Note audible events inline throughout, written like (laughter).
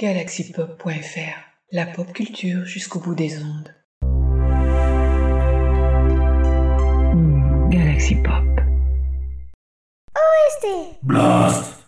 Galaxypop.fr, la pop culture jusqu'au bout des ondes. Hmm, Galaxy Pop. Blast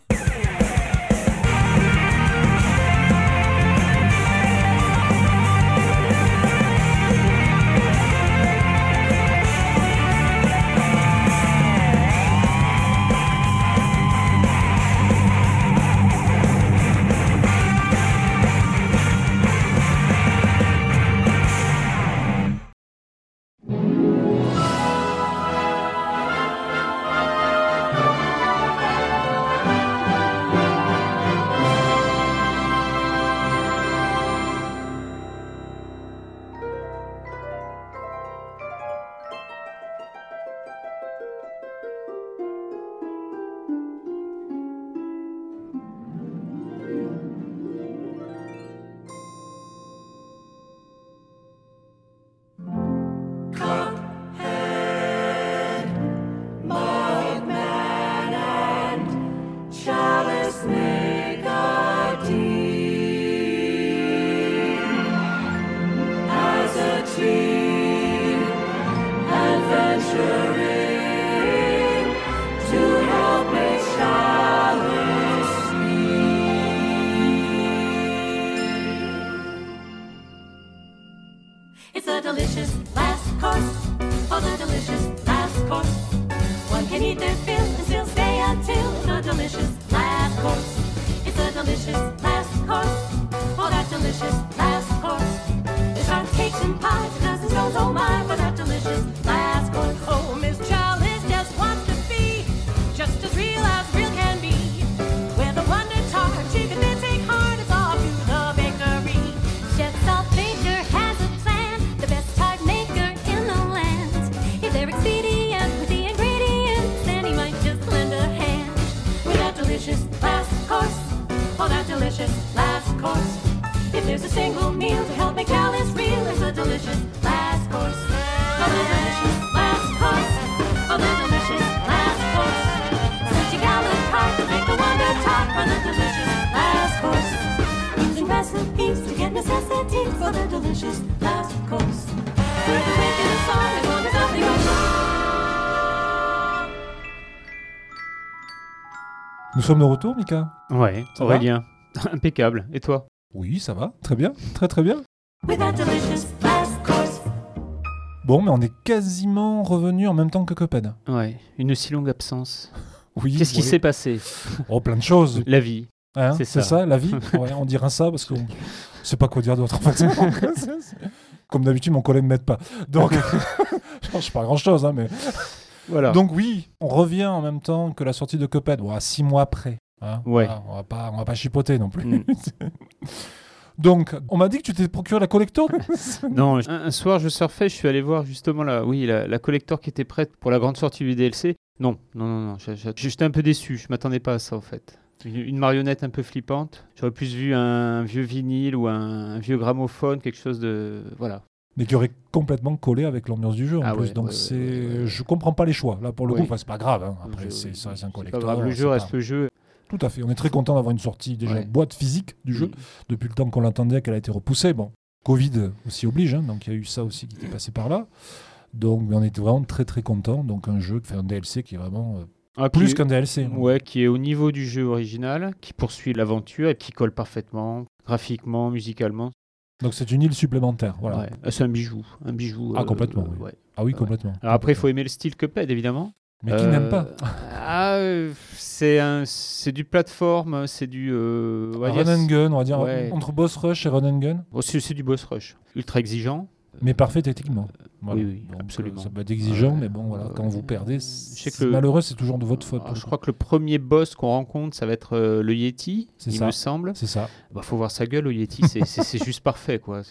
Nous sommes de retour, Mika Ouais, Ça Aurélien. (laughs) Impeccable. Et toi? Oui, ça va. Très bien. Très très bien. Bon, mais on est quasiment revenu en même temps que Cuphead. Ouais, une si longue absence. (laughs) Oui. Qu'est-ce qui s'est passé? Oh, plein de choses. La vie. Hein, C'est ça. ça. la vie (laughs) Ouais, on dira ça parce qu'on sait pas quoi dire d'autre. en fait. Comme d'habitude, mon collègue ne m'aide pas. Donc, je change pas grand-chose, hein, mais... Voilà. Donc oui, on revient en même temps que la sortie de Cuphead, bon, à six mois après. hein. Ouais. Voilà, on va pas, on va pas chipoter non plus. Mm. (laughs) Donc, on m'a dit que tu t'es procuré la collector. (laughs) non, un, un soir, je surfais, je suis allé voir justement la, oui, la, la collector qui était prête pour la grande sortie du DLC. Non, non, non, non. J'étais un peu déçu. Je m'attendais pas à ça, en fait. Une, une marionnette un peu flippante. J'aurais plus vu un, vieux vinyle ou un, un vieux gramophone, quelque chose de. Voilà. Mais qui aurait complètement collé avec l'ambiance du jeu en Ah plus. ouais, Donc ouais, c'est, ouais, je comprends pas les choix. Là pour le Oui. coup, enfin, c'est pas grave. hein. Après, c'est ça reste un c'est collector. Pas grave, le c'est jeu pas- reste le jeu. Tout à fait. On est très content d'avoir une sortie déjà boîte physique du jeu depuis le temps qu'on l'attendait, qu'elle a été repoussée. Bon, Covid aussi oblige, hein, donc il y a eu ça aussi qui était passé par là. Donc on était vraiment très très content. Donc un jeu, enfin un DLC qui est vraiment euh, Ah, plus qui- qu'un DLC. hein. Ouais, qui est au niveau du jeu original, qui poursuit l'aventure et qui colle parfaitement, graphiquement, musicalement. Donc c'est une île supplémentaire. Voilà. Ouais. Ah, C'est un bijou, un bijou. Ah, complètement, oui. ouais. Ah oui, Ouais. complètement. Alors après, il faut aimer le style Cuphead, évidemment. Mais qui Euh, n'aime pas Ah, euh, c'est un, c'est du plateforme, c'est du. euh, on va dire- Run and gun, on va dire Ouais. entre boss rush et run and gun, Oh, c'est c'est du boss rush, ultra exigeant. Mais parfait techniquement. Voilà. Oui, oui, Donc, absolument. euh, Ça peut être exigeant, mais bon, voilà, quand Euh, vous perdez, c'est que malheureux, c'est toujours de votre faute. Alors, le je crois que le premier boss qu'on rencontre, ça va être euh, le Yeti, il ça. me semble. C'est ça. Bah, faut voir sa gueule au Yeti, c'est- juste parfait, quoi.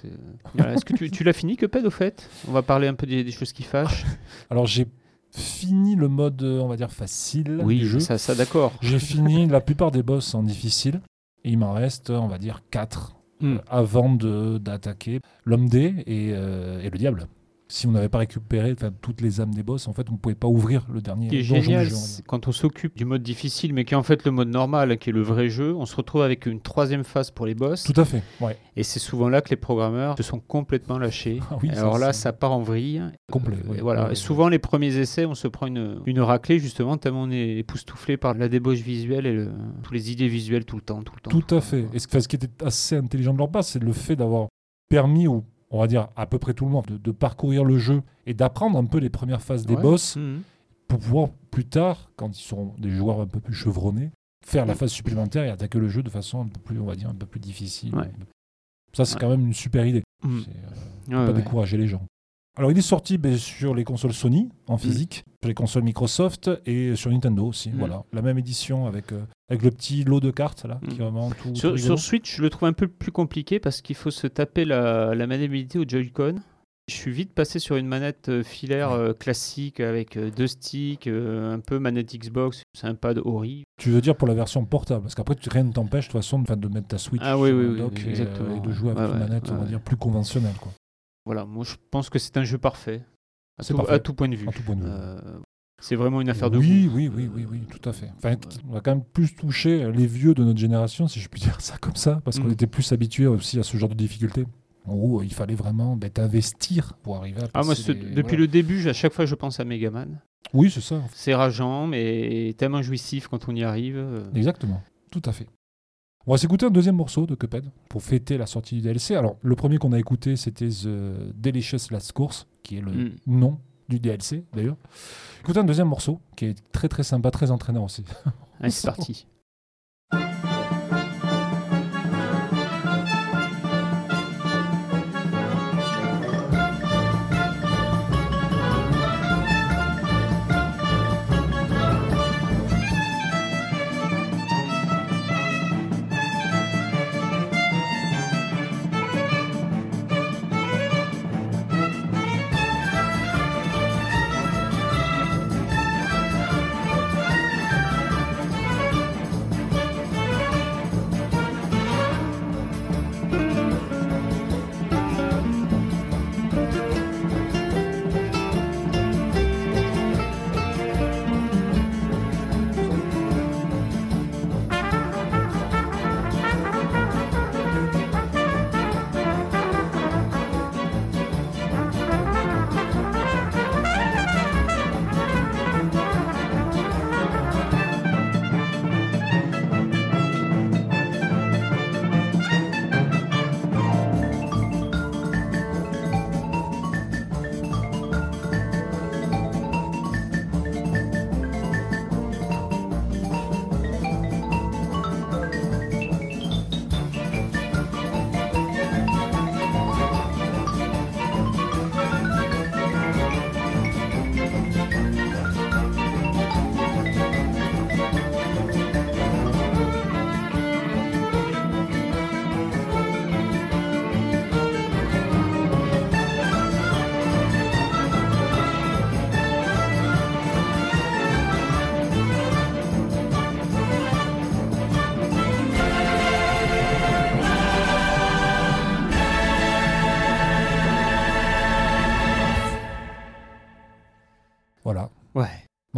Voilà. Est-ce que tu, tu l'as fini, Cuphead, au fait? On va parler un peu des, des choses qui fâchent. (laughs) Alors j'ai fini le mode, euh, on va dire, facile du Oui, jeu. ça, ça d'accord. J'ai fini la plupart des boss en difficile. Et il m'en reste, on va dire, 4 Hmm. avant de- d'attaquer l'homme D et, euh, et le diable. Si on n'avait pas récupéré toutes les âmes des boss, en fait, on ne pouvait pas ouvrir le dernier qui est donjon du génial, jeu, quand on s'occupe du mode difficile, mais qui est en fait le mode normal, qui est le vrai jeu, on se retrouve avec une troisième phase pour les boss. Tout à fait, ouais, Et c'est souvent là que les programmeurs se sont complètement lâchés. Ah oui, Et ça, Alors là, ça part en vrille. complet. Et ouais. voilà. Ouais, Et souvent, les premiers essais, on se prend une, une raclée, justement, tellement on est époustouflé par la débauche visuelle et le, tous les idées visuelles tout le temps. Tout, le temps, Tout à temps. fait. Et ce, enfin, ce qui était assez intelligent de leur part, c'est le fait d'avoir permis, au, on va dire à peu près tout le monde, de, de parcourir le jeu et d'apprendre un peu les premières phases des Ouais. boss Mhm. pour pouvoir plus tard, quand ils seront des joueurs un peu plus chevronnés, faire la phase supplémentaire et attaquer le jeu de façon un peu plus, on va dire, un peu plus difficile. Ouais. Ça, c'est Ouais. quand même une super idée. C'est, euh, pas décourager les gens. Alors, il est sorti ben, sur les consoles Sony en physique, sur les consoles Microsoft et sur Nintendo aussi. Mm. Voilà, la même édition avec, euh, avec le petit lot de cartes là, qui Mm. est vraiment tout. Sur, Switch, je le trouve un peu plus compliqué parce qu'il faut se taper la, la maniabilité au Joy-Con. Je suis vite passé sur une manette euh, filaire euh, classique avec euh, deux sticks, euh, un peu manette Xbox, c'est un pad horrible. Tu veux dire pour la version portable Parce qu'après, rien ne t'empêche de toute façon de, de mettre ta Switch Ah oui, et, de jouer avec une ouais, manette, on va ouais. dire, plus conventionnelle. Quoi. Voilà, moi je pense que c'est un jeu parfait. À tout, parfait. à tout point de vue. Euh, c'est vraiment une affaire de oui, goût. oui, oui, oui, oui, tout à fait. Enfin, on a quand même plus touché les vieux de notre génération, si je puis dire ça comme ça, parce qu'on Mm. était plus habitués aussi à ce genre de difficultés. Où il fallait vraiment ben, t'investir pour arriver à Ah, moi, les- depuis voilà. le début, à chaque fois, je pense à Megaman. Oui, c'est ça. C'est rageant, mais tellement jouissif quand on y arrive. Exactement, tout à fait. On va s'écouter un deuxième morceau de Cuphead pour fêter la sortie du DLC. Alors, le premier qu'on a écouté, c'était The Delicious Last Course, qui est le Mm. nom du DLC d'ailleurs. Écoutez un deuxième morceau qui est très très sympa, très entraînant aussi. Allez, c'est parti. (laughs)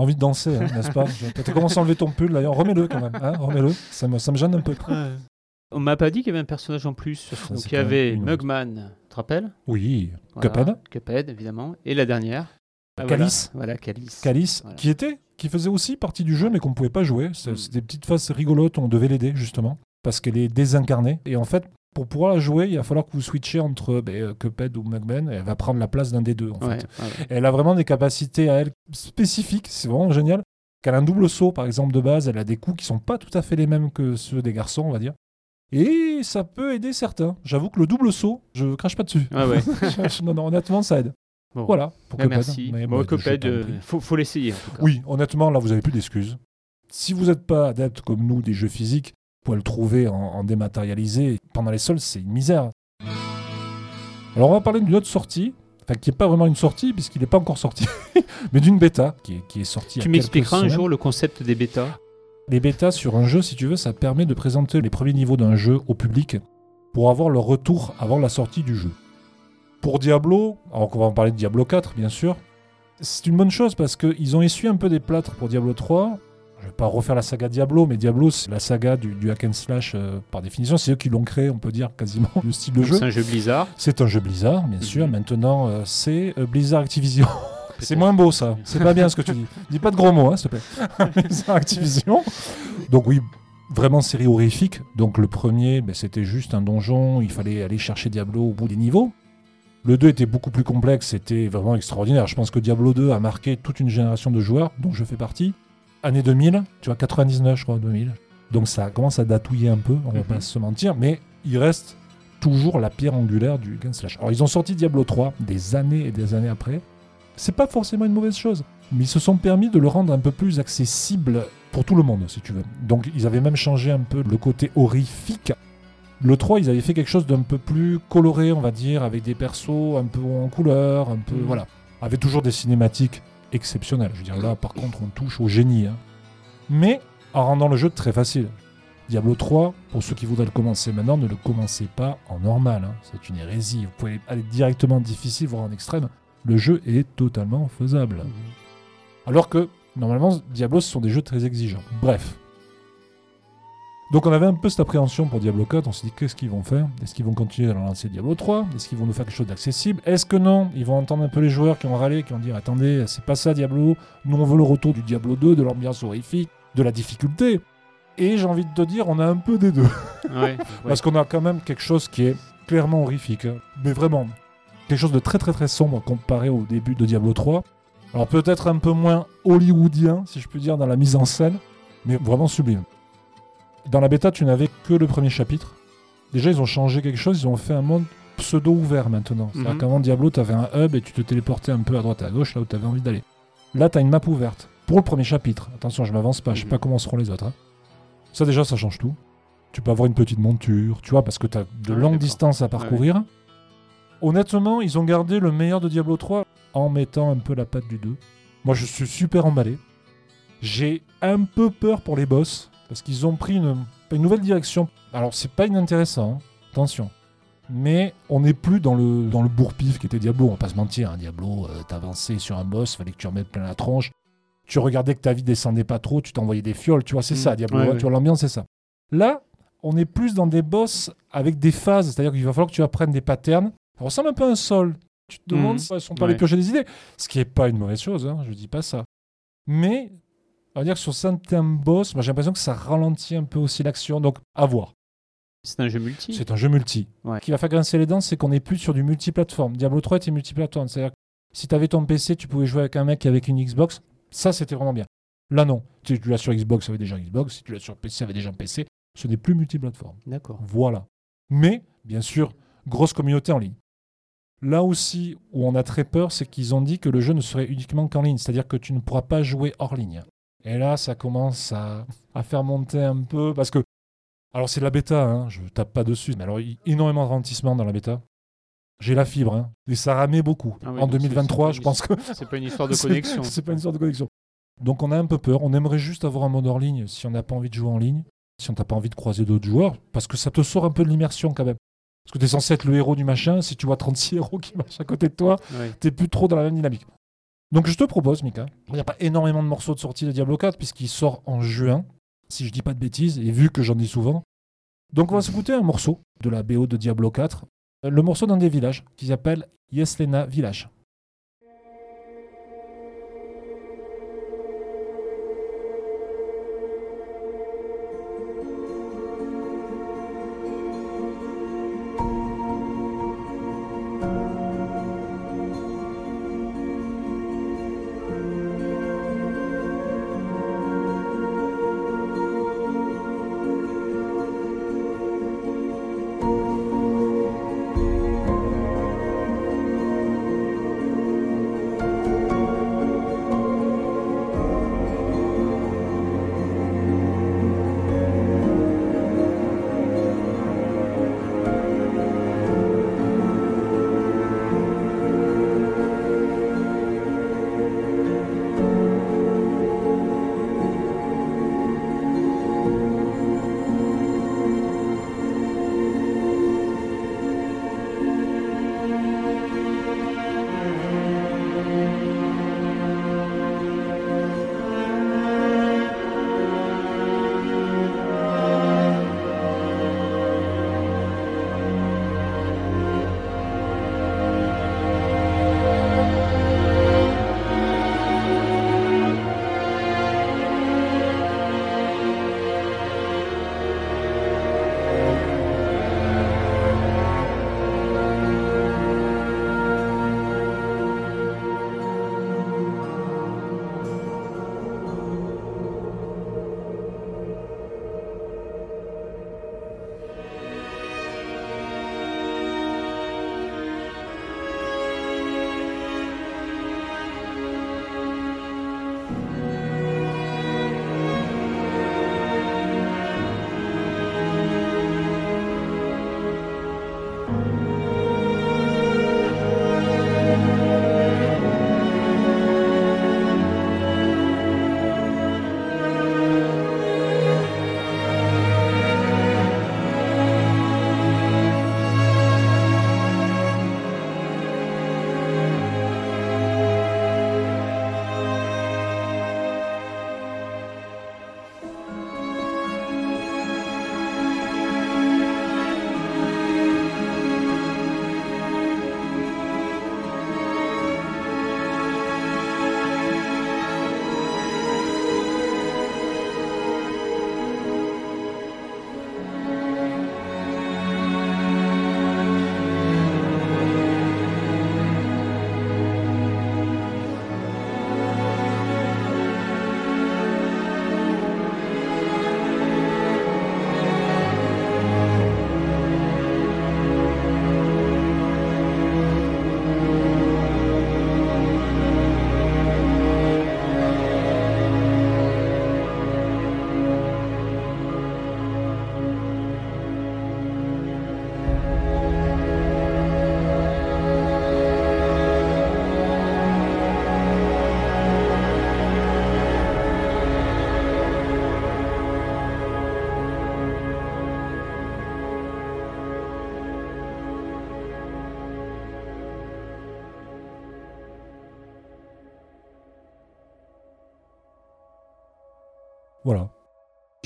envie de danser, hein, n'est-ce pas T'as commencé à enlever ton pull d'ailleurs. Remets-le quand même. Hein, Remets-le. Ça me, ça me gêne un peu. On m'a pas dit qu'il y avait un personnage en plus. Ça, Donc il y avait. Mugman, tu te rappelles Oui. Voilà. Cuphead. Cuphead, évidemment. Et la dernière Ah, Calice. Voilà, Calice. Calice, Voilà. qui était, qui faisait aussi partie du jeu, mais qu'on ne pouvait pas jouer. C'est Mm. c'est des petites phases rigolotes, on devait l'aider justement, parce qu'elle est désincarnée. Et en fait, pour pouvoir la jouer, il va falloir que vous switchiez entre ben, euh, Cuphead ou Mugman. Elle va prendre la place d'un des deux. En Ouais, fait. ouais. Elle a vraiment des capacités à elle spécifiques. C'est vraiment génial. Qu'elle a un double saut, par exemple, de base. Elle a des coups qui sont pas tout à fait les mêmes que ceux des garçons, on va dire. Et ça peut aider certains. J'avoue que le double saut, je crache pas dessus. Ouais, ouais. (laughs) non, non, honnêtement, ça aide. Bon. Voilà. Pour Ah, Cuphead. merci. Mais bon, Cuphead, euh, faut, faut l'essayer. Oui, honnêtement, là, vous avez plus d'excuses. Si vous n'êtes pas adepte comme nous des jeux physiques, pouvez le trouver en, en dématérialisé. Pendant les soldes, c'est une misère. Alors, on va parler d'une autre sortie, enfin, qui n'est pas vraiment une sortie, puisqu'il n'est pas encore sorti, (laughs) mais d'une bêta qui est, qui est sortie. Tu m'expliqueras un jour le concept des bêtas? Les bêtas sur un jeu, si tu veux, ça permet de présenter les premiers niveaux d'un jeu au public pour avoir leur retour avant la sortie du jeu. Pour Diablo, alors qu'on va en parler de Diablo 4, bien sûr, c'est une bonne chose parce qu'ils ont essuyé un peu des plâtres pour Diablo 3. Je vais pas refaire la saga Diablo, mais Diablo, c'est la saga du, du hack and slash euh, par définition. C'est eux qui l'ont créé, on peut dire quasiment, (laughs) le style de jeu. C'est un jeu Blizzard. C'est un jeu Blizzard, bien sûr. Mhm. Maintenant, euh, c'est euh, Blizzard Activision. (laughs) c'est moins beau, ça. C'est pas bien ce que tu dis. Dis pas de gros mots, hein, s'il te plaît. (laughs) Blizzard Activision. Donc oui, vraiment série horrifique. Donc le premier, ben, c'était juste un donjon. Il fallait aller chercher Diablo au bout des niveaux. Le 2 était beaucoup plus complexe, c'était vraiment extraordinaire. Je pense que Diablo 2 a marqué toute une génération de joueurs, dont je fais partie. Année 2000, tu vois, 99, je crois, 2000. Donc ça commence à datouiller un peu, on va Mhm. pas se mentir, mais il reste toujours la pierre angulaire du Gun Slash. Alors ils ont sorti Diablo 3 des années et des années après. C'est pas forcément une mauvaise chose, mais ils se sont permis de le rendre un peu plus accessible pour tout le monde, si tu veux. Donc ils avaient même changé un peu le côté horrifique. Le 3, ils avaient fait quelque chose d'un peu plus coloré, on va dire, avec des persos un peu en couleur, un peu. Mhm. Voilà. Avec toujours des cinématiques exceptionnelles. Je veux dire, là, par contre, on touche au génie. hein. Mais en rendant le jeu très facile. Diablo 3, pour ceux qui voudraient le commencer maintenant, ne le commencez pas en normal. hein. C'est une hérésie. Vous pouvez aller directement en difficile, voire en extrême. Le jeu est totalement faisable. Mhm. Alors que, normalement, Diablo, ce sont des jeux très exigeants. Bref. Donc on avait un peu cette appréhension pour Diablo 4, on s'est dit qu'est-ce qu'ils vont faire? Est-ce qu'ils vont continuer à lancer Diablo 3 Est-ce qu'ils vont nous faire quelque chose d'accessible? Est-ce que non? Ils vont entendre un peu les joueurs qui ont râlé, qui ont dit attendez, c'est pas ça Diablo, nous on veut le retour du Diablo 2, de l'ambiance horrifique, de la difficulté. Et j'ai envie de te dire, on a un peu des deux. Ouais, ouais. (laughs) Parce qu'on a quand même quelque chose qui est clairement horrifique. hein. Mais vraiment, quelque chose de très très très sombre comparé au début de Diablo 3. Alors peut-être un peu moins hollywoodien, si je puis dire, dans la mise en scène, mais vraiment sublime. Dans la bêta, tu n'avais que le premier chapitre. Déjà, ils ont changé quelque chose, ils ont fait un monde pseudo-ouvert maintenant. C'est-à-dire Mhm. qu'avant Diablo, tu avais un hub et tu te téléportais un peu à droite et à gauche, là où tu avais envie d'aller. Là, tu as une map ouverte. Pour le premier chapitre, attention, je m'avance pas, je sais Mhm. pas comment seront les autres. hein. Ça, déjà, ça change tout. Tu peux avoir une petite monture, tu vois, parce que tu as de Ah, longues distances à parcourir. Honnêtement, ils ont gardé le meilleur de Diablo 3 en mettant un peu la patte du 2. Moi, je suis super emballé. J'ai un peu peur pour les boss, parce qu'ils ont pris une, une nouvelle direction. Alors, c'est pas inintéressant, hein, attention. Mais on n'est plus dans le, dans le bourre-pif qui était Diablo, on va pas se mentir. hein, Diablo, euh, t'avançais sur un boss, fallait que tu remettes plein la tronche. Tu regardais que ta vie descendait pas trop, tu t'envoyais des fioles, tu vois, c'est Mm, ça, Diablo, ouais, hein, ouais. tu vois, l'ambiance, c'est ça. Là, on est plus dans des boss avec des phases, c'est-à-dire qu'il va falloir que tu apprennes des patterns. Ça ressemble un peu à un sol. Tu te demandes Mhm. si elles sont pas les Ouais. piocher des idées. Ce qui est pas une mauvaise chose, hein, je dis pas ça. Mais, on va dire que sur certains boss, j'ai l'impression que ça ralentit un peu aussi l'action, donc à voir. C'est un jeu multi. C'est un jeu multi. Ouais. Ce qui va faire grincer les dents, c'est qu'on n'est plus sur du multiplateforme. Diablo 3 était multiplateforme. C'est-à-dire que si tu avais ton PC, tu pouvais jouer avec un mec avec une Xbox. Ça, c'était vraiment bien. Là, non. Si tu l'as sur Xbox, ça avait déjà un Xbox. Si tu l'as sur PC, ça avait déjà un PC. Ce n'est plus multiplateforme. D'accord. Voilà. Mais, bien sûr, grosse communauté en ligne. Là aussi, où on a très peur, c'est qu'ils ont dit que le jeu ne serait uniquement qu'en ligne. C'est-à-dire que tu ne pourras pas jouer hors ligne. Et là, ça commence à, à faire monter un peu. Parce que alors c'est la bêta, hein, je tape pas dessus, mais alors il y a énormément de ralentissement dans la bêta. J'ai la fibre, hein, et ça ramait beaucoup. Ah oui, en donc c'est- 2023, c'est je pense que C'est pas une histoire de (laughs) connexion. c'est pas une sorte de connexion. Donc on a un peu peur. On aimerait juste avoir un mode hors ligne si on n'a pas envie de jouer en ligne, si on n'a pas envie de croiser d'autres joueurs, parce que ça te sort un peu de l'immersion quand même. Parce que tu es censé être le héros du machin, si tu vois 36 (laughs) héros qui marchent à côté de toi, Ouais. t'es plus trop dans la même dynamique. Donc je te propose, Mika, il n'y a pas énormément de morceaux de sortie de Diablo 4 puisqu'il sort en juin, si je dis pas de bêtises, et vu que j'en dis souvent. Donc on va s'écouter un morceau de la BO de Diablo 4, euh, le morceau d'un des villages qui s'appelle Yeslena Village.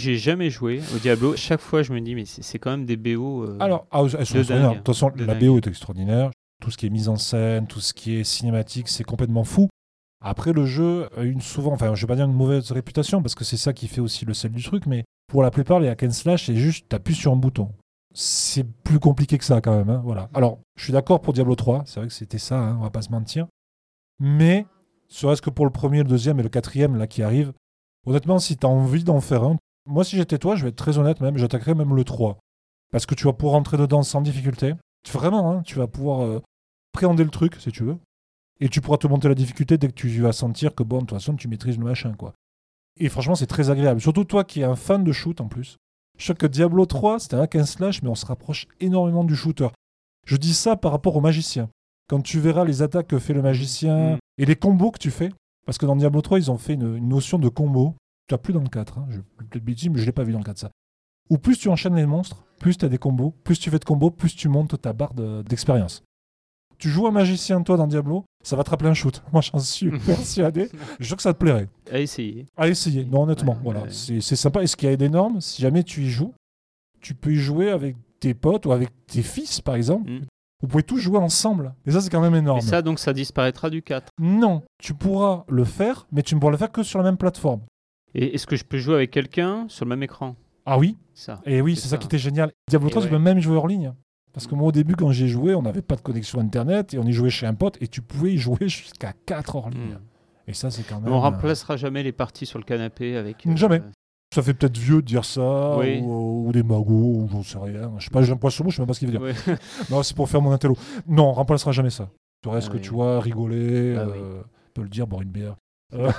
J'ai jamais joué au Diablo. Chaque fois, je me dis, mais c'est quand même des BO. euh, Alors, ah, elles sont de extraordinaires. De toute façon, De la dingue. BO est extraordinaire. Tout ce qui est mise en scène, tout ce qui est cinématique, c'est complètement fou. Après, le jeu a une souvent, enfin, je vais pas dire une mauvaise réputation parce que c'est ça qui fait aussi le sel du truc, mais pour la plupart, les hack and slash, c'est juste, t'appuies sur un bouton. C'est plus compliqué que ça quand même. hein, voilà. Alors, je suis d'accord pour Diablo 3, c'est vrai que c'était ça, hein, on va pas se mentir. Mais, serait-ce que pour le premier, le deuxième et le quatrième là qui arrivent, honnêtement, si t'as envie d'en faire un, moi, si j'étais toi, je vais être très honnête même, j'attaquerais même le 3. Parce que tu vas pouvoir rentrer dedans sans difficulté. Vraiment, hein, tu vas pouvoir euh, préhender le truc, si tu veux. Et tu pourras te monter la difficulté dès que tu vas sentir que, bon, de toute façon, tu maîtrises le machin, quoi. Et franchement, c'est très agréable. Surtout toi qui es un fan de shoot, en plus. Je sais que Diablo 3, c'était un hack and slash, mais on se rapproche énormément du shooter. Je dis ça par rapport au magicien. Quand tu verras les attaques que fait le magicien Mm. et les combos que tu fais, parce que dans Diablo 3, ils ont fait une, une notion de combo. Tu n'as plus dans le 4, hein. je peut-être bêtise, mais je l'ai pas vu dans le 4 ça. Où plus tu enchaînes les monstres, plus tu as des combos, plus tu fais de combos, plus tu montes ta barre de- d'expérience. Tu joues un magicien, toi, dans Diablo, ça va te rappeler un shoot. (laughs) Moi, j'en suis (laughs) persuadé. Je suis sûr que ça te plairait. À essayer. À essayer, non, honnêtement. Ouais, voilà, ouais. c'est sympa. Et ce qui est énorme, si jamais tu y joues, tu peux y jouer avec tes potes ou avec tes fils, par exemple. Mm. Vous pouvez tous jouer ensemble. Et ça, c'est quand même énorme. Et ça, donc, ça disparaîtra du 4. Non, tu pourras le faire, mais tu ne pourras le faire que sur la même plateforme. Et est-ce que je peux jouer avec quelqu'un sur le même écran? Ah oui, Ça. et oui, C'est ça ça. qui était génial. Diablo Et 3, tu peux même jouer hors ligne. Parce que moi, au début, quand j'ai joué, on n'avait pas de connexion Internet et on y jouait chez un pote et tu pouvais y jouer (laughs) jusqu'à 4 hors ligne. Mm. Et ça, c'est quand même. On euh, remplacera jamais les parties sur le canapé avec. euh, Jamais. Ça fait peut-être vieux de dire ça, Oui. ou, ou des magots, ou j'en sais rien. Je sais pas, j'ai un poisson mot, je sais même pas ce qu'il veut dire. (laughs) Non, c'est pour faire mon intello. Non, on remplacera jamais ça. Tu restes Ah que oui. tu vois, rigoler, Ah euh, peut le dire, boire une bière. Euh,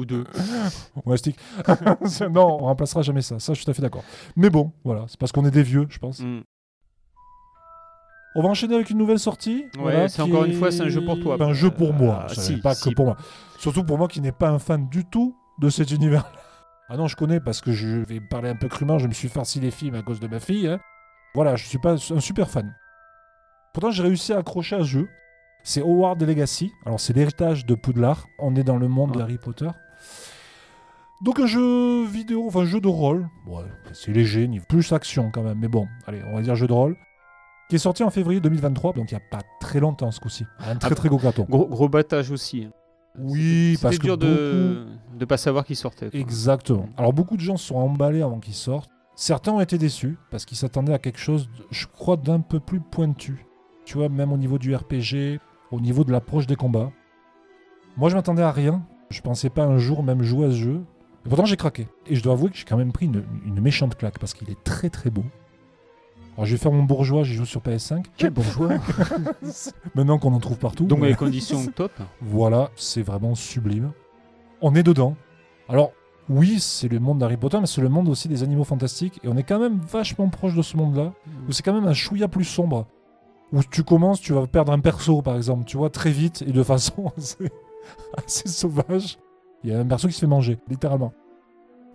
Ou deux. (laughs) ou un stick. (laughs) non, on remplacera jamais ça. Ça, je suis tout à fait d'accord. Mais bon, voilà, c'est parce qu'on est des vieux, je pense. Mm. On va enchaîner avec une nouvelle sortie. voilà, c'est encore une fois, c'est un jeu pour toi. Un jeu pour moi. Ah, ça si, n'est pas si. que pour moi. Surtout pour moi qui n'ai pas un fan du tout de cet univers. (laughs) Ah non, je connais parce que je vais parler un peu crûment. Je me suis farci les films à cause de ma fille. hein. Voilà, je suis pas un super fan. Pourtant, j'ai réussi à accrocher à ce jeu. C'est Howard Legacy. Alors, c'est l'héritage de Poudlard. On est dans le monde Ah. d'Harry Potter. Donc, un jeu vidéo, enfin, un jeu de rôle. Ouais, c'est léger, plus action quand même. Mais bon, allez, on va dire jeu de rôle. Qui est sorti en février 2023, donc il n'y a pas très longtemps ce coup-ci. Un très Ah, très gros carton. Gros, gros battage aussi. hein. Oui, parce que dur de ne pas savoir qui sortait. quoi. Exactement. Alors beaucoup de gens se sont emballés avant qu'il sorte. Certains ont été déçus parce qu'ils s'attendaient à quelque chose, de- je crois, d'un peu plus pointu. Tu vois, même au niveau du RPG, au niveau de l'approche des combats. Moi, je m'attendais à rien. Je pensais pas un jour même jouer à ce jeu. Et pourtant, j'ai craqué. Et je dois avouer que j'ai quand même pris une, une méchante claque parce qu'il est très très beau. Alors, je vais faire mon bourgeois, j'y joue sur PS5. Quel bourgeois (laughs) Maintenant qu'on en trouve partout. Donc mais- les (laughs) conditions top. voilà, c'est vraiment sublime. On est dedans. Alors, oui, c'est le monde d'Harry Potter, mais c'est le monde aussi des animaux fantastiques. Et on est quand même vachement proche de ce monde-là, où c'est quand même un chouïa plus sombre. Où tu commences, tu vas perdre un perso, par exemple, tu vois, très vite et de façon (laughs) assez, assez sauvage. Il y a un perso qui se fait manger, littéralement.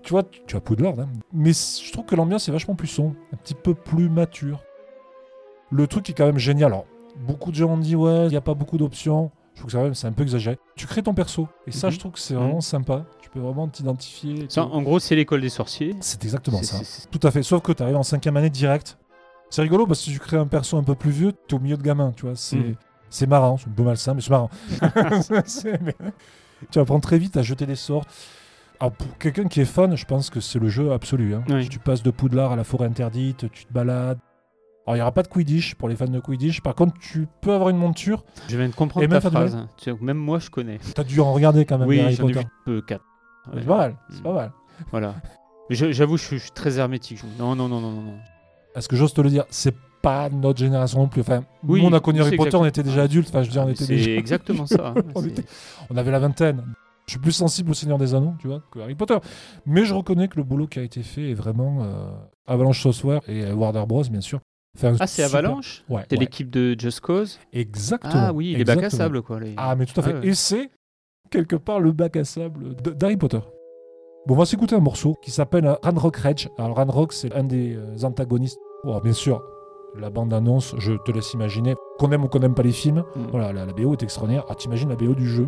Tu vois, tu as Poudlard, hein. mais je trouve que l'ambiance est vachement plus sombre, un petit peu plus mature. Le truc qui est quand même génial, alors, beaucoup de gens ont dit, ouais, il n'y a pas beaucoup d'options. Je trouve que c'est quand même- c'est un peu exagéré. Tu crées ton perso, et ça, Mhm. je trouve que c'est vraiment sympa. Tu peux vraiment t'identifier. Ça, en gros, c'est l'école des sorciers. C'est exactement ça. Tout à fait. Sauf que tu arrives en cinquième année direct. C'est rigolo parce que si tu crées un perso un peu plus vieux, t'es au milieu de gamins, tu vois. C'est Mhm. c'est marrant, c'est un peu malsain, mais c'est marrant. (laughs) (laughs) Mais- Tu apprends très vite à jeter des sorts. Alors pour quelqu'un qui est fan, je pense que c'est le jeu absolu. hein. Oui. Tu passes de Poudlard à la forêt interdite, tu te balades. Alors il n'y aura pas de Quidditch pour les fans de Quidditch. Par contre, tu peux avoir une monture. Je viens de comprendre ta phrase. Tu sais, Même moi, je connais. Tu as dû en regarder quand même Oui, j'en ai vu peu, quatre. Ouais. C'est pas mal, c'est Mm. pas mal. Voilà. J'avoue, je, je suis très hermétique. Non, non, non, non, non, Est-ce que j'ose te le dire C'est pas notre génération non plus. Enfin, Oui, nous, on a connu c'est Harry Potter, on était déjà Ah, adultes. Enfin, je veux dire, on Mais était C'est déjà. exactement ça. (laughs) On C'est- était- On avait la vingtaine. Je suis plus sensible au Seigneur des Anneaux, tu vois, que Harry Potter. Mais je reconnais que le boulot qui a été fait est vraiment euh, Avalanche Software et euh, Warner Bros, bien sûr. Ah, c'est super- Avalanche? Ouais. C'est ouais. l'équipe de Just Cause? Exactement. Ah oui, les bacs à sable, quoi. les- Ah, mais tout à fait. Ah ouais. Et c'est quelque part le bac à sable d'Harry Potter. Bon, on va s'écouter un morceau qui s'appelle Ranrock Rage. Alors, Ranrock, c'est un des euh, antagonistes. Bon, bien sûr, la bande-annonce, je te laisse imaginer. Qu'on aime ou qu'on n'aime pas les films, Mm. voilà, la, la BO est extraordinaire. Ah, t'imagines la BO du jeu?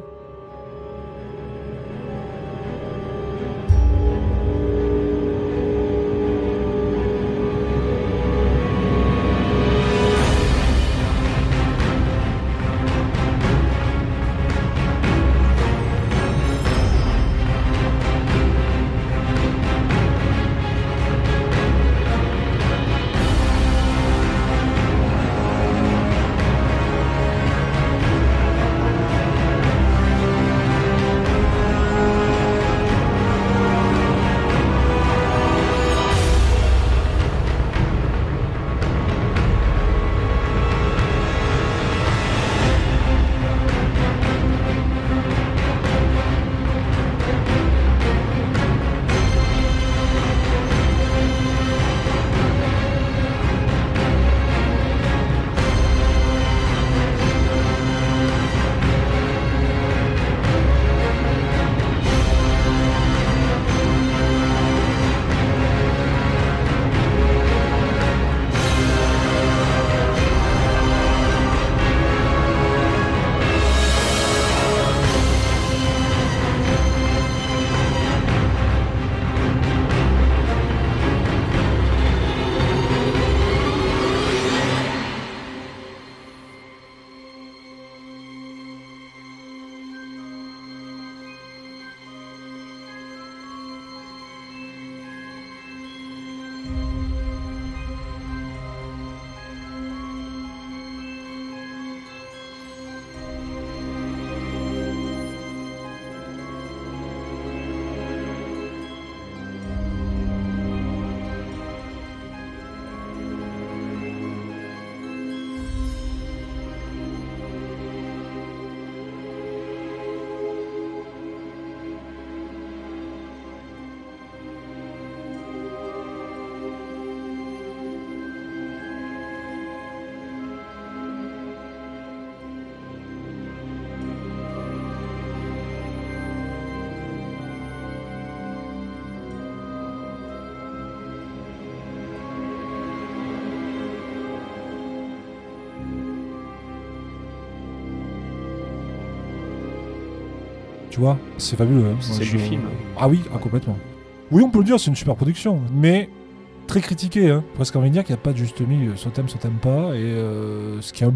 Tu vois, c'est fabuleux. hein. C'est du film. Ah oui, ah, complètement. Oui, on peut le dire, c'est une super production, mais très critiquée. Hein. Presque envie de dire qu'il n'y a pas de juste milieu. Soit t'aimes, soit t'aimes pas. Et euh, ce qui est un,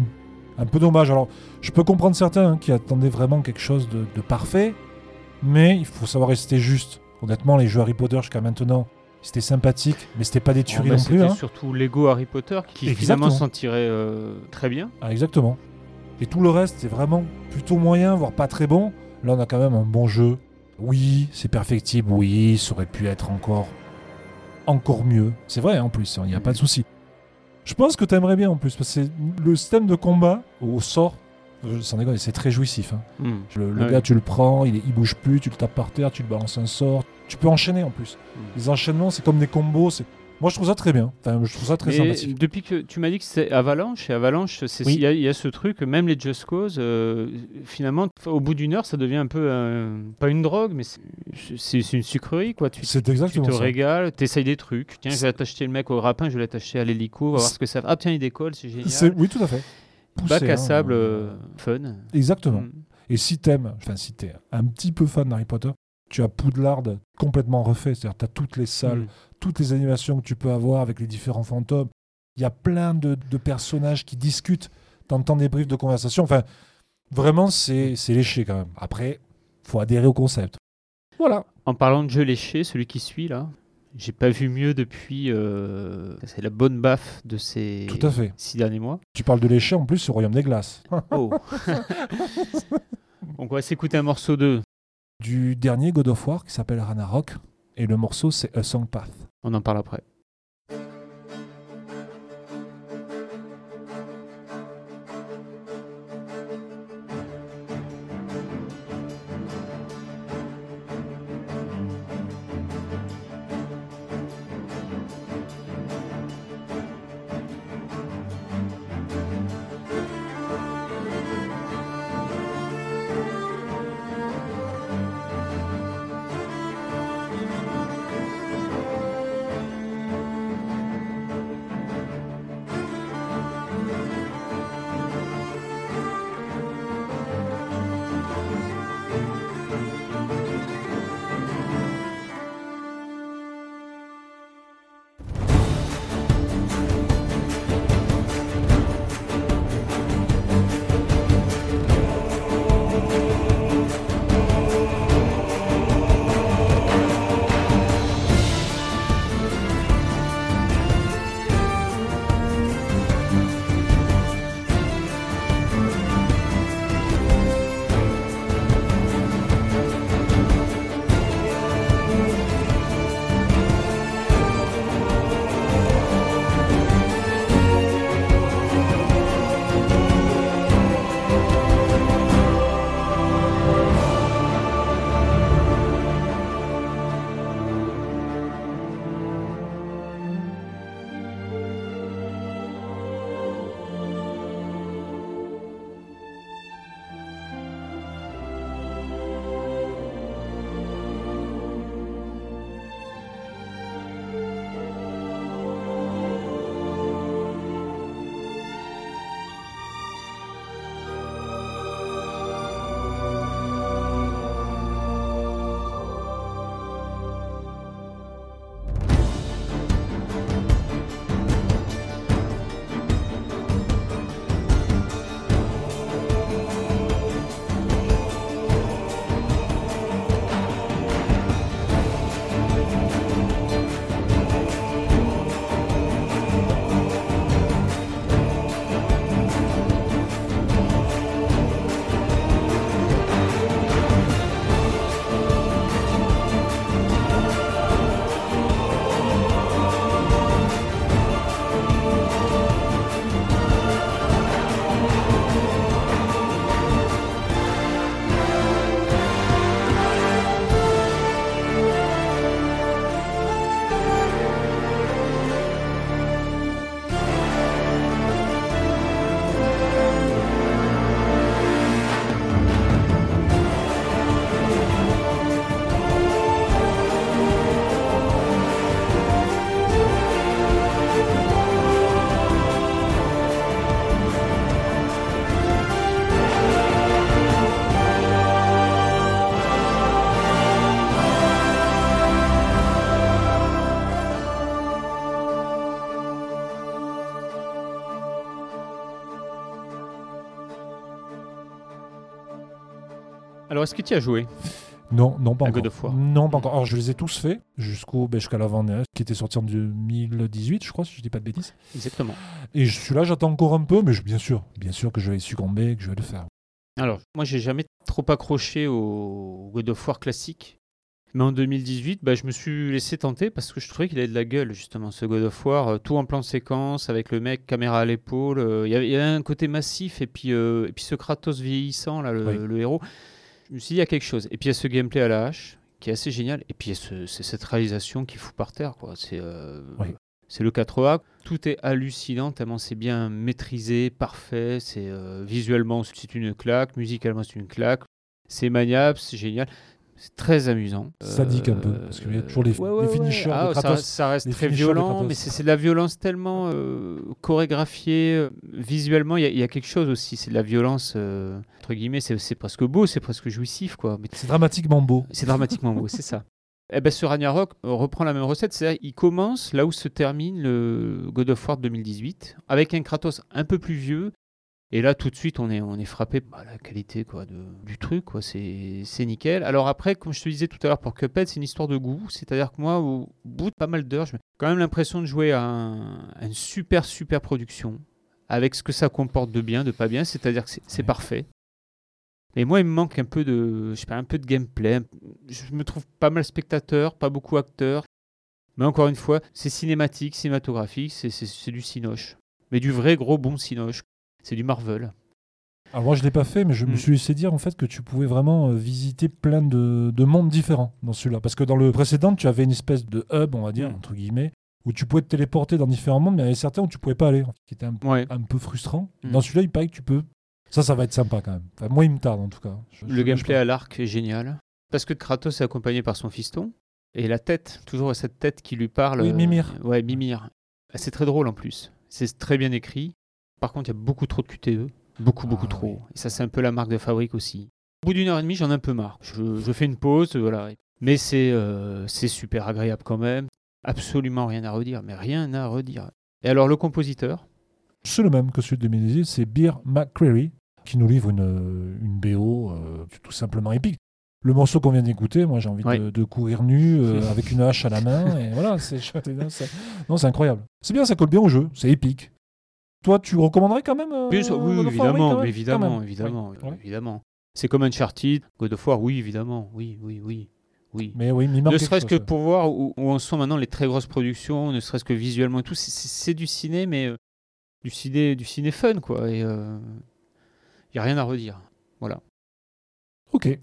un peu dommage. Alors, je peux comprendre certains hein, qui attendaient vraiment quelque chose de, de parfait, mais il faut savoir rester juste. Honnêtement, les jeux Harry Potter jusqu'à maintenant, c'était sympathique, mais c'était pas des tueries Oh, bah, non plus. C'était hein. surtout Lego Harry Potter qui finalement s'en tirait euh, très bien. Ah, exactement. Et tout le reste, c'est vraiment plutôt moyen, voire pas très bon. Là, on a quand même un bon jeu. Oui, c'est perfectible. Oui, ça aurait pu être encore, encore mieux. C'est vrai, en plus, il n'y a pas de souci. Je pense que tu aimerais bien en plus, parce que le système de combat au sort, euh, sans déconner, c'est très jouissif. hein. Hmm. Le, le Ouais. gars, tu le prends, il, il bouge plus, tu le tapes par terre, tu le balances un sort. Tu peux enchaîner en plus. Mm. Les enchaînements, c'est comme des combos. c'est- Moi, je trouve ça très bien. Enfin, je trouve ça très Mais sympathique. depuis que tu m'as dit que c'est Avalanche, et Avalanche, c'est- Oui. il y, a- il y a ce truc, même les Just Cause, euh, finalement, au bout d'une heure, ça devient un peu, pas une drogue, mais c'est- une sucrerie, quoi. Tu, C'est tu exactement te ça. régales, t'essayes des trucs. Tiens, je vais t'acheter le mec au rapin, je vais l'attacher à l'hélico, on va voir ce que ça fait. Ah, tiens, il décolle, c'est génial. Oui, tout à fait. Poussé, Bac à hein, sable, euh, euh, fun. Exactement. Mm. Et si t'aimes, enfin si t'es un petit peu fan d'Harry Potter, tu as Poudlard complètement refait. C'est-à-dire t'as toutes les salles, Mm. Toutes les animations que tu peux avoir avec les différents fantômes. Il y a plein de, de personnages qui discutent. T'entends des briefs de conversation. Enfin, vraiment, c'est c'est léché quand même. Après, faut adhérer au concept. Voilà. En parlant de jeu léché, celui qui suit là, j'ai pas vu mieux depuis. euh, c'est la bonne baffe de ces Tout à fait. six derniers mois. Tu parles de léché en plus au Royaume des Glaces. Oh. (laughs) Donc on va s'écouter un morceau de. du dernier God of War qui s'appelle Ragnarok. Et le morceau, c'est A Song Path. On en parle après. Alors, est-ce que tu as joué? Non, non, pas À encore. God of War. Non, pas encore. Alors, je les ai tous faits jusqu'au ben, jusqu'à l'avant-dernier, qui était sorti en 2018, je crois, si je dis pas de bêtises. Exactement. Et celui-là, j'attends encore un peu, mais je- bien sûr, bien sûr que je vais succomber, et que je vais le faire. Alors, moi, j'ai jamais trop accroché au God of War classique. Mais en 2018, bah, je me suis laissé tenter parce que je trouvais qu'il avait de la gueule, justement, ce God of War. euh, tout en plan de séquence, avec le mec, caméra à l'épaule. euh, Il y avait- il y avait un côté massif, et puis, euh, et puis ce Kratos vieillissant, là, le, Oui. le héros. Je me suis dit, il y a quelque chose. Et puis, il y a ce gameplay à la hache, qui est assez génial. Et puis, ce- c'est cette réalisation qui fout par terre, quoi. C'est euh, Oui. le 4A. Tout est hallucinant, tellement c'est bien maîtrisé, parfait. C'est euh, visuellement, c'est une claque. Musicalement, c'est une claque. C'est maniable, c'est génial. C'est très amusant. Sadique un peu, parce qu'il y a toujours les- les finishers Ah, ça, Kratos. reste- ça reste très violent, mais c'est de la violence tellement euh, chorégraphiée. euh, Visuellement, il y, a- il y a quelque chose aussi. C'est de la violence, euh, entre guillemets, c'est presque beau, c'est presque jouissif, quoi. C'est dramatiquement beau. (laughs) c'est dramatiquement beau, c'est ça. Eh ben, ce Ragnarok euh, reprend la même recette, c'est-à-dire il commence là où se termine le God of War 2018, avec un Kratos un peu plus vieux. Et là, tout de suite, on est, on est frappé par la qualité quoi, de, du truc, quoi. C'est, c'est nickel. Alors après, comme je te disais tout à l'heure pour Cuphead, c'est une histoire de goût. C'est-à-dire que moi, au bout de pas mal d'heures, j'ai quand même l'impression de jouer à, un- à une super, super production, avec ce que ça comporte de bien, de pas bien. C'est-à-dire que c'est, c'est Ouais. parfait. Et moi, il me manque un peu de, je sais pas, un peu de gameplay. Je me trouve pas mal spectateur, pas beaucoup acteur. Mais encore une fois, c'est cinématique, cinématographique, c'est, c'est, c'est du cinoche. Mais du vrai gros bon cinoche. C'est du Marvel. Alors moi, je l'ai pas fait, mais je me Mm. suis laissé dire en fait que tu pouvais vraiment euh, visiter plein de, de mondes différents dans celui-là. Parce que dans le précédent, tu avais une espèce de hub, on va dire, Mm. entre guillemets, où tu pouvais te téléporter dans différents mondes, mais il y en avait certains où tu pouvais pas aller, qui était un, Ouais. un peu frustrant. Mm. Dans celui-là, il paraît que tu peux. Ça, ça va être sympa quand même. Enfin, moi, il me tarde en tout cas. Je- Le gameplay à l'arc est génial. Parce que Kratos est accompagné par son fiston. Et la tête, toujours cette tête qui lui parle. Oui, euh, Mimir. Ouais, Mimir. C'est très drôle en plus. C'est très bien écrit. Par contre, il y a beaucoup trop de QTE. Beaucoup, Ah, beaucoup trop. oui. Et ça, c'est un peu la marque de fabrique aussi. Au bout d'une heure et demie, j'en ai un peu marre. Je, je fais une pause, voilà. Mais c'est euh, c'est super agréable quand même. Absolument rien à redire, mais rien à redire. Et alors, le compositeur? C'est le même que celui de 2018, c'est Beer McCreary, qui nous livre une, une BO euh, tout simplement épique. Le morceau qu'on vient d'écouter, moi j'ai envie Ouais. de, de courir nu euh, (laughs) avec une hache à la main, et voilà, (laughs) c'est incroyable. C'est bien, ça colle bien au jeu, c'est épique. Toi, tu recommanderais quand même euh, sûr, oui, God of War, évidemment, évidemment, même. évidemment, évidemment. C'est comme Uncharted, God of War, oui, évidemment, oui, oui, oui, oui. Mais oui, il ne serait-ce que chose, pour voir où, où en sont maintenant les très grosses productions, ne serait-ce que visuellement et tout, c'est- du ciné, mais euh, du ciné, du ciné fun, quoi. Et il y a rien à redire. Voilà. Ok.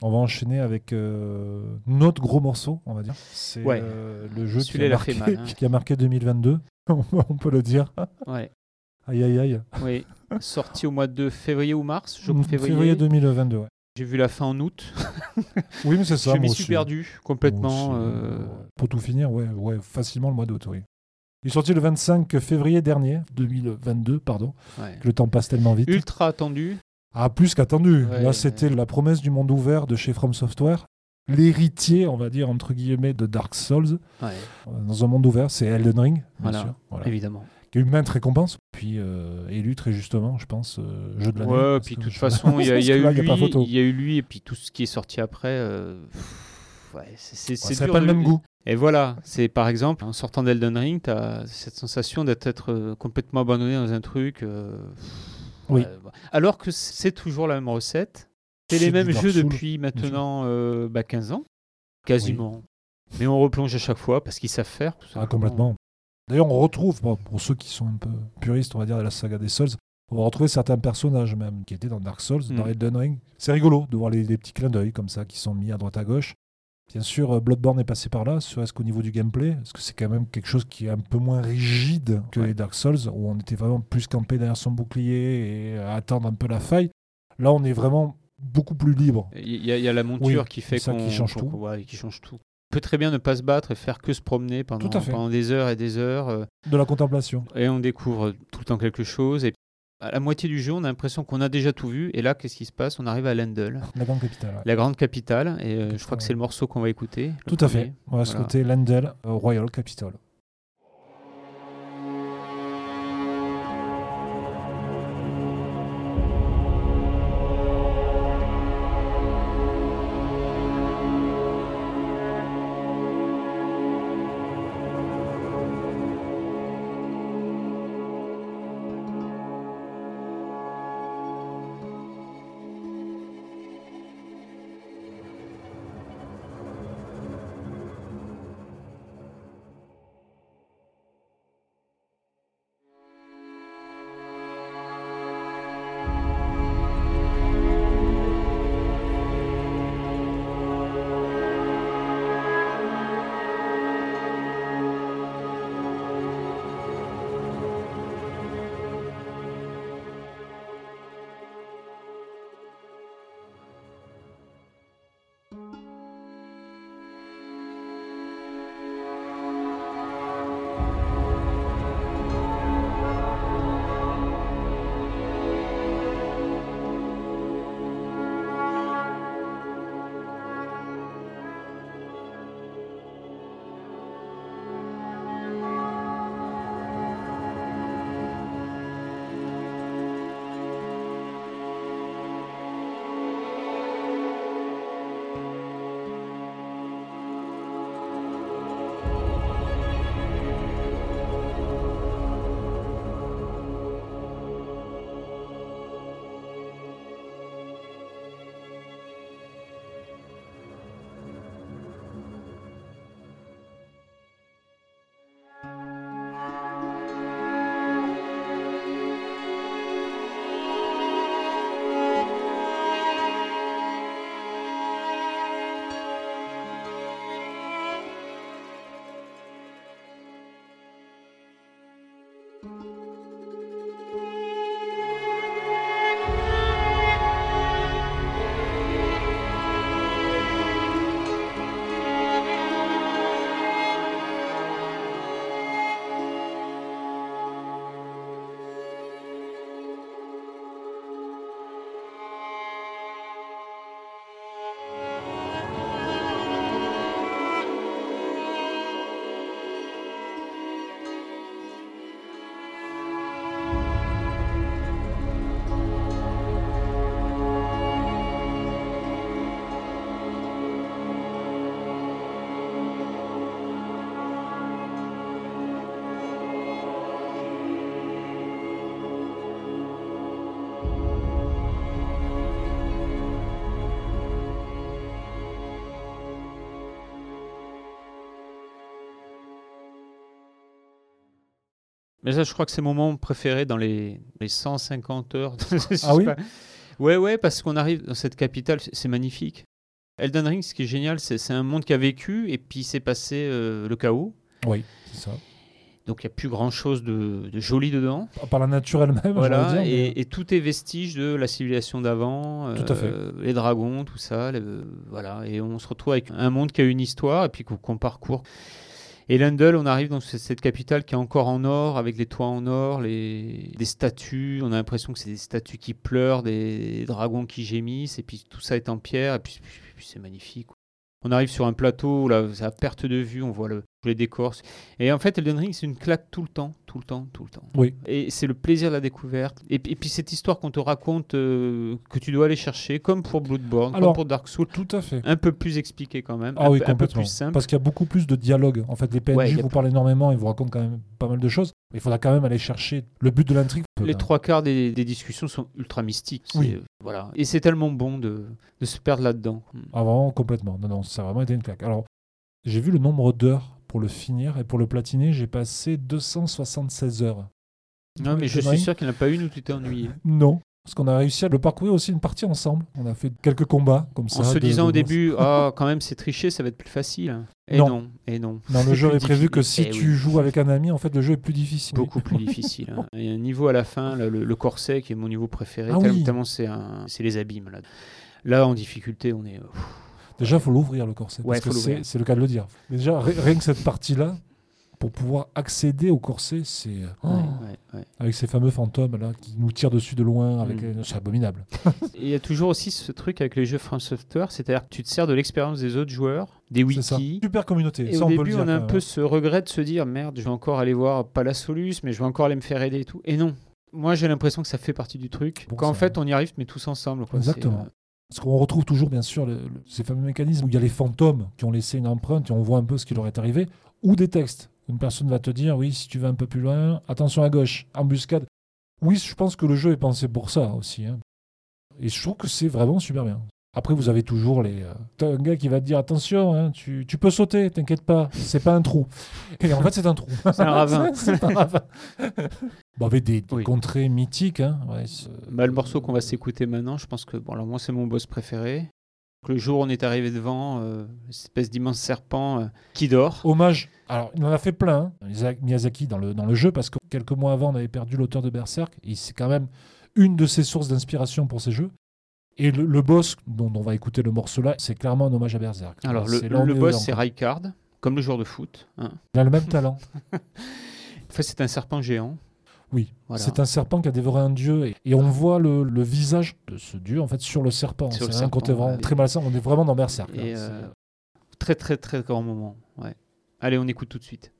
On va enchaîner avec euh, notre gros morceau, on va dire. C'est Ouais. euh, le jeu qui a, marqué, mal, hein. (laughs) qui a marqué 2022. (laughs) on peut le dire. Ouais. Aïe, aïe, aïe. Oui. (laughs) Sorti au mois de février ou mars, je Mm, crois février. 2022, ouais. J'ai vu la fin en août. Oui, mais c'est (laughs) ça. je m'y aussi. suis perdu complètement. Aussi, euh. Pour tout finir, ouais, ouais, facilement le mois d'août, oui. Il est sorti le 25 février dernier, 2022, pardon. ouais. Le temps passe tellement vite. Ultra attendu. Ah, plus qu'attendu. Ouais, Là, c'était la promesse du monde ouvert de chez From Software. L'héritier, on va dire, entre guillemets, de Dark Souls. Euh, Dans un monde ouvert, c'est Elden Ring, bien Voilà. sûr. Voilà. évidemment. Qui a eu maintes récompenses. Puis euh, élu très justement, je pense, euh, jeu de l'année. Ouais, puis de toute façon, il y a, il y il y a il y eu lui, et puis tout ce qui est sorti après. euh, ouais, c'est Ouais, pas le même goût. Et voilà, c'est par exemple, en sortant d'Elden Ring, tu as cette sensation d'être être, euh, complètement abandonné dans un truc. euh, Oui. bah. Alors que c'est toujours la même recette. C'est les mêmes jeux depuis maintenant euh, bah, 15 ans, quasiment. Oui. Mais on replonge à chaque fois parce qu'ils savent faire. tout Ah, complètement. D'ailleurs, on retrouve, pour ceux qui sont un peu puristes, on va dire, de la saga des Souls, on va retrouver certains personnages même qui étaient dans Dark Souls, dans Mm. Elden Ring. C'est rigolo de voir les, les petits clins d'œil comme ça qui sont mis à droite à gauche. Bien sûr, euh, Bloodborne est passé par là, serait-ce qu'au niveau du gameplay, parce que c'est quand même quelque chose qui est un peu moins rigide que Ouais. les Dark Souls, où on était vraiment plus campé derrière son bouclier et à attendre un peu la faille? Là, on est vraiment beaucoup plus libre. Il y, a- il y a la monture Oui, qui fait qu'on qui change tout. ouais, qui change tout. On peut très bien ne pas se battre et faire que se promener pendant, des heures et des heures. euh, De la contemplation. et on découvre tout le temps quelque chose. Et à la moitié du jeu, on a l'impression qu'on a déjà tout vu. Et là, qu'est-ce qui se passe? On arrive à Lendl, La grande capitale. ouais. la grande capitale. Et euh, je crois que c'est le morceau qu'on va écouter. Tout à fait. On va se Voilà. côté Lendel, euh, Royal Capital. Mais ça, je crois que c'est mon moment préféré dans les, les 150 heures. (laughs) Ah oui pas. Ouais, ouais, parce qu'on arrive dans cette capitale, c'est- magnifique. Elden Ring, ce qui est génial, c'est un monde qui a vécu et puis c'est passé euh, le chaos. Oui, c'est ça. Donc il n'y a plus grand chose de, de joli dedans. Par la nature elle-même, Voilà, dire, mais- et, tout est vestige de la civilisation d'avant, Tout à fait. euh, les dragons, tout ça, voilà, et on se retrouve avec un monde qui a une histoire et puis qu'on qu'on parcourt. Et Lundel, on arrive dans ce- cette capitale qui est encore en or, avec les toits en or, les, statues, on a l'impression que c'est des statues qui pleurent, des dragons qui gémissent, et puis tout ça est en pierre, et puis, c'est magnifique. On arrive sur un plateau, là, à perte de vue, on voit le, les décors. Et en fait, Elden Ring, c'est une claque tout le temps, tout le temps, tout le temps. Oui. Et c'est le plaisir de la découverte. Et, puis- et puis cette histoire qu'on te raconte, euh, que tu dois aller chercher, comme pour Bloodborne, Alors, comme pour Dark Souls, Tout à fait. un peu plus expliqué quand même, Ah un, oui, peu, un peu plus simple. Parce qu'il y a beaucoup plus de dialogue. En fait, les PNJ Ouais, vous parlent énormément, ils vous racontent quand même pas mal de choses. Il faudra quand même aller chercher le but de l'intrigue. Les trois quarts des, des discussions sont ultra mystiques. Oui. euh, Voilà. Et c'est tellement bon de, de se perdre là-dedans. Ah, vraiment, complètement. Non, non, ça a vraiment été une claque. Alors, j'ai vu le nombre d'heures pour le finir et pour le platiner, j'ai passé 276 heures. Non, mais je suis sûr qu'il n'y en a pas une où tu t'es ennuyé. Non. Parce qu'on a réussi à le parcourir aussi une partie ensemble. On a fait quelques combats comme ça. En se disant de au début, (laughs) ah, quand même, c'est triché, ça va être plus facile. Et Non. non, et non. Dans le jeu est prévu que si. Eh tu oui. joues avec un ami, en fait, le jeu est plus difficile. Beaucoup plus difficile. hein. Il y a un niveau à la fin, là, le, le corset qui est mon niveau préféré, Ah tellement, oui. tellement c'est les abîmes. Là. là, en difficulté, on est. pff, Déjà, il faut l'ouvrir le corset. Ouais, parce que c'est le cas de le dire. Mais déjà, ri- rien que cette partie-là, pour pouvoir accéder au corset, c'est. euh, oh, ouais, ouais, ouais. Avec ces fameux fantômes là qui nous tirent dessus de loin, avec, Mm. euh, c'est abominable. (laughs) Il y a toujours aussi ce truc avec les jeux From Software, c'est-à-dire que tu te sers de l'expérience des autres joueurs, des wikis. Super communauté. Et ça, au on peut début, le dire, on a un peu même. ce regret de se dire merde, je vais encore aller voir pas la Solus, mais je vais encore aller me faire aider et tout. Et non. Moi, j'ai l'impression que ça fait partie du truc. Bon, Qu'en fait, on y arrive, mais tous ensemble. quoi. Exactement. Parce qu'on retrouve toujours, bien sûr, ces fameux mécanismes où il y a les fantômes qui ont laissé une empreinte et on voit un peu ce qui leur est arrivé, ou des textes. Une personne va te dire, oui, si tu vas un peu plus loin, attention à gauche, embuscade. Oui, je pense que le jeu est pensé pour ça aussi. hein. Et je trouve que c'est vraiment super bien. Après, vous avez toujours les. euh, T'as un gars qui va te dire attention, hein, tu, tu peux sauter, t'inquiète pas, c'est pas un trou. Et en fait, c'est un trou. (laughs) C'est un ravin. (laughs) c'est un ravin. bon, avec des, Oui. contrées mythiques. Hein, ouais, Bah, le morceau qu'on va s'écouter maintenant, je pense que bon, alors moi c'est mon boss préféré. Le jour où on est arrivé devant, euh, cette espèce d'immense serpent euh, qui dort. Hommage. Alors, il en a fait plein, hein, Miyazaki, dans le, dans le jeu, parce que quelques mois avant, on avait perdu l'auteur de Berserk. Et c'est quand même une de ses sources d'inspiration pour ces jeux. Et le, le boss, dont on va écouter le morceau là, c'est clairement un hommage à Berserk. Alors le, boss c'est. Raikard, comme le joueur de foot. hein. Il a le même talent. (laughs) En fait c'est un serpent géant. Oui. Voilà. C'est un serpent qui a dévoré un dieu. Et, et on voit le, le visage de ce dieu, en fait, sur le serpent. C'est un côté vraiment très malsain. On est vraiment dans Berserk. Et euh, très très très grand moment. Ouais. Allez, on écoute tout de suite.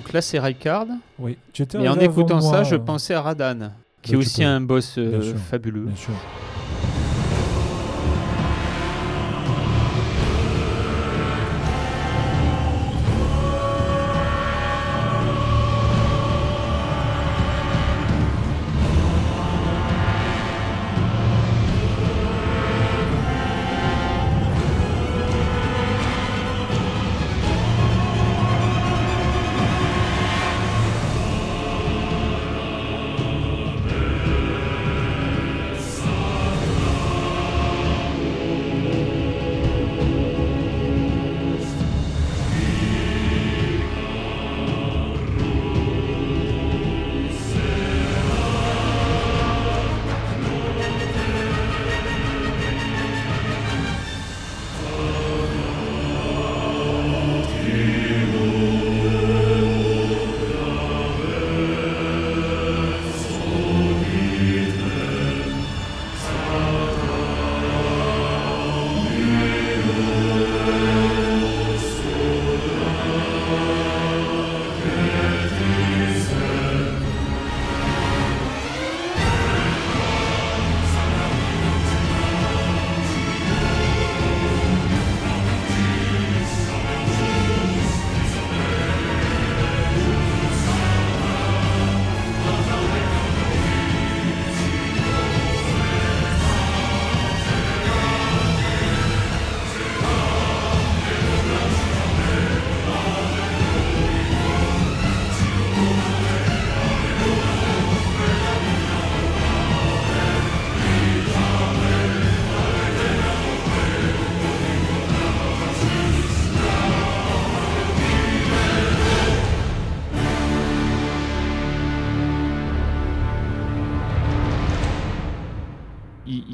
Donc là, c'est Ricard. Oui. Tu étais Et en écoutant moi, ça, je pensais à Radan, qui est aussi un boss euh, Bien sûr. fabuleux. Bien sûr.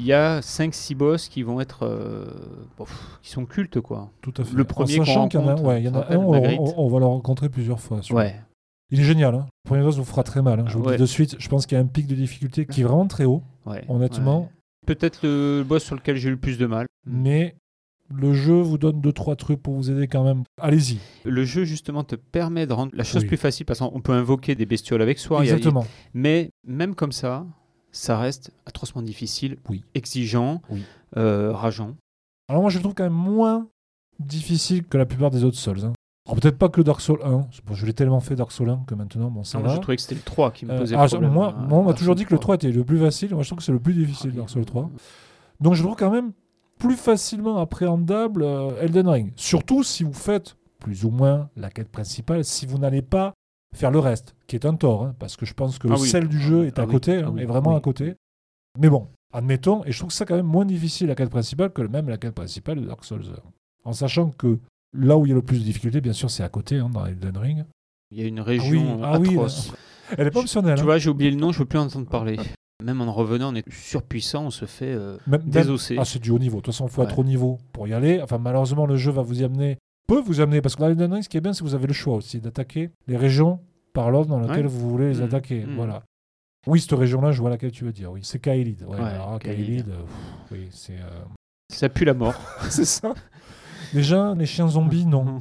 Y a 5-6 boss qui vont être. euh, bon, pff, qui sont cultes, quoi. Tout à fait. Le premier qu'on sachant qu'il y en a, rencontre, ouais, il y en ça a s'appelle un, on, on- va le rencontrer plusieurs fois. Ouais. Il est génial. Hein. Le premier boss vous fera très mal. hein. Je vous le dis de suite. Je pense qu'il y a un pic de difficulté qui est vraiment très haut, ouais. honnêtement. Peut-être le boss sur lequel j'ai eu le plus de mal. Mais le jeu vous donne deux trois trucs pour vous aider quand même. Allez-y. Le jeu, justement, te permet de rendre la chose Oui. plus facile parce qu'on peut invoquer des bestioles avec soi. il a- Exactement. Mais même comme ça, ça reste atrocement difficile, Oui. exigeant, Oui. euh, rageant. Alors moi, je le trouve quand même moins difficile que la plupart des autres Souls. hein. Alors peut-être pas que le Dark Souls 1. Bon, je l'ai tellement fait Dark Souls 1 que maintenant, bon, ça Non, moi, va. je trouvais que c'était le 3 qui me Euh, posait ah, problème. moi, hein, moi, on m'a toujours dit que le 3 était le plus facile. Moi, je trouve que c'est le plus difficile, Ah, Dark Souls 3. Donc, je le trouve quand même plus facilement appréhendable euh, Elden Ring. Surtout si vous faites plus ou moins la quête principale, si vous n'allez pas faire le reste, qui est un tort, hein, parce que je pense que Ah le oui. sel du jeu est Ah à oui. côté, Ah hein, oui. est vraiment à côté. Mais bon, admettons, et je trouve que c'est quand même moins difficile la quête principale que même la quête principale de Dark Souls 1. En sachant que là où il y a le plus de difficultés, bien sûr, c'est à côté, hein, dans Elden Ring. Il y a une région ah oui, atroce. Elle est pas optionnelle. Tu hein. vois, j'ai oublié le nom, je veux plus en entendre parler. Même en revenant, on est surpuissant, on se fait euh, Même- même- désosser. Ah, c'est du haut niveau. De toute façon, il faut Ouais. être au niveau pour y aller. Enfin, malheureusement, le jeu va vous y amener, peut vous amener, parce que dans Elden Ring, ce qui est bien, c'est que vous avez le choix aussi d'attaquer les régions par l'ordre dans lequel Ouais. vous voulez les Mm. attaquer. Mm. Voilà. Oui, cette région-là, je vois laquelle tu veux dire. Oui, c'est Kaelid. Ouais, Ouais, alors, Kaelid. Kaelid, euh, pff, oui, c'est. euh, Ça pue la mort. (laughs) c'est ça. Déjà, les chiens zombies, non. Mhm.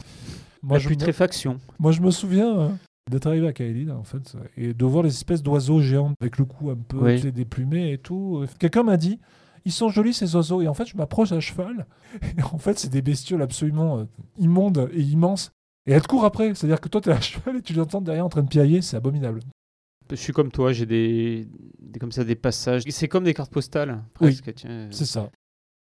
Moi, la je, putréfaction. moi, je me souviens euh, d'être arrivé à Kaelid, en fait, et de voir les espèces d'oiseaux géants avec le cou un peu Oui. déplumé et tout. Quelqu'un m'a dit ils sont jolis ces oiseaux. Et en fait, je m'approche à cheval. (laughs) Et en fait, c'est des bestioles absolument euh, immondes et immenses. Et elles te courent après. C'est-à-dire que toi, tu es à cheval et tu l'entends derrière en train de piailler. C'est abominable. Je suis comme toi, j'ai des, des- comme ça des passages. C'est comme des cartes postales, presque. tiens. C'est ça.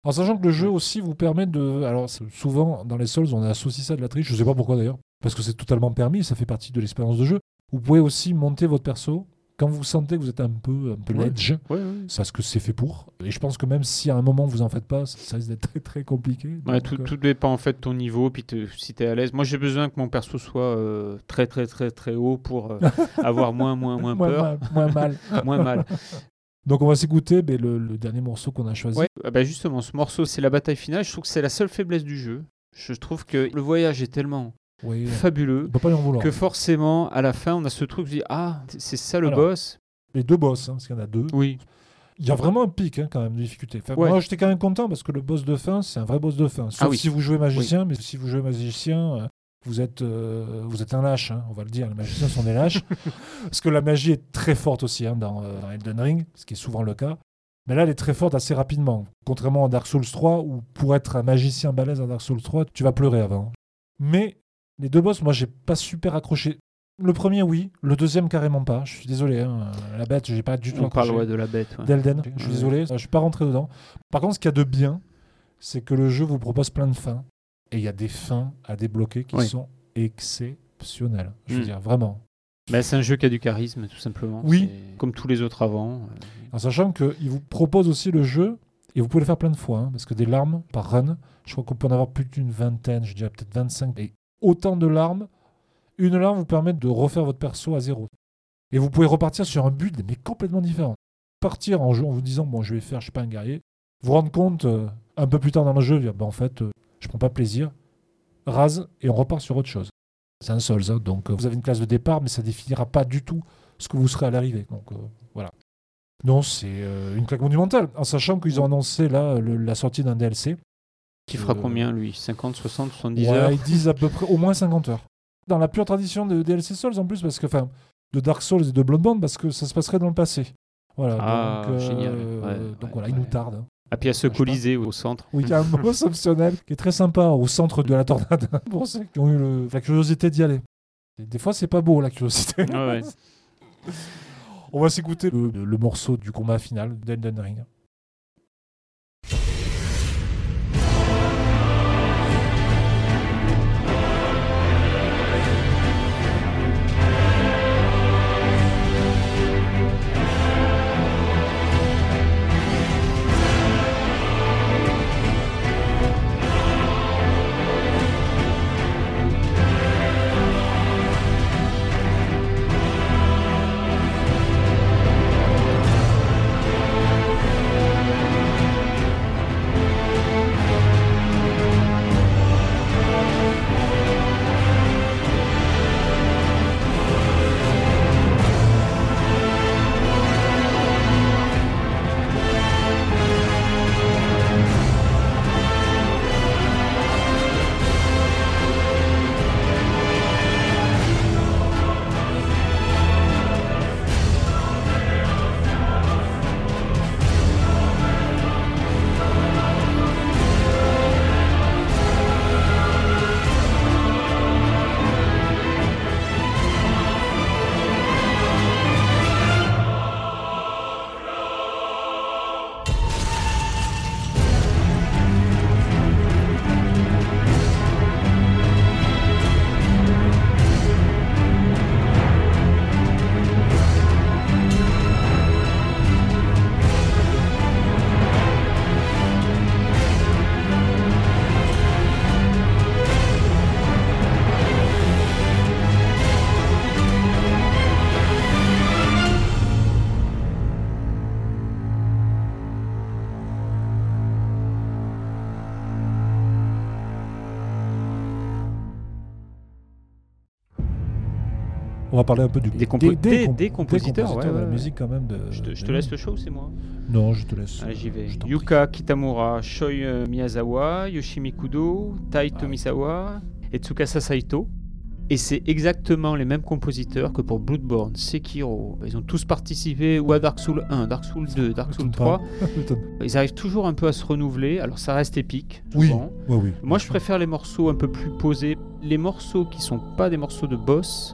En sachant que le jeu aussi vous permet de. Alors, souvent, dans les Souls, on associe ça de la triche. Je sais pas pourquoi d'ailleurs. Parce que c'est totalement permis. Ça fait partie de l'expérience de jeu. Vous pouvez aussi monter votre perso quand vous sentez que vous êtes un peu, un peu Ouais. ledge. Ouais, ouais. C'est ce que c'est fait pour. Et je pense que même si à un moment vous en faites pas, ça, risque d'être très très compliqué. Ouais, Donc, tout, euh, tout dépend en fait de ton niveau, puis te- si tu es à l'aise. Moi, j'ai besoin que mon perso soit euh, très, très, très, très haut pour euh, (laughs) avoir moins, moins, moins peur, moins mal. (laughs) moins mal. Donc on va s'écouter ben, le, le dernier morceau qu'on a choisi. Ah bah justement, ce morceau, c'est la bataille finale. Je trouve que c'est la seule faiblesse du jeu. Je trouve que le voyage est tellement Oui, fabuleux on peut pas en vouloir. que forcément, à la fin, on a ce truc, je dis, ah, c'est ça le Alors, boss Les deux boss, hein, parce qu'il y en a deux. Oui. Il y a vraiment un pic hein, quand même de difficulté. Enfin, Ouais. Moi j'étais quand même content parce que le boss de fin, c'est un vrai boss de fin. Sauf Ah oui. si vous jouez magicien, mais si vous jouez magicien, euh, vous êtes, euh, vous êtes un lâche, hein, on va le dire, les magiciens sont des lâches. (laughs) Parce que la magie est très forte aussi hein, dans, euh, dans Elden Ring, ce qui est souvent le cas. Mais là, elle est très forte assez rapidement. Contrairement à Dark Souls 3, où pour être un magicien balèze dans Dark Souls 3, tu vas pleurer avant. Mais les deux boss, moi, j'ai pas super accroché. Le premier, oui. Le deuxième, carrément pas. Je suis désolé. hein. La bête, j'ai pas du tout On parle ouais, de la bête. ouais. d'Elden. Je suis désolé, je suis pas rentré dedans. Par contre, ce qu'il y a de bien, c'est que le jeu vous propose plein de fins. Et il y a des fins à débloquer qui Oui. sont exceptionnelles. Je veux Mm. dire, vraiment. Bah, c'est un jeu qui a du charisme, tout simplement. Oui. Comme tous les autres avant. euh, En sachant qu'il vous propose aussi le jeu, et vous pouvez le faire plein de fois, hein, parce que des larmes par run, je crois qu'on peut en avoir plus d'une vingtaine, je dirais peut-être 25. Et autant de larmes, une larme vous permet de refaire votre perso à zéro. Et vous pouvez repartir sur un but, mais complètement différent. Partir en jeu en vous disant, bon, je vais faire, je suis pas un guerrier. Vous rendre compte, euh, un peu plus tard dans le jeu, bah, en fait, euh, je prends pas plaisir. Rase, et on repart sur autre chose. C'est un Souls, hein, donc euh, vous avez une classe de départ, mais ça définira pas du tout ce que vous serez à l'arrivée. Donc euh, voilà. Non, c'est une claque monumentale, en sachant qu'ils ont annoncé là la sortie d'un DLC. Qui fera Euh, combien, lui? 50, 60, 70 Ouais, heures? ils disent à peu près au moins 50 heures. Dans la pure tradition de DLC Souls en plus, parce que enfin de Dark Souls et de Bloodborne, parce que ça se passerait dans le passé. Voilà. Ah, donc, euh, génial. Ouais, donc ouais, voilà, il ouais. nous tarde. hein. Ah, puis il y a ce. Colisée au centre. Oui, il y a un (laughs) boss optionnel qui est très sympa au centre de la tornade (laughs) pour ceux qui ont eu le- la curiosité d'y aller. Des fois, c'est pas beau la curiosité. Ah ouais. (laughs) On va s'écouter le, le morceau du combat final d'Elden Ring. Va parler un peu du Des compo- des- comp- des compositeurs, ouais, de la ouais, ouais. musique quand même. De, Je te, je de- te laisse le show, c'est moi Non, je te laisse. J'y vais. je t'en Yuka Kitamura, Shoi euh, Miyazawa, Yoshimi Kudo, Tai Ah. Tomisawa et Tsukasa Saito. Et c'est exactement les mêmes compositeurs que pour Bloodborne, Sekiro. Ils ont tous participé ou à Dark Souls 1, Dark Souls 2, Dark Souls M'étonne 3. pas. M'étonne. Ils arrivent toujours un peu à se renouveler. Alors ça reste épique, oui, oui. Moi, je préfère les morceaux un peu plus posés. Les morceaux qui sont pas des morceaux de boss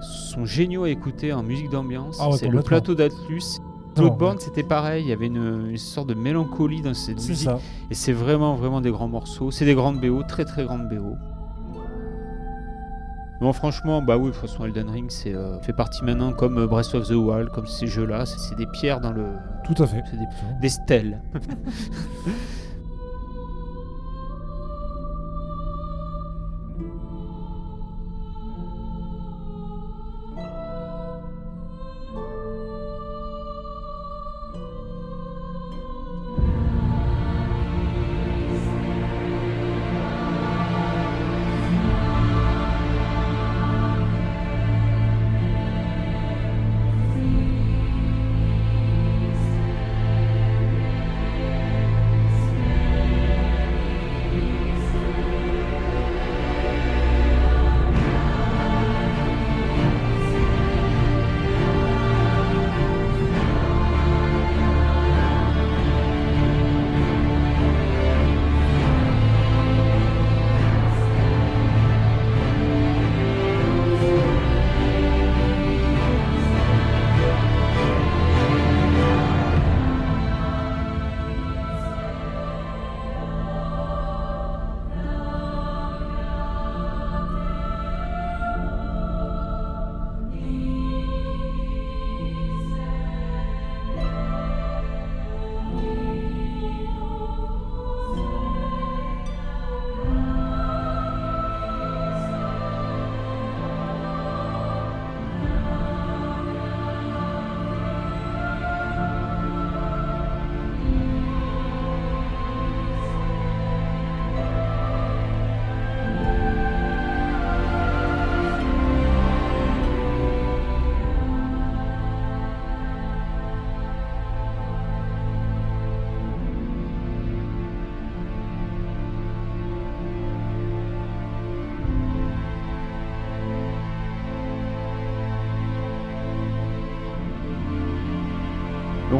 sont géniaux à écouter en musique d'ambiance. Ah ouais, c'est le plateau d'Atlus. Bloodborne, ouais. c'était pareil. Il y avait une, une sorte de mélancolie dans cette musique. ça. Et c'est vraiment, vraiment des grands morceaux. C'est des grandes BO, très, très grandes BO. Bon, franchement, bah oui, de toute façon, Elden Ring c'est, euh, fait partie maintenant comme euh, Breath of the Wild, comme ces jeux-là. C'est, c'est des pierres dans le. Tout à fait. C'est des, des stèles. (laughs)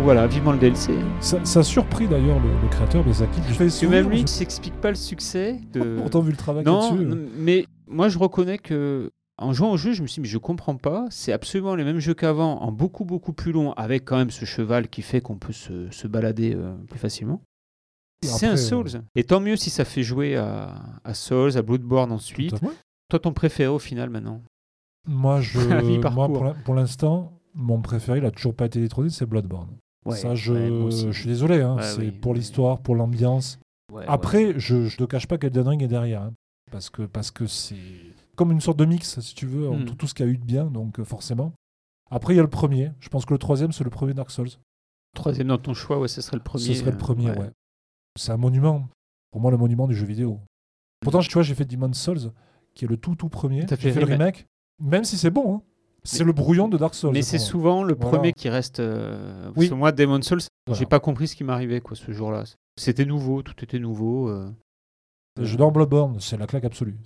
donc voilà, vivement le DLC. Ça, ça a surpris d'ailleurs le, le créateur Miyazaki. Je fais Parce que même lui, il je- s'explique pas le succès de. Pourtant, vu le travail non, dessus. non, mais moi je reconnais que en jouant au jeu, je me suis dit, mais je comprends pas. C'est absolument les mêmes jeux qu'avant, en beaucoup beaucoup plus long, avec quand même ce cheval qui fait qu'on peut se, se balader euh, plus facilement. C'est un Souls. euh, Et tant mieux si ça fait jouer à, à Souls, à Bloodborne ensuite. à. Toi, ton préféré au final maintenant Moi, je, (laughs) moi pour l'instant, mon préféré, il a toujours pas été détrôné, c'est Bloodborne. Ça, je, ouais, je suis désolé. hein, Ouais, c'est oui, pour l'histoire, pour l'ambiance. Ouais, Après, je ne te cache pas qu'Elden Ring est derrière. hein, parce que parce que c'est comme une sorte de mix, si tu veux, entre Hmm. tout ce qu'il y a eu de bien, donc euh, forcément. Après, il y a le premier. Je pense que le troisième, c'est le premier Dark Souls. Troisième dans ton choix, ouais, ce serait le premier. Ce serait le euh, premier, ouais. C'est un monument. Pour moi, le monument du jeu vidéo. Pourtant, tu vois, j'ai fait Demon's Souls, qui est le tout tout premier. T'as J'ai fait fait le remake. remake. Même si c'est bon, hein. C'est le brouillon de Dark Souls. Mais c'est souvent le Voilà. premier qui reste. euh, Oui. moi, Demon Souls, Voilà. j'ai pas compris ce qui m'arrivait quoi ce jour-là. C'était nouveau, tout était nouveau. euh. Le jeu dans Bloodborne, c'est la claque absolue.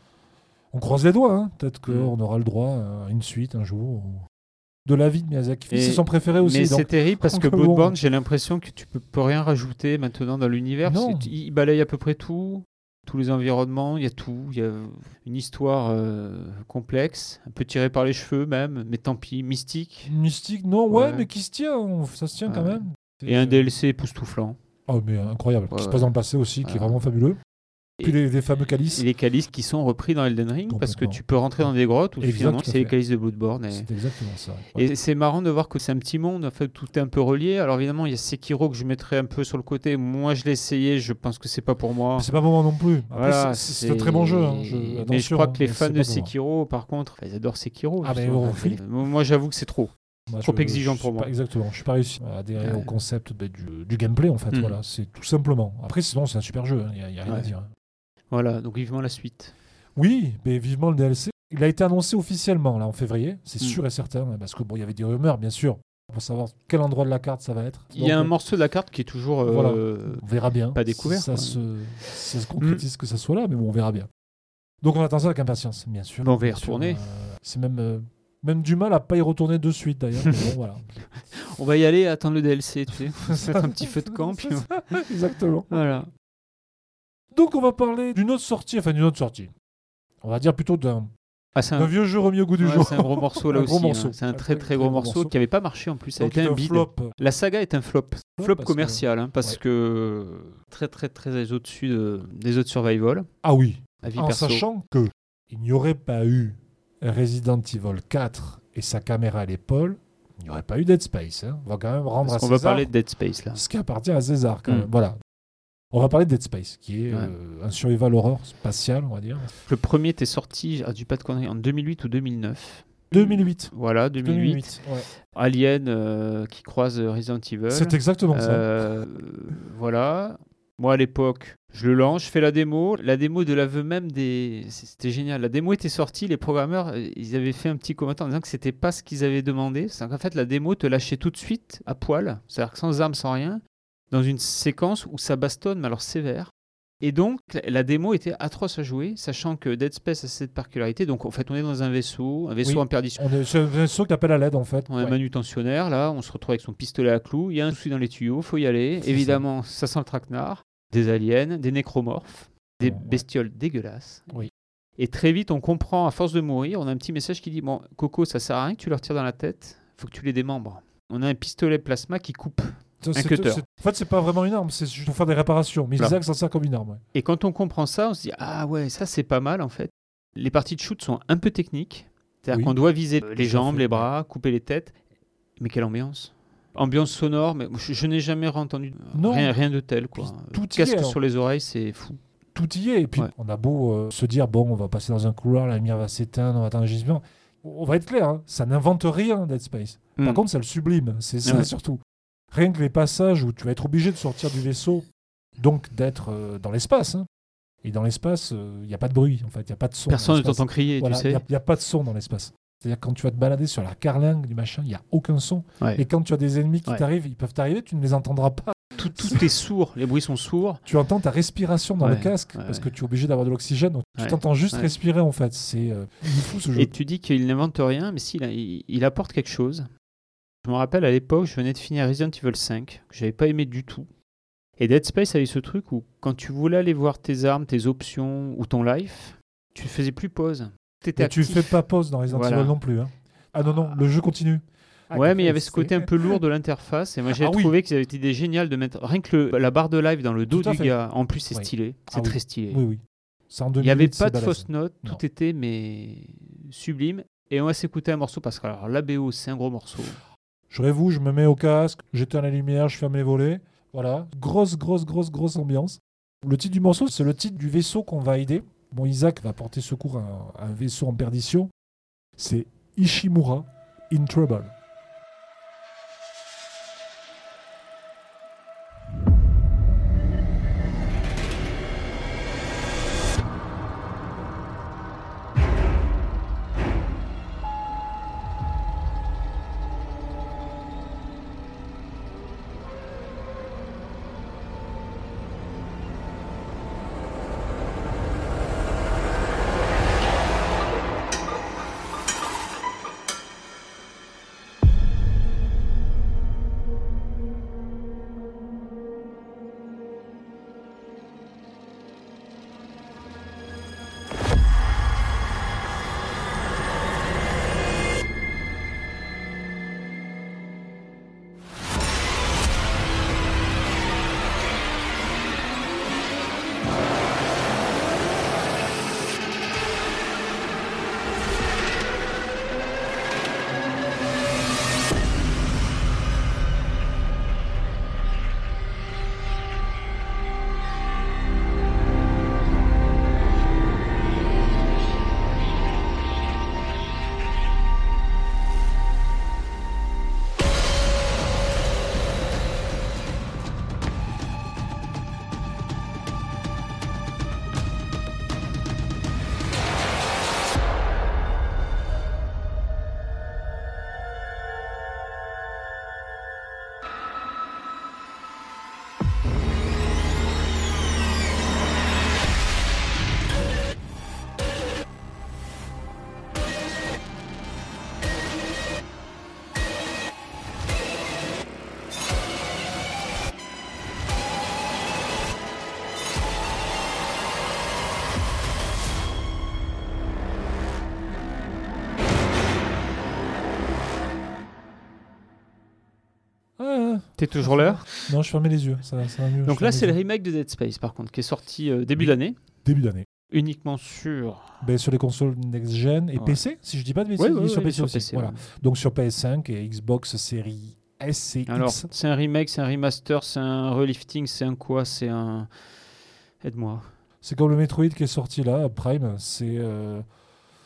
On croise les doigts, hein. peut-être qu'on Mm. aura le droit à une suite un jour. ou- De la vie de Miyazaki. C'est son préféré aussi. Mais c'est terrible parce que (laughs) bon. Bloodborne, j'ai l'impression que tu peux, peux rien rajouter maintenant dans l'univers. Il balaye à peu près tout, tous les environnements, il y a tout. Il y a une histoire euh, complexe, un peu tirée par les cheveux même, mais tant pis, mystique. Mystique, non, ouais, Ouais. mais qui se tient, on- ça se tient quand même. Et un DLC époustouflant. Oh, mais incroyable. Ouais, qui se passe dans le passé aussi, qui est vraiment fabuleux. Et- Puis les, les fameux calices. Et les calices qui sont repris dans Elden Ring parce que tu peux rentrer dans des grottes où Exact, finalement c'est les calices de Bloodborne. Et... C'est exactement ça. ouais. Et c'est marrant de voir que c'est un petit monde, en fait, tout est un peu relié. Alors évidemment, il y a Sekiro que je mettrais un peu sur le côté. Moi, je l'ai essayé, je pense que c'est pas pour moi. C'est pas moment non plus. Voilà, c'est- un très bon jeu. hein. Je- Mais je crois hein, que les mais fans de pour moi. Sekiro, par contre, ils adorent Sekiro. Ah, mais oui. Moi, j'avoue que c'est trop. Moi, Trop je- exigeant je pour moi. pas- exactement. Je suis pas réussi à adhérer Ouais. au concept bah, du, du gameplay, en fait. Mm. Voilà, c'est tout simplement. Après, sinon, c'est un super jeu. Il n'y a, y a rien à dire. Voilà, donc vivement la suite. Oui, mais vivement le DLC. Il a été annoncé officiellement là en février, c'est Mm. sûr et certain, hein, parce que bon, il y avait des rumeurs, bien sûr, pour savoir quel endroit de la carte ça va être. Il y a un morceau de la carte qui est toujours. euh, Voilà. On verra bien. Pas découvert, Si ça, se, si ça se concrétise que ça soit là, mais bon, on verra bien. Donc on attend ça avec impatience, bien sûr. Bon, on va y retourner. euh, c'est même, euh, même du mal à pas y retourner de suite d'ailleurs. bon, voilà. (laughs) On va y aller, attendre le DLC, tu sais. (laughs) On va se mettre un petit feu de camp. Puis... Exactement. Voilà. Donc on va parler d'une autre sortie, enfin d'une autre sortie. On va dire plutôt d'un Ah, un... vieux jeu remis au goût du ouais, jour. c'est un gros morceau là (laughs) aussi. hein. C'est un très très, gros morceau, morceau. qui n'avait pas marché en plus. Ça a été un bide. flop. La saga est un flop. Flop, que- commercial, hein, parce Ouais. que très très très au-dessus de- des autres survival. Ah oui, en perso. sachant que il n'y aurait pas eu Resident Evil 4 et sa caméra à l'épaule, il n'y aurait pas eu Dead Space. hein. On va quand même rendre Parce à qu'on va César parler de Dead Space là. ce qui appartient à César. Quand Mm. même. Voilà. On va parler de Dead Space, qui est Ouais. euh, un survival horror spatial, on va dire. Le premier était sorti, ah, du pas de conneries, en 2008 ou 2009. 2008. Voilà, 2008. ouais. Alien euh, qui croise Resident Evil. C'est exactement ça. Euh, voilà. Moi à l'époque, je le lance, je fais la démo. La démo de l'aveu même des. C'était génial. La démo était sortie, les programmeurs, euh, ils avaient fait un petit commentaire en disant que c'était pas ce qu'ils avaient demandé. C'est qu'en fait, la démo te lâchait tout de suite à poil, c'est-à-dire que sans armes, sans rien, dans une séquence où ça bastonne, mais alors sévère. Et donc, la- démo était atroce à jouer, sachant que Dead Space a cette particularité. Donc, en fait, on est dans un vaisseau, un vaisseau Oui. en perdition. On est, c'est un vaisseau qui appelle à l'aide, en fait. On a un Ouais. manutentionnaire, là, on se retrouve avec son pistolet à clous, il y a un souci dans les tuyaux, faut y aller. Évidemment, ça. sent le traquenard, des aliens, des nécromorphes, des Ouais. bestioles dégueulasses. Oui. Et très vite, on comprend, à force de mourir, on a un petit message qui dit Bon, Coco, ça sert à rien que tu leur tires dans la tête, faut que tu les démembres. On a un pistolet plasma qui coupe. Un cutter. En fait, c'est pas vraiment une arme, c'est juste pour faire des réparations. Mais. Isaac s'en sert comme une arme. ouais. Et quand on comprend ça, on se dit Ah ouais, ça c'est pas mal en fait. Les parties de shoot sont un peu techniques, c'est-à-dire Oui. qu'on doit viser les Tout à jambes, les bras, couper les têtes. Mais quelle ambiance Ambiance sonore, mais je, je n'ai jamais entendu Non. rien, rien de tel. Quoi. Puis tout y Casque est, sur les oreilles, c'est fou. Tout y est. Et puis, Ouais. on a beau euh, se dire bon, on va passer dans un couloir, la lumière va s'éteindre, on va attendre un gisement. On va être clair, hein, ça n'invente rien, Dead Space. Par Mm. contre, ça le sublime. C'est ça Ouais. surtout. Rien que les passages où tu vas être obligé de sortir du vaisseau, donc d'être euh, dans l'espace. hein. Et dans l'espace, euh, il n'y a pas de bruit, en fait. Il n'y a pas de son. Personne ne t'entend crier, Voilà, tu Il sais. n'y a, pas de son dans l'espace. C'est-à-dire quand tu vas te balader sur la carlingue du machin, il n'y a aucun son. Ouais. Et quand tu as des ennemis qui Ouais. t'arrivent, ils peuvent t'arriver, tu ne les entendras pas. Tout, tout est sourd, les bruits sont sourds. Tu entends ta respiration dans le casque parce que tu es obligé d'avoir de l'oxygène. Tu t'entends juste respirer en fait. C'est euh, il fou ce jeu. Et tu dis qu'il n'invente rien, mais si, il, a- il- il apporte quelque chose. Je me rappelle à l'époque, je venais de finir Resident Evil 5, que j'avais pas aimé du tout. Et Dead Space avait ce truc où quand tu voulais aller voir tes armes, tes options ou ton life, tu faisais plus pause. T'étais Et tu fais pas pause dans Resident Voilà. Evil non plus. hein. Ah non, non, le jeu continue. Ouais, mais il y avait ce côté un peu lourd de l'interface. Et moi, j'ai Ah oui. trouvé qu'ils avaient une idée géniale de mettre rien que le- la barre de live dans le dos du fait. gars. En plus, c'est Oui. stylé. C'est Ah oui. très stylé. Oui, oui. C'est en Il n'y avait 2008, pas c'est de fausses notes. Non. Tout était mais sublime. Et on va s'écouter un morceau parce que alors, la BO, c'est un gros morceau. Je révoue, je me mets au casque, j'éteins la lumière, je ferme les volets. Voilà. Grosse, grosse, grosse, grosse ambiance. Le titre du morceau, c'est le titre du vaisseau qu'on va aider. Bon, Isaac va porter secours à un, à un vaisseau en perdition. C'est Ishimura in Trouble. T'es toujours là non, je fermais les yeux. Ça, ça va mieux. Donc là, c'est le remake de Dead Space, par contre, qui est sorti euh, début d'année, Début d'année. uniquement sur. Ben, sur les consoles next-gen et Ouais. PC, si je dis pas de bêtises, Ouais, ouais, sur PC sur aussi. PC, voilà. Donc sur PS5 et Xbox série S et Alors, X. c'est un remake, c'est un remaster, c'est un relifting, c'est un quoi C'est un. Aide-moi. C'est comme le Metroid qui est sorti là, Prime. C'est euh,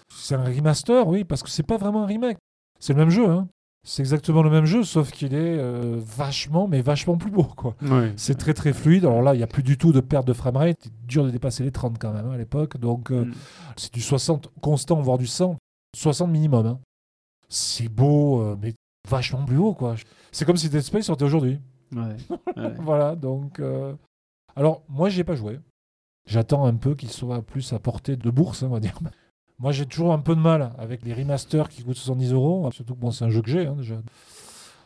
c'est un remaster, oui, parce que c'est pas vraiment un remake. C'est le même jeu, hein. C'est exactement le même jeu, sauf qu'il est euh, vachement, mais vachement plus beau, quoi. C'est très très fluide. Alors là, il n'y a plus du tout de perte de framerate. C'est dur de dépasser les 30 quand même hein, à l'époque. Donc euh, Mm. c'est du 60 constant, voire du 100. 60 minimum. hein. C'est beau, euh, mais vachement plus haut, quoi. C'est comme si Dead Space sortait aujourd'hui. Ouais. ouais. (laughs) Voilà, donc. Alors, moi, j'y ai pas joué. J'attends un peu qu'il soit plus à portée de bourse, hein, on va dire. Moi, j'ai toujours un peu de mal avec les remasters qui coûtent 70 euros, surtout que bon, c'est un jeu que j'ai hein, déjà.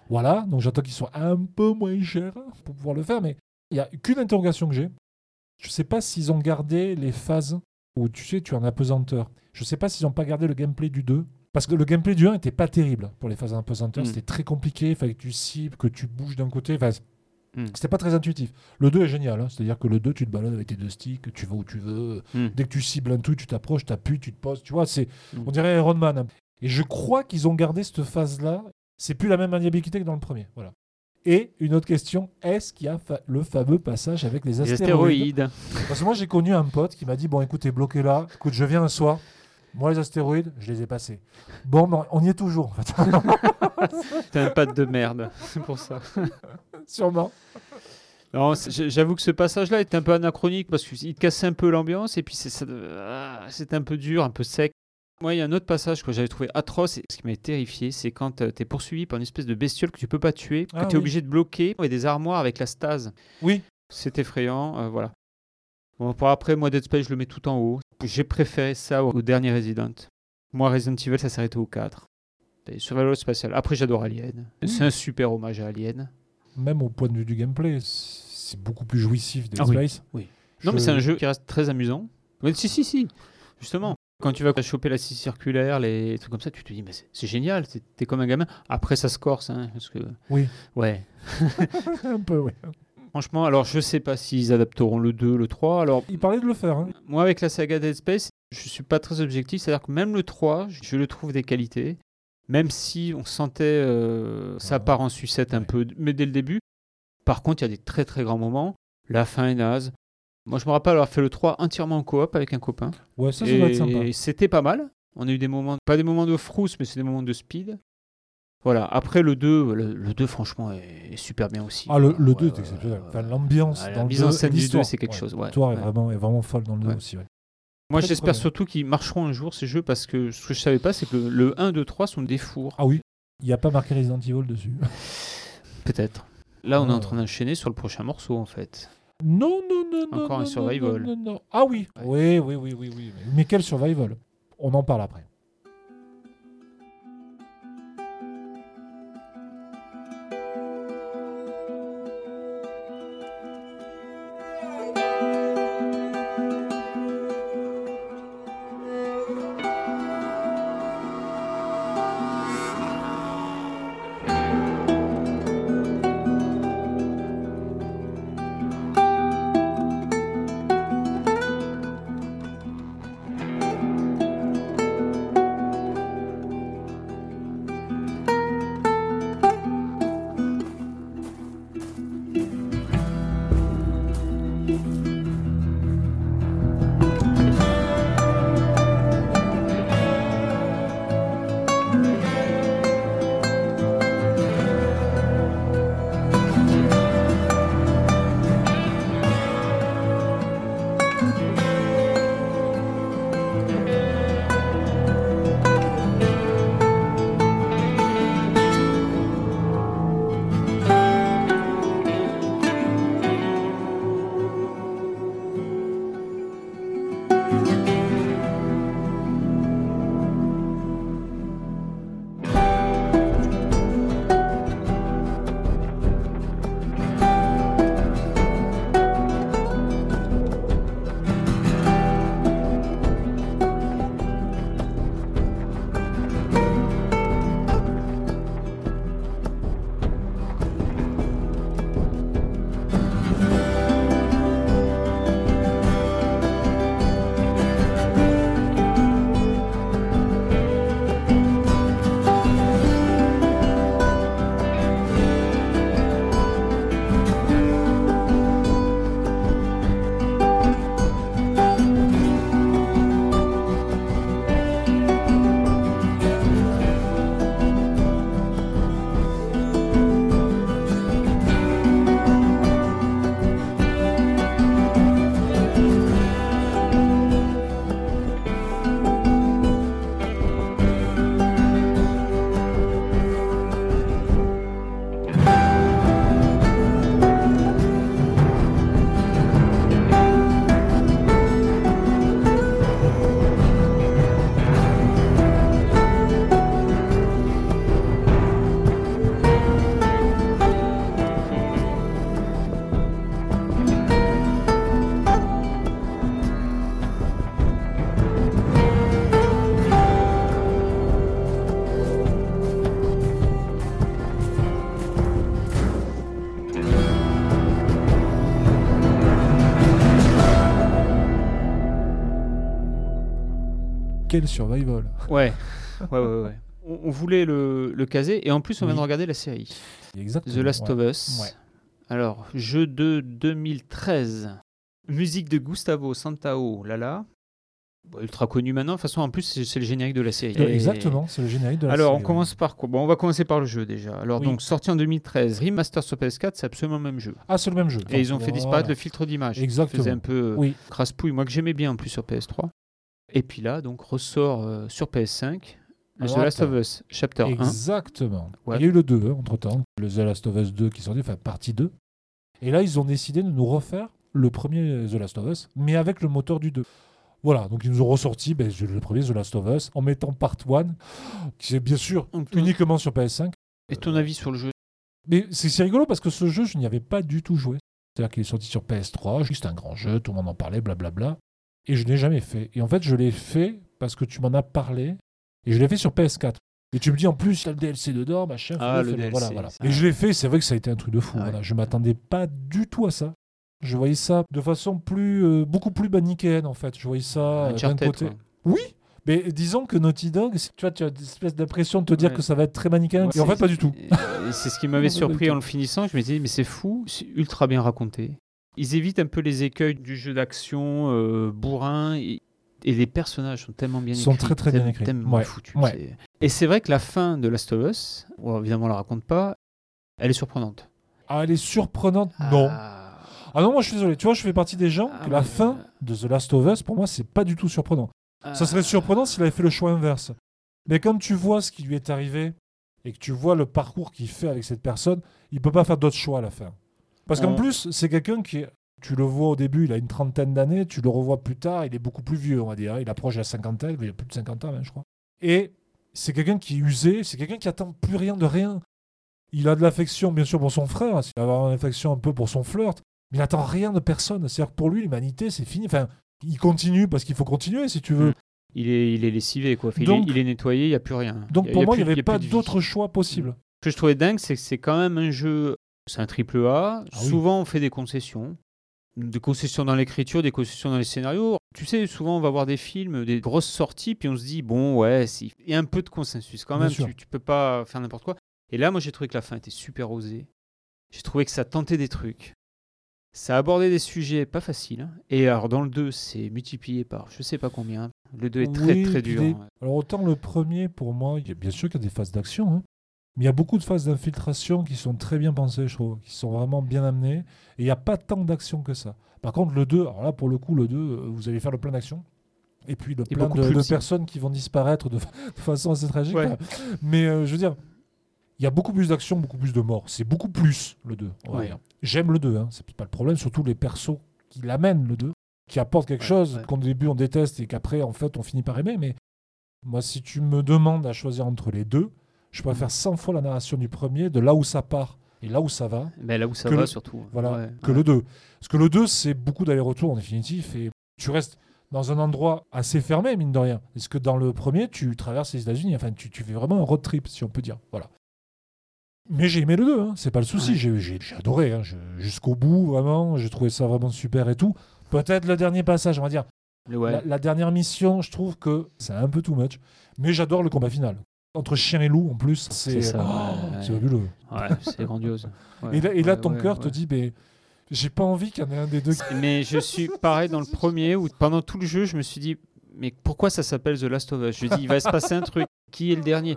Voilà, donc j'attends qu'il soit un peu moins cher pour pouvoir le faire, mais il n'y a qu'une interrogation que j'ai. Je sais pas s'ils ont gardé les phases où tu sais, tu es en apesanteur. Je sais pas s'ils n'ont pas gardé le gameplay du 2. Parce que le gameplay du 1 était pas terrible pour les phases en apesanteur. Mm. C'était très compliqué. Il fallait que tu cibles, que tu bouges d'un côté. Enfin, Mm. c'était pas très intuitif. Le 2 est génial. hein. C'est-à-dire que le 2, tu te balades avec tes deux sticks, tu vas où tu veux. Mm. Dès que tu cibles un truc, tu t'approches, tu appuies, tu te poses. Tu vois, c'est, Mm. on dirait Iron Man. hein. Et je crois qu'ils ont gardé cette phase-là. C'est plus la même maniabilité que dans le premier. Voilà. Et une autre question, est-ce qu'il y a fa- le fameux passage avec les Les astéroïdes? astéroïdes. Parce que moi, j'ai connu un pote qui m'a dit Bon, écoute, t'es bloqué là. Écoute, je viens un soir. Moi, les astéroïdes, je les ai passés. Bon, on y est toujours, en fait. (laughs) T'es un pâte de merde. C'est pour ça. (laughs) Sûrement. Non, c'est- j'avoue que ce passage-là était un peu anachronique parce qu'il cassait un peu l'ambiance et puis c'est ah, c'était un peu dur, un peu sec. Moi, il y a un autre passage que j'avais trouvé atroce et ce qui m'a terrifié, c'est quand tu es poursuivi par une espèce de bestiole que tu peux pas tuer, que Ah tu es oui. obligé de bloquer et des armoires avec la stase. Oui. C'est effrayant, euh, voilà. Bon, pour après, moi, Dead Space, je le mets tout en haut. J'ai préféré ça au, dernier Resident. Moi, Resident Evil, ça s'arrêtait au 4. Et Survival spatial. Après, j'adore Alien. Oui. C'est un super hommage à Alien. Même au point de vue du gameplay, c'est beaucoup plus jouissif des Ah oui, Space. oui. Non, mais c'est un jeu qui reste très amusant. Mais si, si, si. Justement, quand tu vas choper la scie circulaire, les trucs comme ça, tu te dis, mais c'est- génial, t'es comme un gamin. Après, ça se corse, hein, parce que. Oui. Ouais. (laughs) un peu, oui. Franchement, alors je sais pas s'ils adapteront le 2, le 3. Alors, Il parlait de le faire. hein. moi, avec la saga Dead Space, je suis pas très objectif. C'est-à-dire que même le 3, je le trouve des qualités. Même si on sentait euh, ça Ah. part en sucette un Ouais. peu, mais dès le début. Par contre, il y a des très très grands moments. La fin est naze. Moi, je me rappelle avoir fait le 3 entièrement en coop avec un copain. Ouais, ça, ça doit être sympa. Et c'était pas mal. On a eu des moments, pas des moments de frousse, mais c'est des moments de speed. Voilà. Après, le 2, le, le 2 franchement, est, est super bien aussi. Ah, le, Ouais, le ouais, 2 est ouais, exceptionnel. ouais, Enfin, ouais. l'ambiance Ah, la dans le mise en 2 scène du 2, l'histoire. c'est quelque chose, ouais, L'histoire est, ouais. vraiment, est vraiment folle dans le 2 Ouais. aussi. ouais. Moi, j'espère surtout qu'ils marcheront un jour ces jeux parce que ce que je savais pas, c'est que le, le 1, 2, 3 sont des fours. Ah oui, il n'y a pas marqué Resident Evil dessus. (laughs) Peut-être. Là, on est Ah. en train d'enchaîner sur le prochain morceau, en fait. Non, non, non, non. Encore un survival. non, non, non. Ah oui. Oui, oui, oui, oui, oui. Mais, mais quel survival? On en parle après. Quel survival Ouais. ouais, ouais, ouais. On, on voulait le, le caser et en plus, on vient Oui. de regarder la série. Exactement. The Last ouais. of Us. Ouais. Alors, jeu de 2013. Musique de Gustavo Santao, Lala. Bon, ultra connu maintenant. De toute façon, en plus, c'est le générique de la série. Euh, Et- Exactement, c'est le générique de la Alors, on série, commence par quoi? Bon, on va commencer par le jeu déjà. Alors, Oui. donc, sorti en 2013, remaster sur PS4, c'est absolument le même jeu. Ah, c'est le même jeu. Et ils ont fait disparaître le filtre d'image. Exactement. faisait un peu euh, Oui. crasse-pouille, moi que j'aimais bien en plus sur PS3. Et puis là, donc, ressort euh, sur PS5 le The Last of. Us, Chapter 1. Exactement. Ouais. Il y a eu le 2 entre temps, le The Last of Us 2 qui est sorti, enfin partie 2. Et là, ils ont décidé de nous refaire le premier The Last of Us, mais avec le moteur du 2. Voilà, donc ils nous ont ressorti ben, le premier The Last of Us en mettant Part 1, qui est bien sûr Donc, uniquement sur PS5. Et ton avis sur le jeu? Mais c'est c'est rigolo parce que ce jeu, je n'y avais pas du tout joué. C'est-à-dire qu'il est sorti sur PS3, juste un grand jeu, tout le monde en parlait, blablabla. Et je n'ai jamais fait. Et en fait, je l'ai fait parce que tu m'en as parlé. Et je l'ai fait sur PS4. Et tu me dis en plus, il y a le DLC dedans, machin. Ah, le. DLC, Voilà, voilà. Et je l'ai fait, c'est vrai que ça a été un truc de fou. Ah ouais. voilà. Je m'attendais pas du tout à ça. Je voyais ça de façon plus, euh, beaucoup plus manichéenne en fait. Je voyais ça euh, d'un côté. quoi. Oui, mais disons que Naughty Dog, tu vois, tu as une espèce d'impression de te dire Ouais. que ça va être très manichéen. et en fait, pas du tout. Et C'est ce qui m'avait (laughs) surpris en le finissant. Je me disais, mais c'est fou, c'est ultra bien raconté. Ils évitent un peu les écueils du jeu d'action euh, bourrin. Et, et les personnages sont tellement bien Sont écrits. très, très bien écrits. Tellement Ouais, foutus. ouais. Et c'est vrai que la fin de Last of Us, évidemment, on la raconte pas, elle est surprenante. Ah, elle est surprenante? Non. Ah. Ah non, moi je suis désolé. Tu vois, je fais partie des gens Ah que la ouais. fin de The Last of Us, pour moi, c'est pas du tout surprenant. Ça serait surprenant s'il avait fait le choix inverse. Mais quand tu vois ce qui lui est arrivé et que tu vois le parcours qu'il fait avec cette personne, il peut pas faire d'autre choix à la fin. Parce qu'en plus, c'est quelqu'un qui, tu le vois au début, il a une trentaine d'années, tu le revois plus tard, il est beaucoup plus vieux, on va dire. Il approche la cinquantaine, il a plus de 50 ans, je crois. Et c'est quelqu'un qui est usé, c'est quelqu'un qui attend plus rien de rien. Il a de l'affection, bien sûr, pour son frère, il va avoir une affection un peu pour son flirt, mais il attend rien de personne. C'est-à-dire que pour lui, l'humanité, c'est fini. Enfin, il continue parce qu'il faut continuer, si tu veux. Mm. Il est, il est lessivé, quoi. Enfin, il, est, il est nettoyé, il n'y a plus rien. Donc a- pour moi, il n'y avait pas d'autre choix possible. Ce que je trouvais dingue, c'est que c'est quand même un jeu. C'est un triple A. Ah oui. Souvent, on fait des concessions. Des concessions dans l'écriture, des concessions dans les scénarios. Tu sais, souvent, on va voir des films, des grosses sorties, puis on se dit, bon, ouais, il y a un peu de consensus quand même. Tu, tu peux pas faire n'importe quoi. Et là, moi, j'ai trouvé que la fin était super osée. J'ai trouvé que ça tentait des trucs. Ça abordait des sujets pas faciles. hein. Et alors, dans le 2, c'est multiplié par je sais pas combien. Le 2 est très, Oui, très dur. les- hein. Alors autant le premier, pour moi, il y a bien sûr qu'il y a des phases d'action, hein, mais il y a beaucoup de phases d'infiltration qui sont très bien pensées, je trouve, qui sont vraiment bien amenées, et il n'y a pas tant d'action que ça. Par contre, le 2, alors là, pour le coup, le 2, euh, vous allez faire le plein d'action. Et puis le Et plein de, personnes qui vont disparaître de, (laughs) de façon assez tragique. Ouais. Enfin, Mais euh, je veux dire, il y a beaucoup plus d'action, beaucoup plus de morts. C'est beaucoup plus le 2. on va Ouais. dire. J'aime le 2, hein, c'est pas le problème, surtout les persos qui l'amènent le 2, qui apportent quelque Ouais, chose qu'au début on déteste et qu'après en fait on finit par aimer. Mais moi, si tu me demandes à choisir entre les deux, je préfère 100 fois la narration du premier, de là où ça part et là où ça va, Mais là où ça va, le- surtout. voilà, Ouais, que ouais. le 2. Parce que le 2, c'est beaucoup d'aller-retour en définitif et tu restes dans un endroit assez fermé, mine de rien. Est-ce que dans le premier, tu traverses les États-Unis, enfin, tu, tu fais vraiment un road trip, si on peut dire. Voilà. Mais j'ai aimé le 2, hein, c'est pas le souci. Ouais. J'ai- adoré, hein, jusqu'au bout, vraiment. J'ai trouvé ça vraiment super et tout. Peut-être le dernier passage, on va dire. La, la dernière mission, je trouve que c'est un peu too much. Mais j'adore le combat final. Entre chien et loup, en plus, c'est oh, ouais, c'est ouais. c'est grandiose. (laughs) Ouais, et là, et là, ouais, ton ouais, cœur te dit, mais j'ai pas envie qu'il y en ait un des deux. qui- Mais je suis pareil dans le premier où pendant tout le jeu, je me suis dit, mais pourquoi ça s'appelle The Last of Us? Je dis, il va se passer un truc. Qui est le dernier?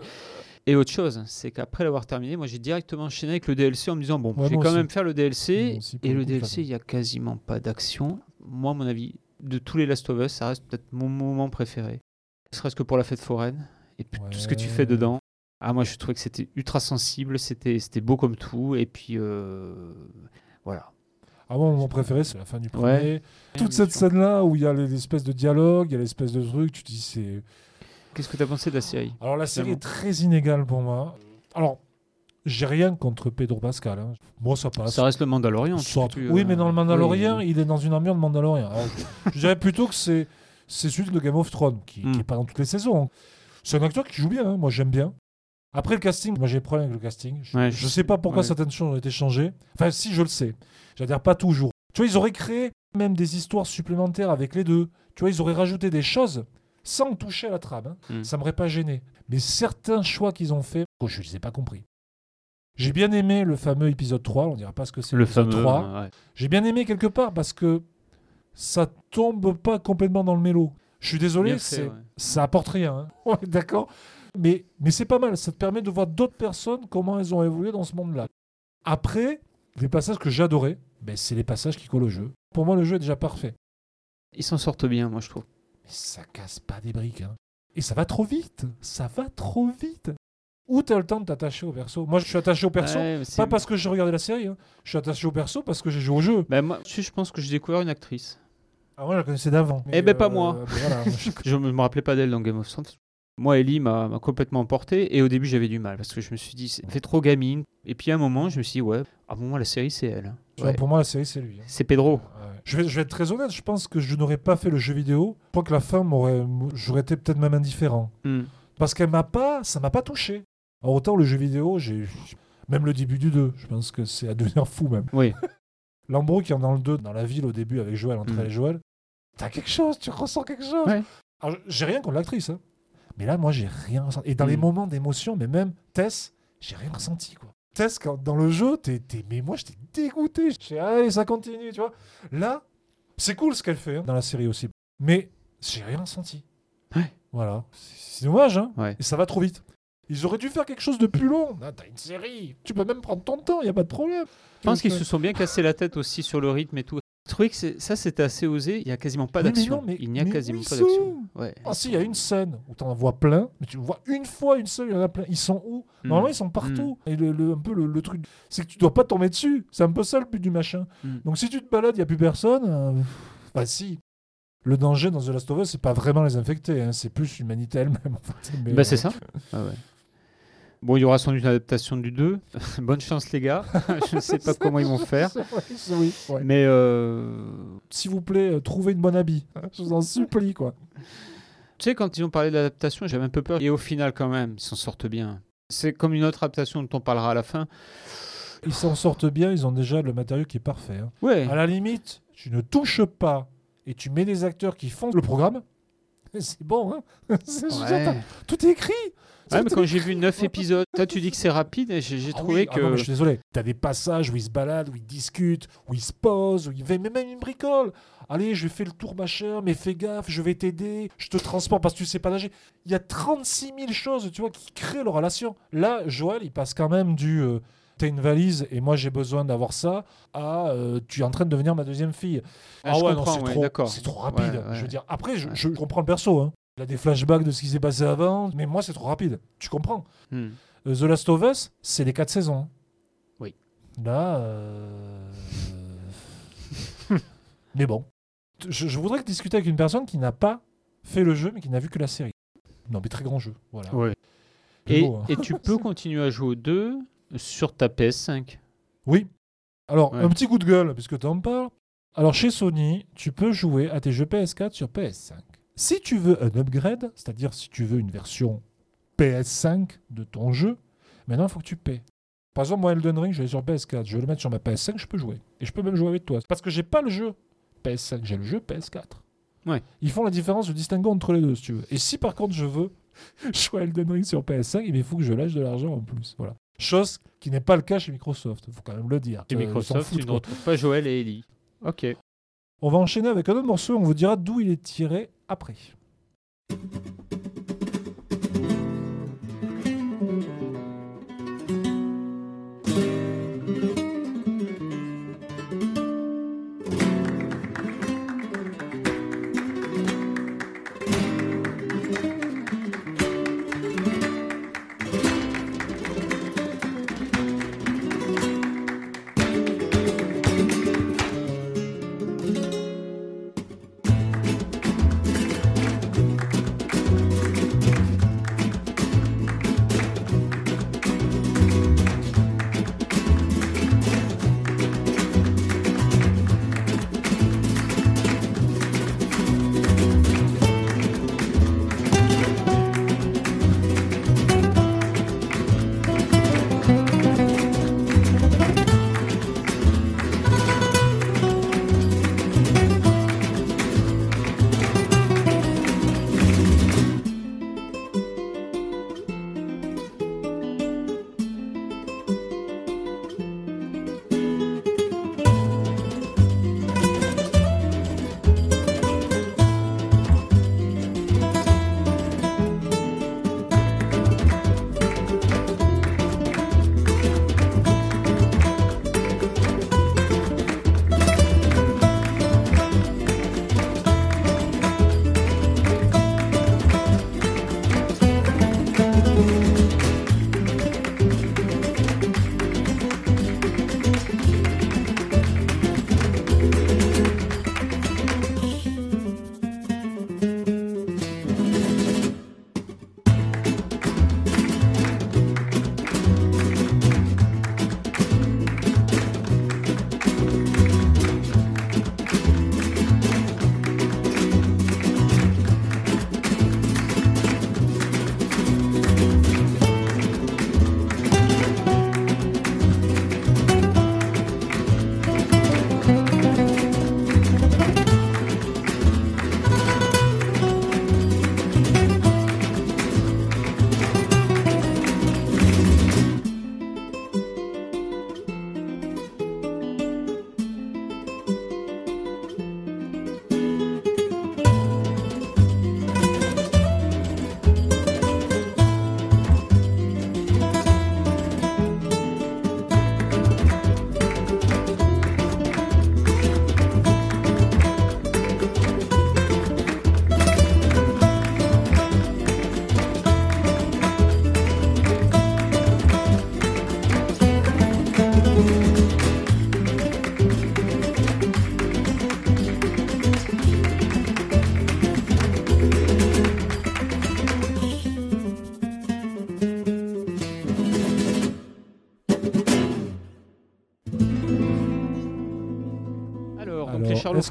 Et autre chose, c'est qu'après l'avoir terminé, moi j'ai directement enchaîné avec le DLC en me disant, bon, Ouais, je vais quand aussi. même faire le DLC. Aussi, et le DLC, il y a quasiment pas d'action. Moi, à mon avis, de tous les Last of Us, ça reste peut-être mon moment préféré. Ne serait-ce que pour la fête foraine et puis tout ce que tu fais dedans. Ah, moi, je trouvais que c'était ultra sensible, c'était c'était beau comme tout. Et puis, euh, voilà. Ah bon, mon préféré, c'est la fin du premier. Ouais. Toute cette scène-là où il y a l'espèce de dialogue, il y a l'espèce de truc, tu te dis c'est. Qu'est-ce que tu as pensé de la série Alors la série est très inégale pour moi. Alors, j'ai rien contre Pedro Pascal. hein. Moi, ça passe. Ça reste le Mandalorian. tu oui, euh, mais dans le Mandalorian, oui. il est dans une ambiance de Mandalorian. Alors, je, dirais plutôt que c'est c'est celui de Game of Thrones, qui Hmm. n'est pas dans toutes les saisons. C'est un acteur qui joue bien, hein. moi j'aime bien. Après le casting, moi j'ai des problèmes avec le casting. Je, Ouais, je sais pas pourquoi ouais. certaines choses ont été changées. Enfin, si, je le sais. J'adhère pas toujours. Tu vois, ils auraient créé même des histoires supplémentaires avec les deux. Tu vois, ils auraient rajouté des choses sans toucher à la trame. hein. Hmm. Ça m'aurait pas gêné. Mais certains choix qu'ils ont faits, oh, je les ai pas compris. J'ai bien aimé le fameux épisode 3, on dira pas ce que c'est Le fameux. 3. ouais. J'ai bien aimé quelque part parce que ça tombe pas complètement dans le mélo. Je suis désolé, c'est ouais. ça apporte rien. hein. (laughs) Ouais, d'accord. Mais, mais c'est pas mal. Ça te permet de voir d'autres personnes, comment elles ont évolué dans ce monde-là. Après, les passages que j'adorais, ben, c'est les passages qui collent au jeu. Pour moi, le jeu est déjà parfait. Ils s'en sortent bien, moi, je trouve. Mais ça casse pas des briques. hein. Et ça va trop vite. Ça va trop vite. Où t'as le temps de t'attacher au perso? Moi, je suis attaché au perso. Ouais, Pas parce que j'ai regardé la série. hein. Je suis attaché au perso parce que j'ai joué au jeu. Ben, moi, je pense que j'ai découvert une actrice. Ah, moi, je la connaissais d'avant. Eh Mais, ben, pas moi. mais voilà, moi, je- (laughs) Je me rappelais pas d'elle dans Game of Thrones. Moi, Ellie m'a complètement emporté et au début j'avais du mal parce que je me suis dit, c'est fait trop gamine. Et puis à un moment, je me suis dit, ouais, à un moment, la série c'est elle. hein. Ouais. Pour moi, la série, c'est lui. hein. C'est Pedro. Ouais. Je, vais, je vais être très honnête, je pense que je n'aurais pas fait le jeu vidéo. Je crois que la fin m'aurait. J'aurais été peut-être même indifférent. Hmm. Parce qu'elle m'a pas. Ça m'a pas touché. Alors, autant le jeu vidéo, j'ai. Même le début du 2, je pense que c'est à devenir fou même. Oui. (laughs) Lambro qui est dans le 2, dans la ville au début avec Joël, entre Mm. elle et Joël, t'as quelque chose, tu ressens quelque chose. Ouais. Alors, j'ai rien contre l'actrice, hein. mais là, moi, j'ai rien ressenti. Et dans les Mm. moments d'émotion, mais même Tess, j'ai rien ressenti, quoi. Tess, quand, dans le jeu, t'es, t'es- mais moi, j'étais dégoûté. Je dis, allez, ça continue, tu vois. Là, c'est cool ce qu'elle fait hein, dans la série aussi, mais j'ai rien ressenti. Ouais. Voilà. C'est, c'est dommage, hein. Ouais. Et ça va trop vite. Ils auraient dû faire quelque chose de plus long. Ah, t'as une série. Tu peux même prendre ton temps, il a pas de problème. Je pense qu'ils se sont bien cassé la tête aussi sur le rythme et tout. Que c'est- ça c'était assez osé. Il y a quasiment pas d'action. Il n'y a mais quasiment pas d'action. Ouais. Ah si, il y a une scène où t'en vois plein, mais tu vois une fois, une seule, il y en a plein. Ils sont où? Hmm. Normalement, ils sont partout. Et le, le- un peu le, le truc, c'est que tu dois pas tomber dessus. C'est un peu ça le but du machin. Hmm. Donc si tu te balades, il y a plus personne. euh, Bah si. Le danger dans The Last of Us, c'est pas vraiment les infectés, hein, c'est plus l'humanité elle-même. En fait. Bah, euh, c'est ça. Ah ouais. Bon, il y aura sans doute une adaptation du 2. (laughs) Bonne chance, les gars. (laughs) je ne sais pas (laughs) comment ils vont faire. Oui, ouais. Mais euh, S'il vous plaît, euh, trouvez une bonne habit. Je vous en supplie, quoi. tu sais, quand ils ont parlé de l'adaptation, j'avais un peu peur. Et au final, quand même, ils s'en sortent bien. C'est comme une autre adaptation dont on parlera à la fin. Ils s'en sortent bien, ils ont déjà le matériau qui est parfait. hein. Ouais. À la limite, tu ne touches pas et tu mets des acteurs qui font le programme. C'est bon, hein dire, Ouais. t'as- Tout est écrit. Ouais, mais quand j'ai vu 9 épisodes, toi tu dis que c'est rapide et j'ai Ah trouvé oui, ah que. non, mais je suis désolé. T'as des passages où ils se baladent, où ils discutent, où ils se posent, où ils mais même une bricole. Allez, je fais le tour machin, mais fais gaffe, je vais t'aider, je te transporte parce que tu sais pas nager. Il y a 36 000 choses, tu vois, qui créent leur relation. Là, Joël, il passe quand même du euh, t'as une valise et moi j'ai besoin d'avoir ça à euh, tu es en train de devenir ma deuxième fille. Ah, je ouais, comprends, c'est ouais, trop, rapide. Ouais. Je veux dire, après, je comprends le perso. Hein. Il a des flashbacks de ce qui s'est passé avant, mais moi c'est trop rapide. Tu comprends Hmm. euh, The Last of Us, c'est les quatre saisons. Oui. Là. euh, (laughs) mais bon. Je, je voudrais discuter avec une personne qui n'a pas fait le jeu, mais qui n'a vu que la série. Non, mais très grand jeu. Voilà. Et, beau, hein. et tu (laughs) peux continuer à jouer au 2 sur ta PS5. Oui. Alors, Ouais. un petit coup de gueule, puisque tu en parles. Alors, chez Sony, tu peux jouer à tes jeux PS4 sur PS5. Si tu veux un upgrade, c'est-à-dire si tu veux une version PS5 de ton jeu, maintenant, il faut que tu paies. Par exemple, moi, Elden Ring, je l'ai sur PS4. Je vais le mettre sur ma PS5, je peux jouer. Et je peux même jouer avec toi. Parce que j'ai pas le jeu PS5, j'ai le jeu PS4. Ouais. Ils font la différence, le distinguo entre les deux, si tu veux. Et si par contre je veux (laughs) jouer Elden Ring sur PS5, il faut que je lâche de l'argent en plus. Voilà. Chose qui n'est pas le cas chez Microsoft, faut quand même le dire. Chez Euh, ils s'en Microsoft, foutent, tu ne retrouves pas Joël et Ellie. Ok. On va enchaîner avec un autre morceau, on vous dira d'où il est tiré après.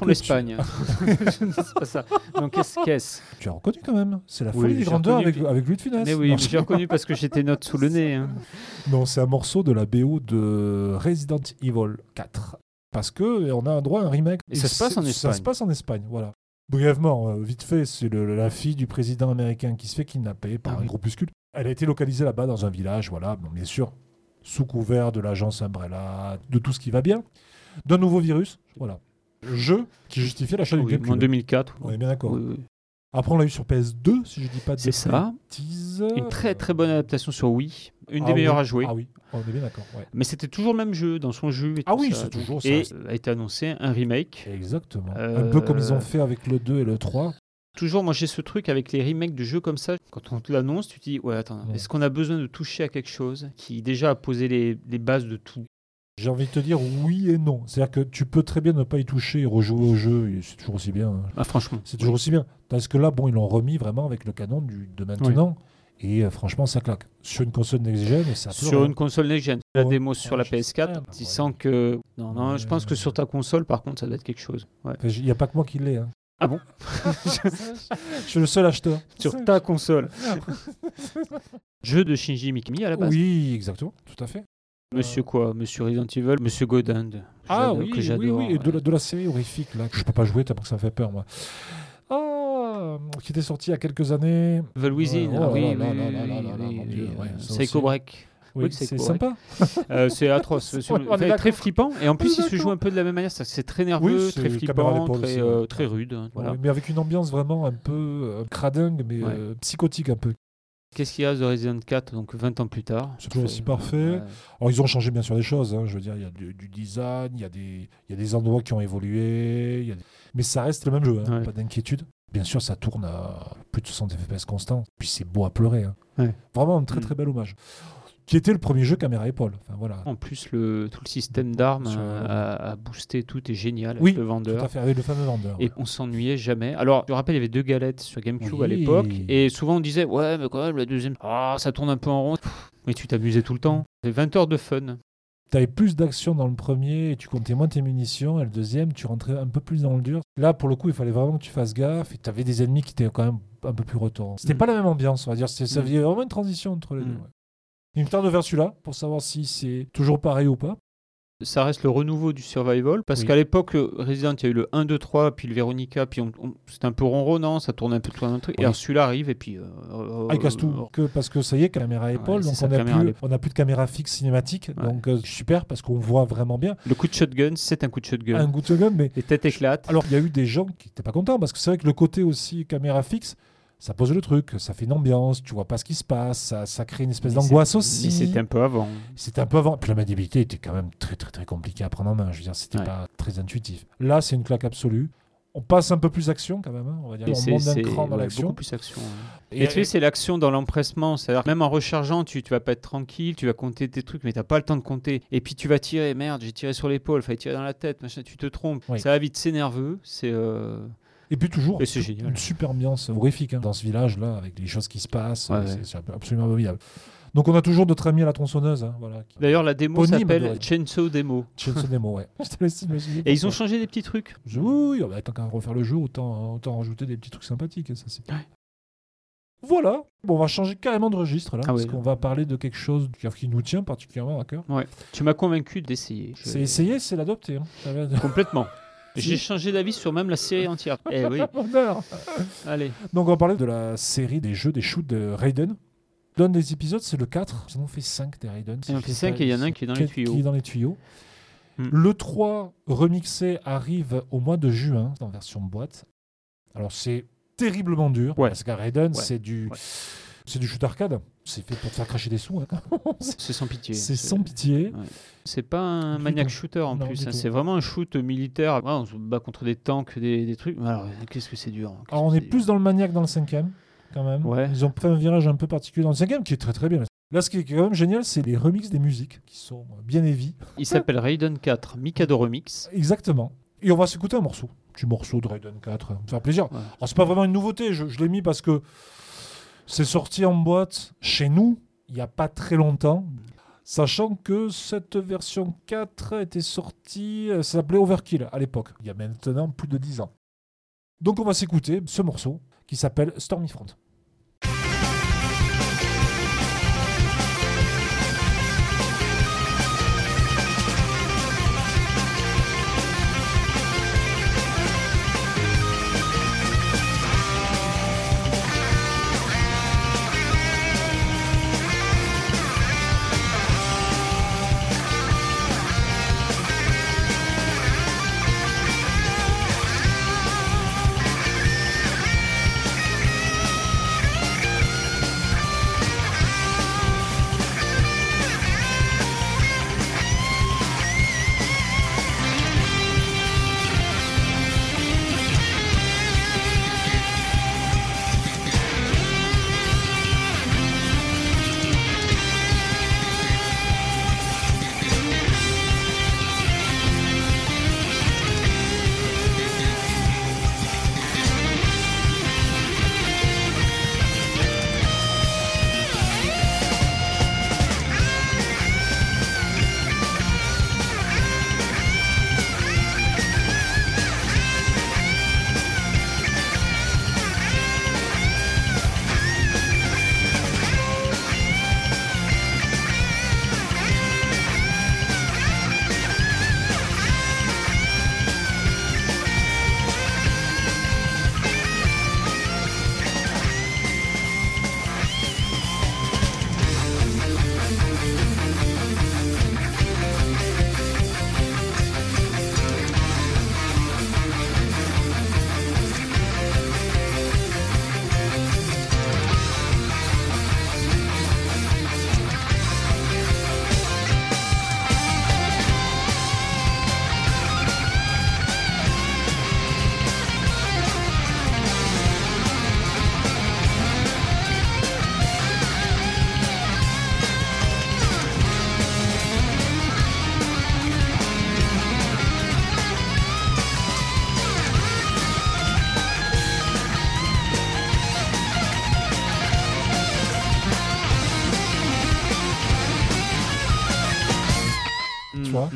Tu- (laughs) l'Espagne. c'est pas ça. Donc qu'est-ce qu'est-ce? Tu as reconnu quand même. C'est la Oui, folie des j'ai grandeurs reconnu. avec, avec Louis de Funès. Mais oui, Non, mais j'ai reconnu parce que j'étais note sous le nez. hein. (laughs) Non, c'est un morceau de la BO de Resident Evil 4. Parce que on a un droit à un remake. Et ça se passe en c'est- Ça Espagne. se passe en Espagne, voilà. Brièvement, euh, vite fait, c'est le- la fille du président américain qui se fait kidnapper par Ah un oui. groupuscule. Elle a été localisée là-bas dans un village, voilà, bon, bien sûr, sous couvert de l'agence Umbrella, de tout ce qui va bien, d'un nouveau virus, voilà. Jeu qui justifiait l'achat du Oui, GameCube. en 2004. On est bien d'accord. Oui, oui. Après, on l'a eu sur PS2, si je dis pas de C'est ça. Une très très bonne adaptation sur Wii. Une Ah des meilleures oui. à jouer. Ah oui, on est bien d'accord. ouais. Mais c'était toujours le même jeu dans son jeu. Et Ah tout oui, c'est toujours ça. Et a été annoncé un remake. Exactement. Euh, Un peu comme ils ont fait avec le 2 et le 3. Toujours, moi j'ai ce truc avec les remakes de jeux comme ça. Quand on te l'annonce, tu te dis Ouais, attends, Ouais. est-ce qu'on a besoin de toucher à quelque chose qui déjà a posé les, les bases de tout? J'ai envie de te dire oui et non. C'est-à-dire que tu peux très bien ne pas y toucher et rejouer au jeu, et c'est toujours aussi bien. hein. Ah, Franchement. C'est toujours aussi bien. Parce que là, bon, ils l'ont remis vraiment avec le canon du, de maintenant. Et euh, franchement, ça claque. Sur une console next-gen, ça Sur rien. une console next-gen. La Ouais. démo sur la Ouais, je pas, PS4, bah, tu ouais. sens que. Non, non, je pense que sur ta console, par contre, ça doit être quelque chose. Il n'y a pas que moi qui l'ai. hein. Ah bon? (laughs) Je suis le seul acheteur. Sur ta console. (laughs) Jeu de Shinji Mikami à la base. Oui, exactement. Tout à fait. Monsieur quoi? Monsieur Resident Evil? Monsieur Godin. Ah oui, que oui, oui, et de, la, de la série horrifique là, que je peux pas jouer tellement que ça me fait peur moi. Ah, qui était sorti il y a quelques années. Evil Within, Ouais, ah oh oui, là oui, euh, Psycho. Break. Oui, c'est sympa. Euh, c'est atroce. C'est très flippant. Et en plus, il se joue un peu de la même manière. C'est très nerveux, Oui, très flippant, très, aussi, euh, ouais. très rude. Voilà. Ouais, mais avec une ambiance vraiment un peu euh, cradingue, mais Ouais. euh, psychotique un peu. Qu'est-ce qu'il y a de Resident 4, donc 20 ans plus tard C'est toujours aussi parfait. Ouais. Alors ils ont changé bien sûr des choses. hein, je veux dire, il y a du, du design, il y a des, il y a des endroits qui ont évolué, il y a des- mais ça reste le même jeu. hein, Ouais. Pas d'inquiétude. Bien sûr, ça tourne à plus de 60 FPS constants. Puis c'est beau à pleurer. hein. Ouais. Vraiment un très Mm. très bel hommage. Qui était le premier jeu caméra épaule. Enfin voilà. En plus, le, tout le système d'armes euh, a, a boosté, tout est génial Oui, avec le Tout vendeur. à fait avec le fameux vendeur. Et on s'ennuyait jamais. Alors, je rappelle, il y avait deux galettes sur GameCube à l'époque. Et souvent, on disait, ouais, mais quand même, la deuxième, ah, ça tourne un peu en rond. Mais tu t'amusais tout le temps. C'est 20 heures de fun. Tu avais plus d'action dans le premier et tu comptais moins tes munitions. Et le deuxième, tu rentrais un peu plus dans le dur. Là, pour le coup, il fallait vraiment que tu fasses gaffe. Et tu avais des ennemis qui étaient quand même un peu plus retors. C'était Mm. pas la même ambiance, on va dire. Ça Mm. faisait vraiment une transition entre les Mm. deux. ouais. Il me tarde de faire celui-là pour savoir si c'est toujours pareil ou pas. Ça reste le renouveau du survival. Parce Oui. qu'à l'époque, Resident, il y a eu le 1, 2, 3, puis le Veronica, puis c'était un peu ronronnant, ça tournait un peu tout un truc. Oui. Et alors celui-là arrive, et puis. euh, euh, Ah, il casse tout. euh, Que, parce que ça y est, caméra épaule. c'est donc on n'a à plus, de caméra fixe cinématique. Ouais. Donc euh, super parce qu'on voit vraiment bien. Le coup de shotgun, c'est un coup de shotgun. Un good gun, mais Les têtes éclatent. Alors, il y a eu des gens qui n'étaient pas contents parce que c'est vrai que le côté aussi caméra fixe, ça pose le truc, ça fait une ambiance, tu vois pas ce qui se passe, ça, ça crée une espèce d'angoisse aussi. C'était un peu avant. C'était un peu avant. Puis la maniabilité était quand même très très très compliquée à prendre en main. Je veux dire, c'était Ouais. pas très intuitif. Là, c'est une claque absolue. On passe un peu plus action quand même. hein, on va dire. Et on monte d'un c'est- cran dans ouais, l'action. Beaucoup plus action. ouais. Et- Et, tu sais, c'est l'action dans l'empressement. C'est-à-dire, même en rechargeant, tu, tu vas pas être tranquille, tu vas compter tes trucs, mais t'as pas le temps de compter. Et puis tu vas tirer, merde, j'ai tiré sur l'épaule, fallait tirer dans la tête, machin, tu te trompes. Oui. Ça va vite, c'est nerveux. C'est. euh, Et puis toujours, Et génial. une super ambiance horrifique hein, dans ce village-là, avec les choses qui se passent. Ouais, c'est ouais. absolument abominable. Donc on a toujours notre ami à la tronçonneuse. hein, voilà, qui- D'ailleurs, la démo s'appelle. Chainsaw Demo. Chainsaw Demo, ouais. (laughs) Et ils ont changé des petits trucs. Je- oui, bah, tant qu'à refaire le jeu, autant, autant rajouter des petits trucs sympathiques. Ça, c'est... Ouais. Voilà, bon, on va changer carrément de registre là, Ah parce oui. qu'on va parler de quelque chose qui, nous tient particulièrement à cœur. Tu m'as convaincu d'essayer. Je- C'est essayer, c'est l'adopter. Hein. Complètement. (laughs) J'ai changé d'avis sur même la série entière. Eh oui, (laughs) allez. Donc on va parler de la série des jeux, des shoots de Raiden. Donne des épisodes, c'est le 4. Ils en ont fait 5 des Raiden. si Ils en ont fait dis cinq pas- et il y en a un qui est dans les tuyaux. Qui est dans les tuyaux. Hmm. Le 3 remixé arrive au mois de juin en version boîte. Alors c'est terriblement dur Ouais. parce qu'à Raiden Ouais. c'est du Ouais. C'est du shoot arcade. C'est fait pour te faire cracher des sous. hein. (laughs) C'est sans pitié. c'est sans pitié. C'est pas un maniac shooter en Non, plus, hein, c'est vraiment un shoot militaire. Ouais, on se bat contre des tanks, des, des trucs. Alors, qu'est-ce que c'est dur. hein, Alors on est plus dans le maniaque dans le cinquième quand même. Ouais. Ils ont pris un virage un peu particulier dans le cinquième qui est très très bien. Là ce qui est quand même génial c'est les remixes des musiques qui sont bien heavy. Il s'appelle Raiden 4 Mikado Remix. Exactement. Et on va s'écouter un morceau. Petit morceau de Raiden 4. Ça me fait plaisir. Ouais. Alors, c'est pas vraiment une nouveauté. Je, je l'ai mis parce que c'est sorti en boîte chez nous il n'y a pas très longtemps. Sachant que cette version 4 était sortie, euh, ça s'appelait Overkill à l'époque, il y a maintenant plus de 10 ans. Donc on va s'écouter ce morceau qui s'appelle Stormy Front.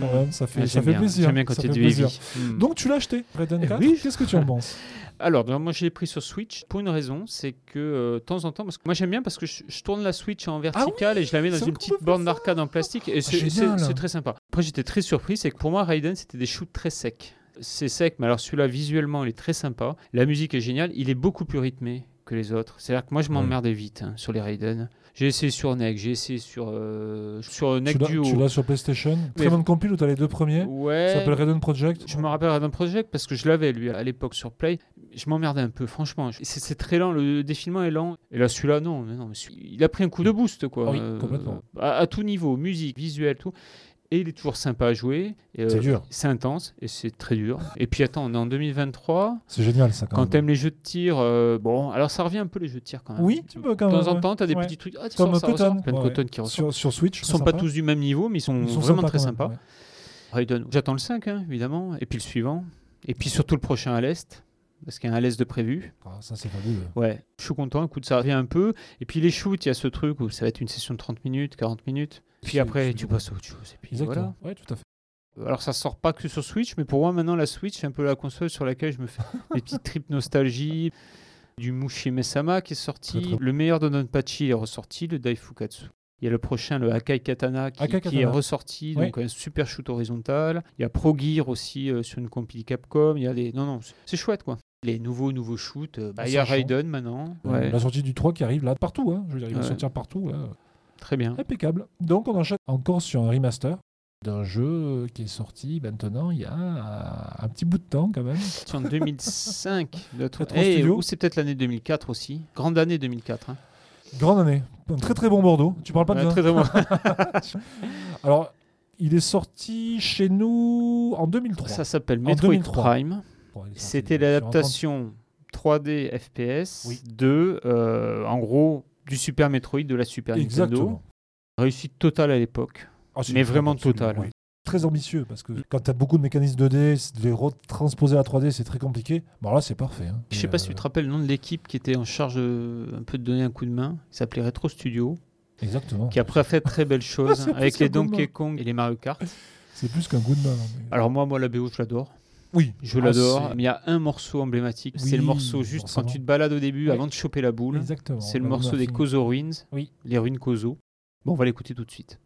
Même, ça fait, Ouais, ça fait bien. plaisir. J'aime bien quand ça il y a fait du plaisir. heavy. Donc tu l'as acheté, Raiden Eh 4 oui. Qu'est-ce que tu en penses (laughs) Alors, donc, moi, je l'ai pris sur Switch pour une raison, c'est que euh, de temps en temps, parce que moi j'aime bien parce que je, je tourne la Switch en verticale et je la mets dans une petite borne d'arcade en plastique et c'est c'est- c'est très sympa. Après, j'étais très surpris, c'est que pour moi, Raiden, c'était des shoots très secs. C'est sec, mais alors celui-là, visuellement, il est très sympa. La musique est géniale, il est beaucoup plus rythmé que les autres. C'est-à-dire que moi, je m'emmerdais vite hein, sur les Raiden. J'ai essayé sur NEC, j'ai essayé sur, euh, sur NEC Duo. Tu l'as sur PlayStation Très Mais- bonne compile où tu as les deux premiers Ouais. Ça s'appelle Raiden Project. Je me rappelle Raiden Project parce que je l'avais lui à l'époque sur Play. Je m'emmerdais un peu, franchement. C'est très lent, le défilement est lent. Et là, celui-là, non, mais non, mais il a pris un coup de boost, quoi. Oui, complètement. à, à tout niveau, musique, visuel, tout. Et il est toujours sympa à jouer. Et, euh, C'est dur. C'est intense et c'est très dur. Et puis attends, on est en 2023. C'est génial ça quand, Quand t'aimes les jeux de tir, euh, bon, alors ça revient un peu les jeux de tir quand même. Oui, tu peux quand De même. temps en temps, t'as des Ouais. petits trucs. Ah, tu Comme sors, ça Cotton. ressort. Plein de Ouais, qui. Sur, sur Switch. Ils sont pas tous du même niveau, mais ils sont, Ils sont vraiment très sympas. Raiden. J'attends le 5, hein, évidemment. Et puis le suivant. Et puis surtout le prochain à l'Est. Parce qu'il y a un à l'Est de prévu. Ah, ça c'est fabuleux. Ouais, je suis content. Écoute, ça revient un peu. Et puis les shoots, il y a ce truc où ça va être une session de 30 minutes, 40 minutes. Puis après, tu passes à autre chose. Et puis voilà. Exactement. Ouais, tout à fait. Alors ça sort pas que sur Switch, mais pour moi maintenant la Switch c'est un peu la console sur laquelle je me fais (laughs) des petites trips nostalgie. Du Mushi Mesama qui est sorti, Très, très le meilleur de Donpachi est ressorti, le Daifukatsu. Il y a le prochain, le Akai Katana, qui, Akai qui Katana. est ressorti, Oui. donc un super shoot horizontal. Il y a Pro Gear aussi euh, sur une compil Capcom. Il y a des... Non, non, c'est- chouette quoi. Les nouveaux, nouveaux shoots. euh, bah, il y a. Raiden maintenant. Ouais, La sortie du 3 qui arrive là partout. Hein. Je veux dire, il va Ouais. sortir partout. là. Très bien. Impeccable. Donc on enchaîne encore sur un remaster d'un jeu qui est sorti maintenant il y a un petit bout de temps quand même. C'est en 2005. (laughs) Notre... Retro Eh, Studio. ou c'est peut-être l'année 2004 aussi. Grande année 2004. hein. Grande année. Un très très bon Bordeaux. Tu parles pas de Ouais, vin très, très bon. (laughs) Alors, il est sorti chez nous en 2003. Ça s'appelle Metroid 2003. Prime. C'était l'adaptation 3D FPS Oui. de, euh, en gros, du Super Metroid de la Super Nintendo. Exactement. Réussite totale à l'époque. Ah, Mais vraiment totale. oui. Très ambitieux parce que quand tu as beaucoup de mécanismes 2D, si tu devais retransposer à 3D, c'est très compliqué. Bon, là, c'est parfait. hein. Je sais pas si euh, tu te rappelles le nom de l'équipe qui était en charge euh, un peu de donner un coup de main. Il s'appelait Retro Studio. Exactement. qui après a fait de très belles (laughs) choses avec les Donkey. Kong et les Mario Kart. C'est plus qu'un Goodman. hein, mais- Alors moi, moi la BO, je l'adore. Oui, Je Ah, l'adore. Mais il y a un morceau emblématique. c'est le morceau juste forcément. quand tu te balades au début Oui. avant de choper la boule. Exactement. C'est le morceau des. Kozo Ruins. Oui. Les ruines Kozo. Bon, on va l'écouter tout de suite.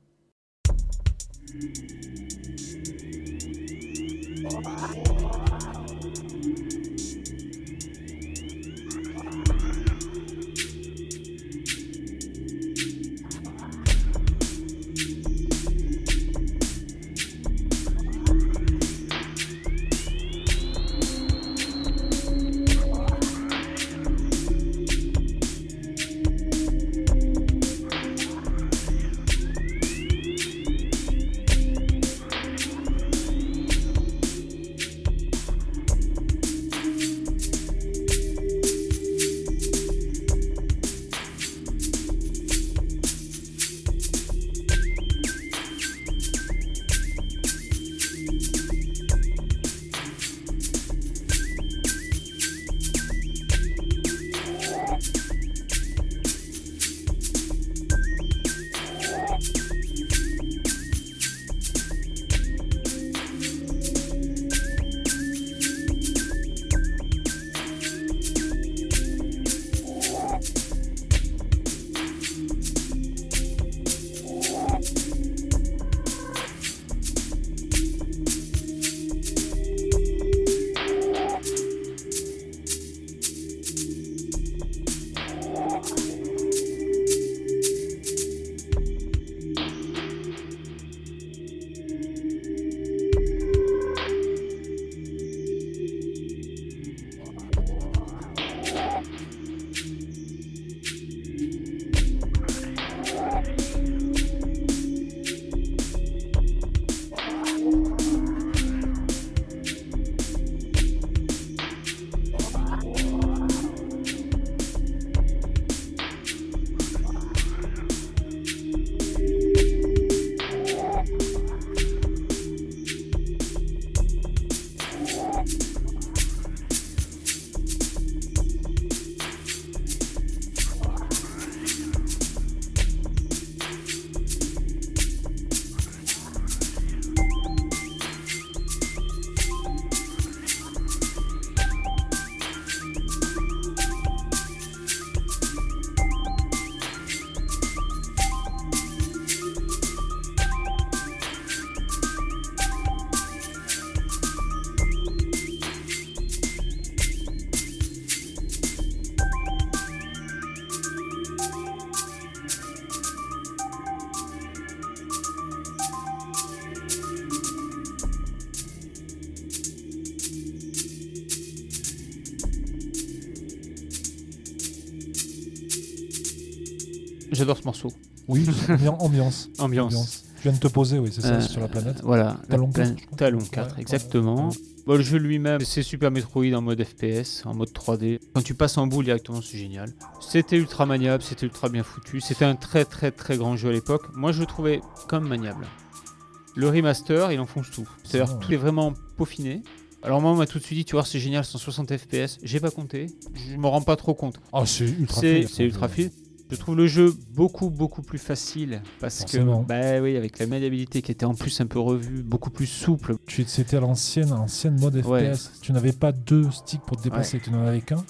J'adore ce morceau. Oui, ambiance. ambiance. Ambiance. Je viens de te poser, oui, c'est ça, Euh, sur la planète. Voilà. Talon la planète- 4, je crois. Talon 4, Ouais, exactement. ouais. Bon, le jeu lui-même, c'est Super Metroid en mode FPS, en mode 3D. Quand tu passes en boule directement, c'est génial. C'était ultra maniable, c'était ultra bien foutu. C'était un très très très grand jeu à l'époque. Moi, je le trouvais comme maniable. Le remaster, il enfonce tout. C'est-à-dire tout est vraiment peaufiné. Alors moi, on m'a tout de suite dit, tu vois, c'est génial, 160 FPS. J'ai pas compté, je me rends pas trop compte. Ah, c'est ultra c'est ultra fluide. Je trouve le jeu beaucoup beaucoup plus facile parce Forcément. que bah oui avec la maniabilité qui était en plus un peu revue, beaucoup plus souple. C'était à l'ancienne, ancienne mode FPS. Ouais. Tu n'avais pas deux sticks pour te déplacer, tu n'en avais qu'un.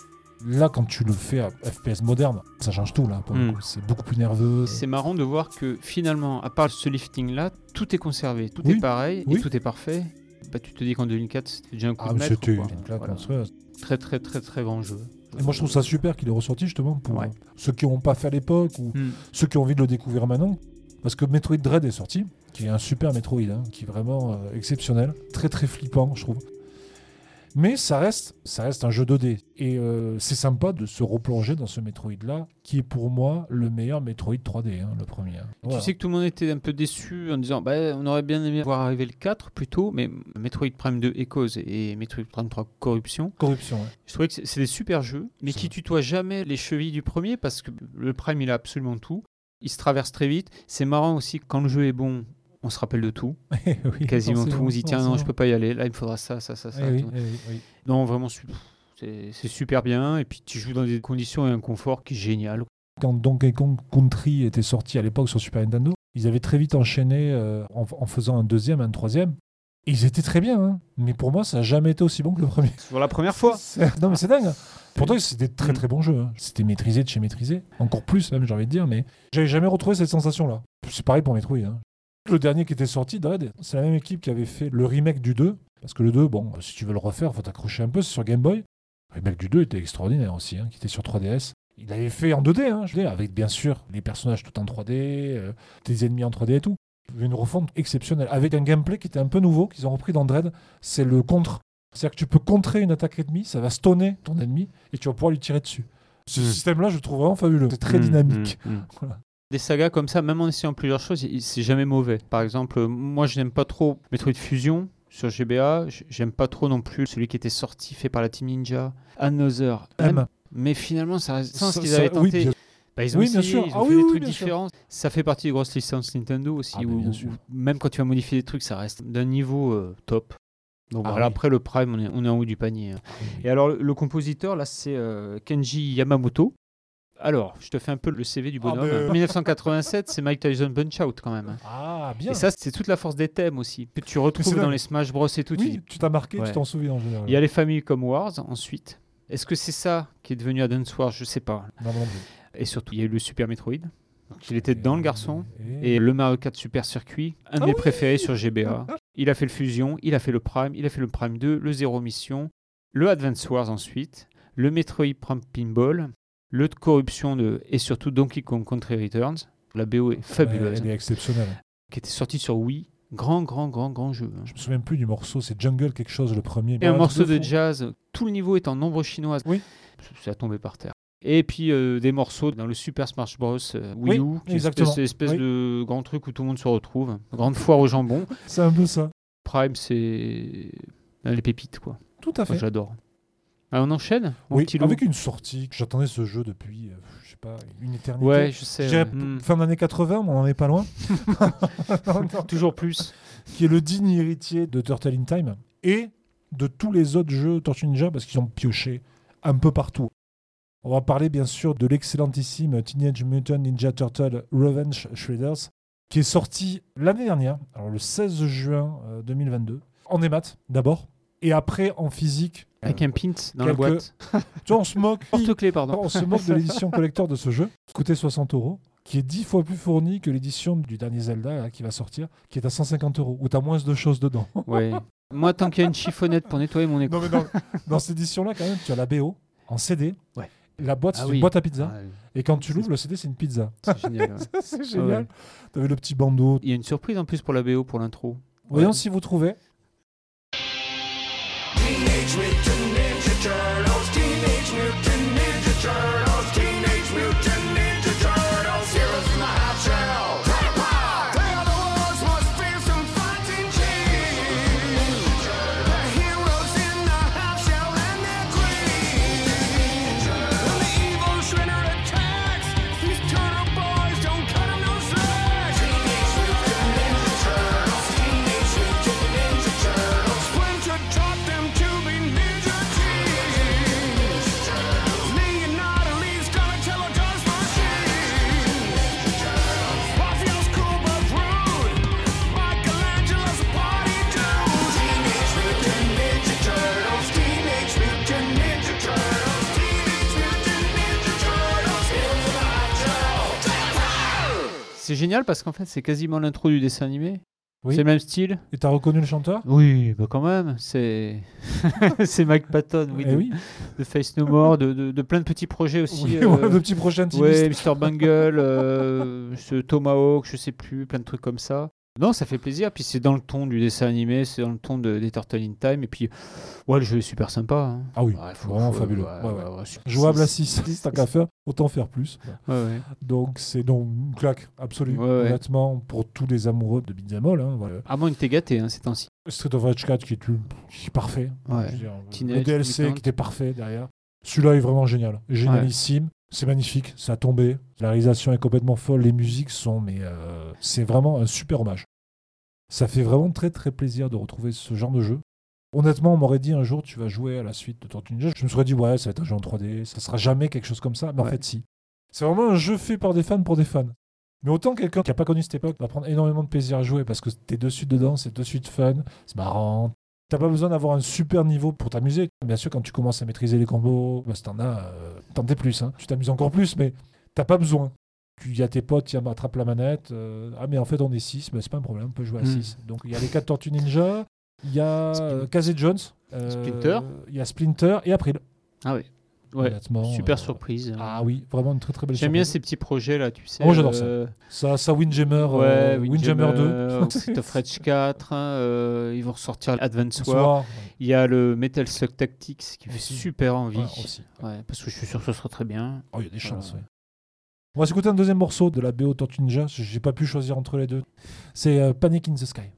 Là, quand tu le fais à FPS moderne, ça change tout là. Mm. coup. C'est beaucoup plus nerveux. C'est marrant de voir que finalement, à part ce lifting là, tout est conservé, tout Oui. est pareil Oui. et tout est parfait. Bah, tu te dis qu'en 2004 c'était déjà un coup Ah, de maître. c'était une Voilà. Très très très très grand jeu. Et moi, je trouve ça super qu'il est ressorti justement pour Ouais. ceux qui n'ont pas fait à l'époque ou Hmm. ceux qui ont envie de le découvrir maintenant. Parce que Metroid Dread est sorti, qui est un super Metroid, hein, qui est vraiment euh, exceptionnel, très très flippant, je trouve. Mais ça reste, ça reste un jeu 2D. Et euh, c'est sympa de se replonger dans ce Metroid-là, qui est pour moi le meilleur Metroid 3D, hein, le premier. Voilà. Tu sais que tout le monde était un peu déçu en disant bah, on aurait bien aimé voir arriver le 4 plutôt, mais Metroid Prime 2 Echoes et Metroid Prime 3 Corruption, Corruption, ouais. je trouvais que c'est des super jeux, mais qui tutoient jamais les chevilles du premier parce que le Prime il a absolument tout. Il se traverse très vite. C'est marrant aussi quand le jeu est bon, on se rappelle de tout, (laughs) Oui, quasiment tout. On se dit tiens non, je peux pas y aller. Là il me faudra ça, ça, ça, ça. Eh oui, eh oui. Non vraiment c'est super bien et puis tu joues dans des conditions et un confort qui est génial. Quand Donkey Kong Country était sorti à l'époque sur Super Nintendo, ils avaient très vite enchaîné euh, en, en faisant un deuxième, un troisième. Et ils étaient très bien, hein. mais pour moi, ça n'a jamais été aussi bon que le premier. Sur la première fois. (laughs) Non, mais c'est dingue. hein. Pourtant, c'était très Mm. très bons jeux. hein. C'était maîtrisé de chez maîtrisé. Encore plus, même, j'ai envie de dire, mais j'avais jamais retrouvé cette sensation-là. C'est pareil pour Metroid. hein. Le dernier qui était sorti, Dread, c'est la même équipe qui avait fait le remake du 2. Parce que le 2, bon, si tu veux le refaire, faut t'accrocher un peu, c'est sur Game Boy. Le remake du 2 était extraordinaire aussi, hein, qui était sur 3DS. Il l'avait fait en 2D, hein, je avec bien sûr les personnages tout en 3D, euh, des ennemis en 3D et tout. Il avait Une refonte exceptionnelle, avec un gameplay qui était un peu nouveau, qu'ils ont repris dans Dread, c'est le contre. C'est-à-dire que tu peux contrer une attaque ennemie, ça va stonner ton ennemi, et tu vas pouvoir lui tirer dessus. Ce système-là, je le trouve vraiment fabuleux. C'est très Mm, dynamique. mm, mm. (laughs) Voilà. Des sagas comme ça, même en essayant plusieurs choses, c'est jamais mauvais. Par exemple, moi je n'aime pas trop Metroid Fusion sur GBA. J'aime pas trop non plus celui qui était sorti fait par la Team Ninja, Another. M. Mais finalement, ça reste sans ce qu'ils avaient oui, tenté. bien- Bah, ils ont Oui, bien essayé, sûr. ils Ah ont oui, fait des trucs bien sûr. différents. Ça fait partie des grosses licences Nintendo aussi, Ah, où, où même quand tu vas modifier des trucs, ça reste d'un niveau euh, top. Donc Ah voilà, oui. après le Prime, on est, on est en haut du panier. hein. Et alors, le, le compositeur, là, c'est euh, Kenji Yamamoto. Alors, je te fais un peu le CV du Ah, bonhomme. ben- En 1987, c'est Mike Tyson Punch Out quand même. hein. Ah, bien. Et ça, c'est toute la force des thèmes aussi, que tu retrouves dans les Smash Bros et tout. oui, tu t'as marqué, Ouais. tu t'en souviens en général. Il y a les familles comme Wars ensuite. Est-ce que c'est ça qui est devenu Advance Wars? Je sais pas. Non, non plus. Et surtout, il y a eu le Super Metroid. Il était dedans, le garçon. Et- le Mario 4 Super Circuit, un de Ah mes oui préférés sur GBA. Il a fait le Fusion, il a fait le Prime, il a fait le Prime 2, le Zero Mission, le Advance Wars ensuite, le Metroid Prime Pinball, le de corruption de, et surtout Donkey Kong Country Returns. La BO est fabuleuse, Elle est exceptionnelle. qui était sortie sur Wii. Grand, grand, grand, grand jeu. hein. Je me souviens plus du morceau, c'est Jungle quelque chose le premier. Et un morceau de jazz, tout le niveau est en nombre chinoise. Oui. Ça a tombé par terre. Et puis euh, des morceaux dans le Super Smash Bros. euh, Wii Oui, U, qui est exactement. espèce, espèce Oui. de grand truc où tout le monde se retrouve. Grande foire au jambon. C'est un peu ça. Prime, c'est les pépites, quoi. Tout à fait. J'adore. Ah, on enchaîne? Oui, avec une sortie. J'attendais ce jeu depuis, euh, je sais pas, une éternité. Ouais, je sais. Je dirais ouais. Hmm. Fin d'année 80, mais on n'en est pas loin. (laughs) Toujours plus. qui est le digne héritier de Turtle in Time et de tous les autres jeux Tortue Ninja parce qu'ils ont pioché un peu partout. On va parler bien sûr de l'excellentissime Teenage Mutant Ninja Turtle Revenge Shredders qui est sorti l'année dernière, alors le 16 juin euh, 2022, en EMAT d'abord et après en physique. Avec Euh, un pint dans la boîte. Tu vois, on se moque. (laughs) Porte-clés, pardon. On se moque de l'édition collector de ce jeu, qui coûtait 60 euros, qui est 10 fois plus fourni que l'édition du dernier Zelda là, qui va sortir, qui est à 150 euros, où tu as moins de choses dedans. (laughs) Ouais. Moi, tant qu'il y a une chiffonnette pour nettoyer mon écran. Dans, dans cette édition-là, quand même, tu as la BO en CD. Ouais. La boîte, c'est Ah une oui. boîte à pizza. Ah, Et quand tu l'ouvres, le CD, c'est une pizza. (laughs) c'est génial. ouais. c'est génial. ouais. Tu avais le petit bandeau. Il y a une surprise en plus pour la BO, pour l'intro. Voyons si vous trouvez. Teenage Mutant Ninja Turtles, Teenage Mutant Ninja Turtles, C'est génial parce qu'en fait, c'est quasiment l'intro du dessin animé. Oui. C'est le même style. Et t'as reconnu le chanteur? Oui, bah quand même. C'est (laughs) c'est Mike Patton, oui, Eh de, oui. de Face No More, de, de, de plein de petits projets aussi. Oui, (laughs) euh, ouais, de petits Ouais, intimistes. Mr. Bungle, euh, ce Tomahawk, je sais plus, plein de trucs comme ça. Non, ça fait plaisir. Puis c'est dans le ton du dessin animé, c'est dans le ton de, des Turtle in Time. Et puis, ouais, le jeu est super sympa. hein. Ah oui, Ouais, faut- vraiment faut- fabuleux. ouais, Ouais, ouais, ouais. ouais, super. Jouable à 6, (laughs) tant qu'à faire, autant faire plus. Ouais, ouais. Donc c'est donc une claque absolue, Ouais, ouais. honnêtement, pour tous les amoureux de beat'em all. Hein, voilà. À moins que t'es gâté hein, ces temps-ci. Street of Rage 4 qui est, une- qui est parfait. Ouais. Je veux dire, Teenage le DLC Mutant. qui était parfait derrière. Celui-là est vraiment génial. Génialissime. C'est magnifique. Ça a tombé. La réalisation est complètement folle. Les musiques sont. Mais euh, c'est vraiment un super hommage. Ça fait vraiment très très plaisir de retrouver ce genre de jeu. Honnêtement, on m'aurait dit un jour tu vas jouer à la suite de Tortue Ninja. Je me serais dit ouais, ça va être un jeu en 3D. Ça sera jamais quelque chose comme ça. Mais en fait, si. C'est vraiment un jeu fait par des fans pour des fans. Mais autant quelqu'un qui n'a pas connu cette époque va prendre énormément de plaisir à jouer parce que t'es de suite dedans, c'est de suite fun, c'est marrant. T'as pas besoin d'avoir un super niveau pour t'amuser. Bien sûr, quand tu commences à maîtriser les combos, bah, si t'en as, euh, t'en es plus. hein. Tu t'amuses encore plus, mais t'as pas besoin. Il y a tes potes qui attrapent la manette. euh, ah, mais en fait, on est 6, c'est pas un problème, on peut jouer à Hmm. 6. Donc il y a les 4 Tortues Ninja, il y a Splin- euh, Casey Jones, euh, Splinter. il y a Splinter et April. Ah oui. Ouais. Honnêtement, Super euh, surprise. Ah oui, vraiment une très très belle J'aime bien ces petits projets là, tu sais. Oh, j'adore ça. euh, Ça, ça Windjammer, Ouais, euh, Windjammer 2. Street of Rage 4, hein, euh, ils vont ressortir Advance War. Il y a le Metal Slug Tactics qui fait Aussi. super envie. Aussi. Parce que je suis sûr que ce sera très bien. Oh, il y a des chances. On va s'écouter un deuxième morceau de la BO Tortue Ninja. J'ai pas pu choisir entre les deux. C'est euh, Panic in the Sky.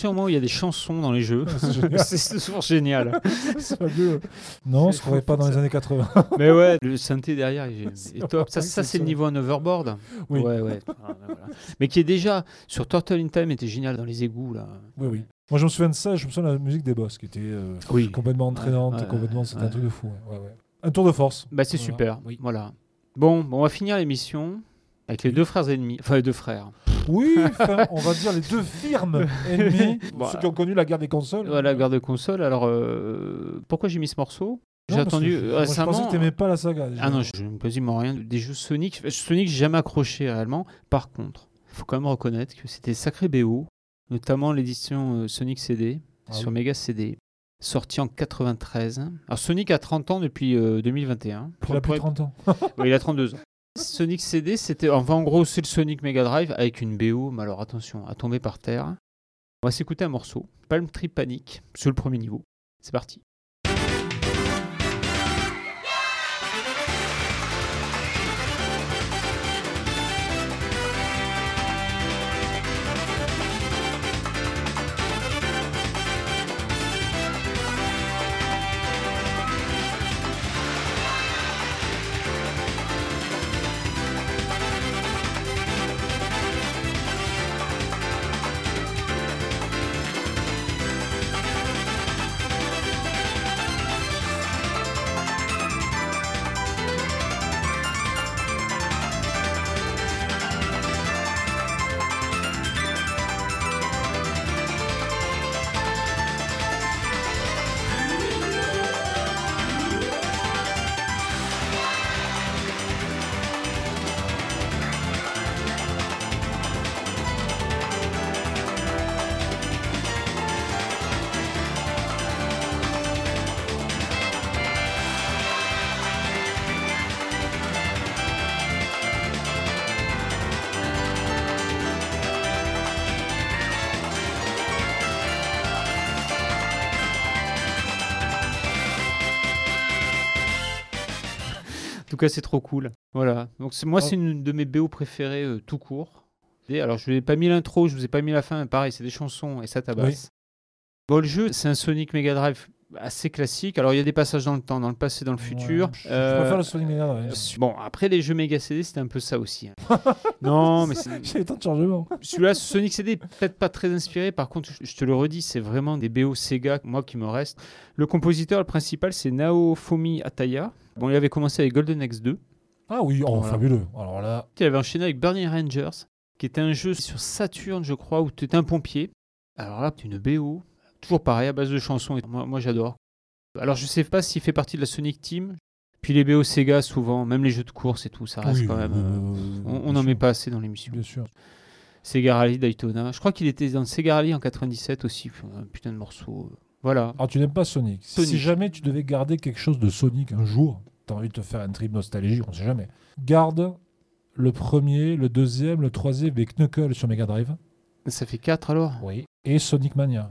Partir du moment où il y a des chansons dans les jeux, (laughs) C'est (laughs) toujours génial. (laughs) C'est fabuleux. Non, on se croirait pas dans les années 80. Mais ouais, le synthé derrière est, top. Ça, c'est le niveau en overboard. Oui. Ouais, ouais. Ah, ben voilà. Mais qui est déjà sur Turtle in Time était génial dans les égouts là. Oui, oui. Moi, je me souviens de ça. Je me souviens de la musique des boss qui était euh, Oui. complètement entraînante. Ouais, complètement, c'était un truc de fou. Un tour de force. Bah c'est Voilà. super. Oui. Voilà. Bon, bon, on va finir l'émission avec les deux frères ennemis, enfin les deux frères. Oui, enfin, on va dire les deux firmes (laughs) ennemies, Voilà. ceux qui ont connu la guerre des consoles. Voilà, garde de console. Alors euh, pourquoi j'ai mis ce morceau? J'ai attendu que je- euh, moi, récemment. Je pensais que t'aimais pas la saga. déjà. Ah non, je n'aime quasiment rien des jeux Sonic. Sonic, j'ai jamais accroché réellement. Par contre, il faut quand même reconnaître que c'était sacré BO, notamment l'édition euh, Sonic CD Ah sur oui. Mega CD, sorti en 93. Alors Sonic a 30 ans depuis euh, 2021. Il a plus de 30 ans. (laughs) Ouais, il a 32 ans. Sonic CD, c'était enfin en gros c'est le Sonic Mega Drive avec une BO, mais alors attention, à tomber par terre. On va s'écouter un morceau, Palm Tree Panic, sur le premier niveau. C'est parti. Cas, c'est trop cool. Voilà. Donc c'est- moi, Oh. c'est une de mes BO préférées euh, tout court. Et alors, je vous ai pas mis l'intro, je vous ai pas mis la fin. Pareil, c'est des chansons et ça tabasse. Bon, le jeu, c'est un Sonic Mega Drive assez classique. Alors, il y a des passages dans le temps, dans le passé, dans le futur. Ouais, je, je Euh, préfère le Sonic Mega Drive. Bon, après les jeux Mega CD, c'était un peu ça aussi. hein. (laughs) non, mais c'est- les temps de chargement. celui-là, Sonic CD, peut-être pas très inspiré. Par contre, je te le redis, c'est vraiment des BO Sega, moi qui me reste. Le compositeur le principal, c'est Naofumi Ataya. Bon, il avait commencé avec Golden Axe 2. Ah oui, oh, Voilà. fabuleux. Alors là, Il avait enchaîné avec Burning Rangers, qui était un jeu sur Saturn, je crois, où tu étais un pompier. Alors là, une BO, toujours pareil, à base de chansons. Et moi, moi j'adore. Alors, je sais pas s'il fait partie de la Sonic Team. Puis les BO Sega, souvent, même les jeux de course et tout, ça reste oui, quand même. euh, euh, on n'en met pas assez dans l'émission. Bien sûr. Sega Rally Daytona. Je crois qu'il était dans Sega Rally en 97 aussi. Un putain de morceau. Voilà. Alors tu n'aimes pas Sonic. Sonic. Si jamais tu devais garder quelque chose de Sonic un jour, tu as envie de te faire un trip nostalgie, on sait jamais. Garde le premier, le deuxième, le troisième avec Knuckles sur Mega Drive. Ça fait 4 alors? Oui. Et Sonic Mania.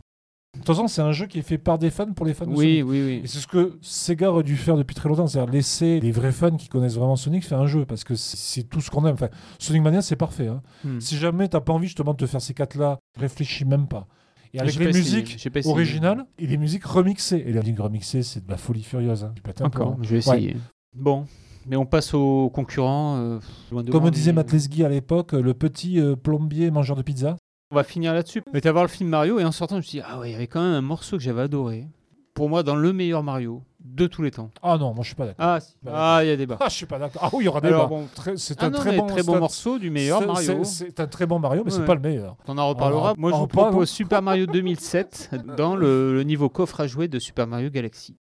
De toute façon, c'est un jeu qui est fait par des fans pour les fans de Oui, Sonic. oui, oui. Et c'est ce que Sega aurait dû faire depuis très longtemps, c'est-à-dire laisser les vrais fans qui connaissent vraiment Sonic faire un jeu, parce que c'est tout ce qu'on aime. Enfin, Sonic Mania, c'est parfait. hein. Hmm. Si jamais t'as pas envie justement de te faire ces quatre-là, réfléchis même pas. Et avec les musiques originales et les musiques remixées. Et les musiques remixées, c'est de la folie furieuse. hein. Encore, plomb. je vais essayer. Bon, mais on passe aux concurrents. euh, Comme disait mais- Matt Lesguy à l'époque, le petit euh, plombier mangeur de pizza. On va finir là-dessus. Mais t'as voir le film Mario et en sortant, je me suis dit, ah ouais, il y avait quand même un morceau que j'avais adoré. Pour moi, dans le meilleur Mario de tous les temps. Ah non, moi je suis pas d'accord. Ah, si. Ah, il y a débat. Ah, je suis pas d'accord. Ah oui, il y aura débats. bon. C'est Ah un non, très bon, très bon c'est- morceau du meilleur c'est- Mario. c'est- C'est un très bon Mario, mais c'est Ouais. pas le meilleur. On en reparlera. On- Moi, je vous propose. Super Mario 2007 dans le, le niveau coffre à jouer de Super Mario Galaxy.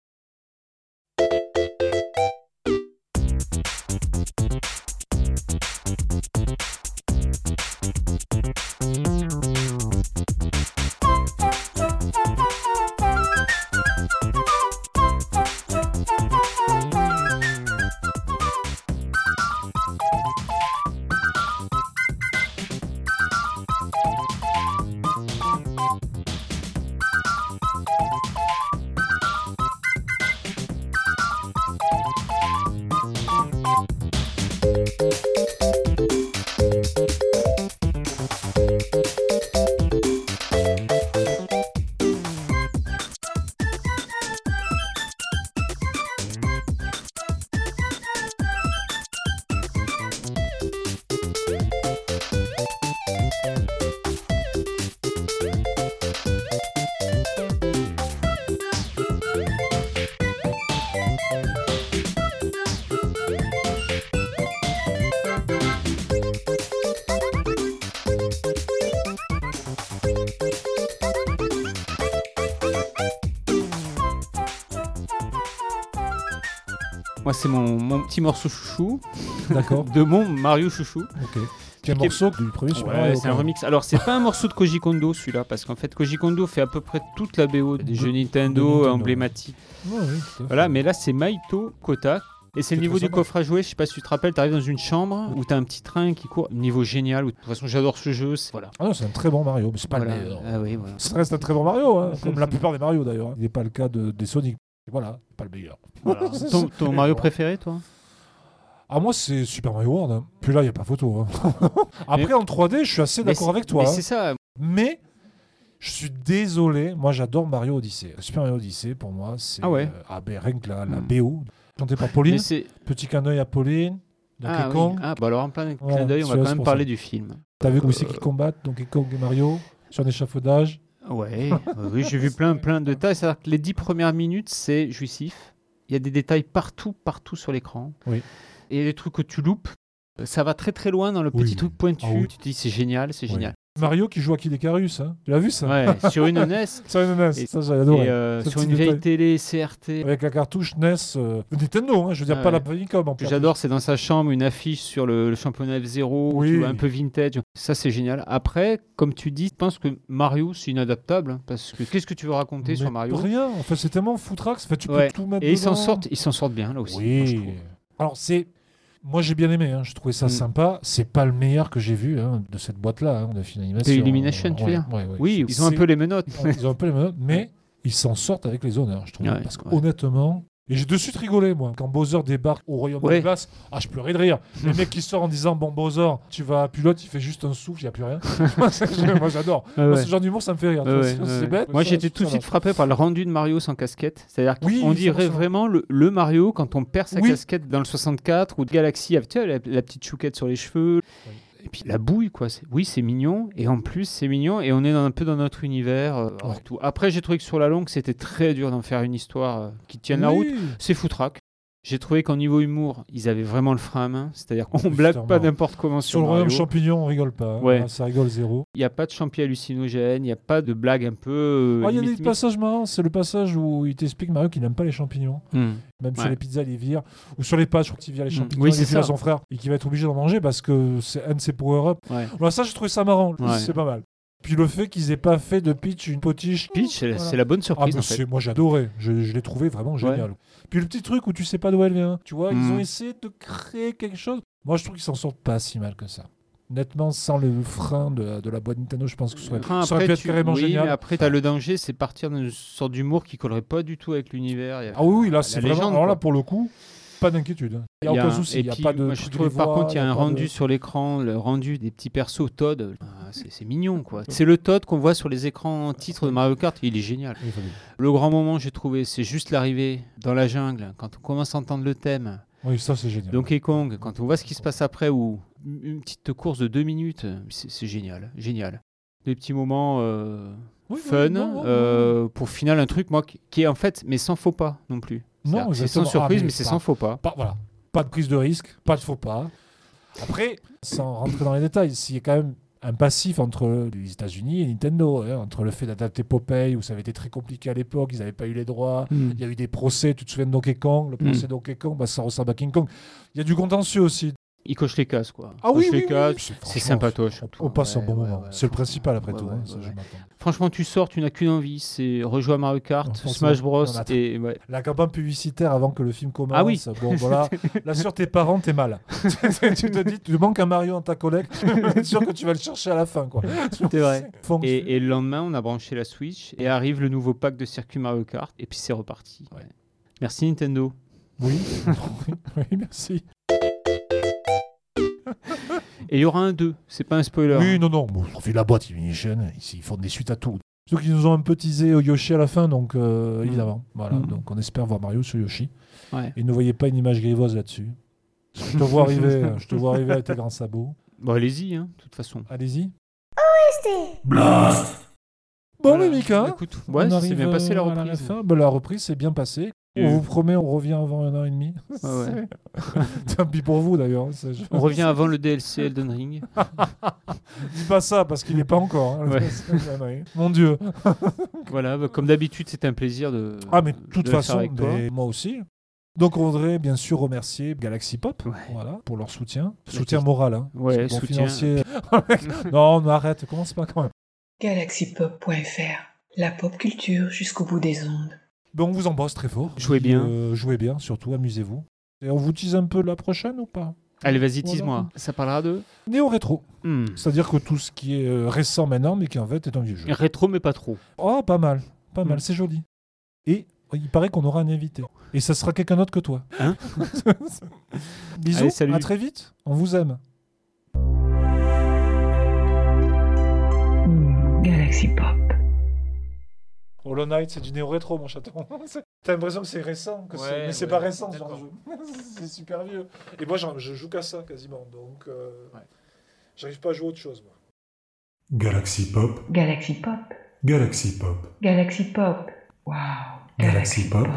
Moi, c'est mon, mon petit morceau chouchou D'accord. (laughs) de mon Mario chouchou. Ok. C'est un morceau du premier Super Ouais, Mario. c'est un remix. Alors, c'est pas un morceau de Koji Kondo celui-là, parce qu'en fait, Koji Kondo fait à peu près toute la BO des De- jeux de Nintendo, emblématiques. Ouais. Voilà, mais là, c'est Maito Kota. Et c'est le niveau du coffre à jouer. Je sais pas si tu te rappelles, t'arrives dans une chambre où t'as un petit train qui court. Niveau génial. où- De toute façon, j'adore ce jeu. c'est- Voilà. Ah non, c'est un très bon Mario, mais c'est pas Voilà. le meilleur. Ah oui, voilà. Ça reste un très bon Mario, hein, comme la plupart des Mario d'ailleurs. Il n'est pas le cas de, des Sonic. Et voilà, pas le meilleur. (laughs) Voilà. Ton, Mario préféré, toi? Ah, moi, c'est Super Mario World. hein. Puis là, il n'y a pas photo. hein. (laughs) Après, en 3D, je suis assez d'accord avec toi. Mais hein. c'est ça. Mais je suis désolé, moi j'adore Mario Odyssey. Super Mario Odyssey, pour moi, c'est. Ah ouais euh, ah ben rien que la, la Hmm. BO. Chanté par Pauline. Petit clin d'œil à Pauline. Donkey Ah, oui. Ah, bah alors en plein clin Ouais, d'œil, on va quand même parler ça. du film. T'as vu où c'est Euh, qu'ils combattent Donkey Kong et Mario sur un échafaudage Ouais, (laughs) oui, j'ai vu plein, plein de détails. C'est-à-dire que les dix premières minutes, c'est jouissif. Il y a des détails partout, partout sur l'écran. Oui. Et les trucs que tu loupes, ça va très très loin dans le Oui. petit truc pointu. Oui. Tu te dis, c'est génial, c'est génial. Mario qui joue à Kid Icarus, hein Tu l'as vu ça Ouais, (laughs) sur une NES. Sur une NES, Et- ça j'ai adoré. Et euh, sur une vieille télé CRT. Avec la cartouche NES euh, Nintendo, hein, je veux dire Ah pas la Famicom. en plus. j'adore, c'est dans sa chambre une affiche sur le, le championnat F0, Oui. tu vois, un peu vintage. Ça, c'est génial. Après, comme tu dis, je pense que Mario, c'est inadaptable. hein, parce que qu'est-ce que tu veux raconter sur Mario Rien, en fait c'est tellement foutrax, en fait, tu Ouais. peux tout mettre Et ils s'en sortent, ils s'en sortent bien là aussi. moi, je Oui. trouve. Alors c'est, moi j'ai bien aimé, hein, je trouvais ça Mm. sympa. C'est pas le meilleur que j'ai vu hein, de cette boîte-là, hein, de film animation. De Illumination, tu veux Ouais, dire ouais, ouais. Oui, ils ont un peu les menottes. Ils ont un peu les menottes, mais ils s'en sortent avec les honneurs, je trouve. Ouais, Parce ouais. qu'honnêtement, Et j'ai de suite rigolé, moi. Quand Bowser débarque au royaume Ouais. de glace, ah, je pleurais de rire. Le mec qui sort en disant Bon, Bowser, tu vas. Puis l'autre, il fait juste un souffle, il n'y a plus rien. (laughs) (laughs) moi, j'adore. Ouais, Moi, ouais. ce genre d'humour, ça me fait rire. tu Ouais, vois, ouais, c'est bête. Moi, j'étais tout de suite frappé par le rendu de Mario sans casquette. C'est-à-dire Oui, qu'on dirait vraiment le, le Mario quand on perd sa Oui. casquette dans le 64 ou de Galaxy avec tu sais, la, la petite chouquette sur les cheveux. Et puis la bouille, quoi. C'est- Oui, c'est mignon. Et en plus, c'est mignon. Et on est dans- un peu dans notre univers. euh, tout. Après, j'ai trouvé que sur la longue, c'était très dur d'en faire une histoire euh, qui tienne la route. C'est foutraque. J'ai trouvé qu'en niveau humour, ils avaient vraiment le frein à main. C'est-à-dire qu'on (laughs) blague pas n'importe comment sur, Sur le royaume champignon, on rigole pas. hein. Ouais. Ça rigole zéro. Il n'y a pas de champi hallucinogène, il n'y a pas de blague un peu. euh, Ah, Il y a des passages marrants. C'est le passage où il t'explique, Mario, qu'il n'aime pas les champignons. Hmm. Même sur les pizzas, il les vire. Ou sur les pâtes, je crois qu'il vire les Mm. champignons. Oui, il les c'est file à ça. son frère. Et qu'il va être obligé d'en manger parce que c'est un de ses power-up. Ouais. Alors ça, j'ai trouvé ça marrant. C'est pas mal. Puis le fait qu'ils aient pas fait de Peach une potiche. Peach, c'est Voilà. c'est la bonne Ah, surprise bah, en fait. c'est- moi j'ai adoré, je, je l'ai trouvé vraiment génial. Puis le petit truc où tu sais pas d'où elle vient, tu vois, ils Mm. ont essayé de créer quelque chose. Moi je trouve qu'ils s'en sortent pas si mal que ça. Nettement, sans le frein de, de la boîte Nintendo, je pense que ce serait, Après, ça aurait pu être tu- carrément oui, génial. mais après, t'as le danger, c'est partir dans une sorte d'humour qui collerait pas du tout avec l'univers. Ah oui, oui, là c'est vraiment. légende, Alors là pour le coup, pas d'inquiétude. Il n'y a, y aucun un- souci, a puis, pas de. moi, je truc trouve de par voix, contre, il y a un de- rendu sur l'écran, le rendu des petits persos Todd. Ah, c'est mignon quoi. C'est le Todd qu'on voit sur les écrans titres de Mario Kart. Il est génial. Le grand moment, j'ai trouvé, c'est juste l'arrivée dans la jungle quand on commence à entendre le thème. Oui, ça c'est génial. Donkey Kong, quand on voit ce qui se passe après, ou une petite course de deux minutes, c'est génial, génial. Des petits moments euh, Oui, fun, euh, pour final un truc moi qui est en fait, mais sans faux pas non plus. Non, c'est sans surprise, Ah, mais mais c'est sans faux pas. Pas, voilà, pas de prise de risque, pas de faux pas. Après, sans rentrer dans les détails, s'il y a quand même un passif entre les États-Unis et Nintendo, hein, entre le fait d'adapter Popeye, où ça avait été très compliqué à l'époque, ils n'avaient pas eu les droits, il y a eu des procès, tu te souviens de Donkey Kong, le procès Mm. Donkey Kong, bah, ça ressemble à King Kong. Il y a du contentieux aussi. Il coche les cases quoi. Ah oui, oui, oui, C'est sympatoche. On, passe un bon moment. c'est le principal après tout. hein, ça, je. Franchement, tu sors, tu n'as qu'une envie, c'est rejouer à Mario Kart, Non, Smash Bros. Et ouais. La campagne publicitaire avant que le film commence. Ah oui. Bon, voilà. (laughs) Là, sur tes parents, t'es mal. (laughs) tu te dis, tu manques un Mario dans ta collecte. tu es sûr que tu vas le chercher à la fin. quoi. C'est vrai. Et, et le lendemain, on a branché la Switch et arrive le nouveau pack de circuit Mario Kart et puis c'est reparti. Ouais. Merci Nintendo. Oui. (laughs) oui, oui, merci. Et il y aura un 2, c'est pas un spoiler. Oui, non, non. Bon, on fait la boîte Illumination. Ici, ils font des suites à tout. Surtout qu'ils nous ont un peu teasé au Yoshi à la fin, donc euh, Mm. évidemment. Voilà. Mm. Donc on espère voir Mario sur Yoshi. Ouais. Et ne voyez pas une image grivoise là-dessus. Je te vois arriver, (laughs) je te vois arriver avec tes grands sabots. Bon, allez-y, hein, de toute façon. Allez-y. Blast Bon, Voilà. mais Mika, Écoute, ouais, on arrive bien passé la euh, reprise. fin. Ben, la reprise s'est bien passée. On vous promet, on revient avant un an et demi. Ah ouais. (laughs) Tant pis pour vous d'ailleurs. je- On revient avant le DLC Elden Ring. (laughs) Dis pas ça parce qu'il n'est pas encore. hein. Ouais. Mon Dieu. (laughs) voilà, bah, comme d'habitude, c'est un plaisir de. Ah, mais de de toute façon, avec toi. moi aussi. Donc on voudrait bien sûr remercier Galaxy Pop Ouais. voilà, pour leur soutien. Soutien moral. Hein. Ouais, Bon, soutien. financier. non, mais arrête, commence pas quand même. galaxypop.fr, la pop culture jusqu'au bout des ondes. Ben, on vous embrasse très fort. Jouez bien. euh, jouez bien, surtout, amusez-vous. Et on vous tease un peu la prochaine ou pas? Allez, vas-y, Voilà. tease-moi. Ça parlera de. Néo-rétro. Hmm. C'est-à-dire que tout ce qui est euh, récent maintenant, mais qui en fait est un vieux jeu. Rétro, mais pas trop. Oh, pas mal. Pas mal, Mm. c'est joli. Et il paraît qu'on aura un invité. Et ça sera quelqu'un d'autre que toi. Hein (laughs) Bisous, Allez, salut. à très vite. On vous aime. Hmm, Galaxy Pop. Hollow Knight, c'est du néo-rétro, mon chaton. (laughs) T'as l'impression que c'est récent, que c'est- Ouais, mais c'est ouais, pas récent ce genre de jeu. (laughs) c'est super vieux. Et moi, je joue qu'à ça quasiment, donc euh, Ouais. j'arrive pas à jouer à autre chose. Moi. Galaxy Pop, Galaxy Pop. Galaxy Pop, Galaxy Pop. Wow. Galaxy Pop. Pop.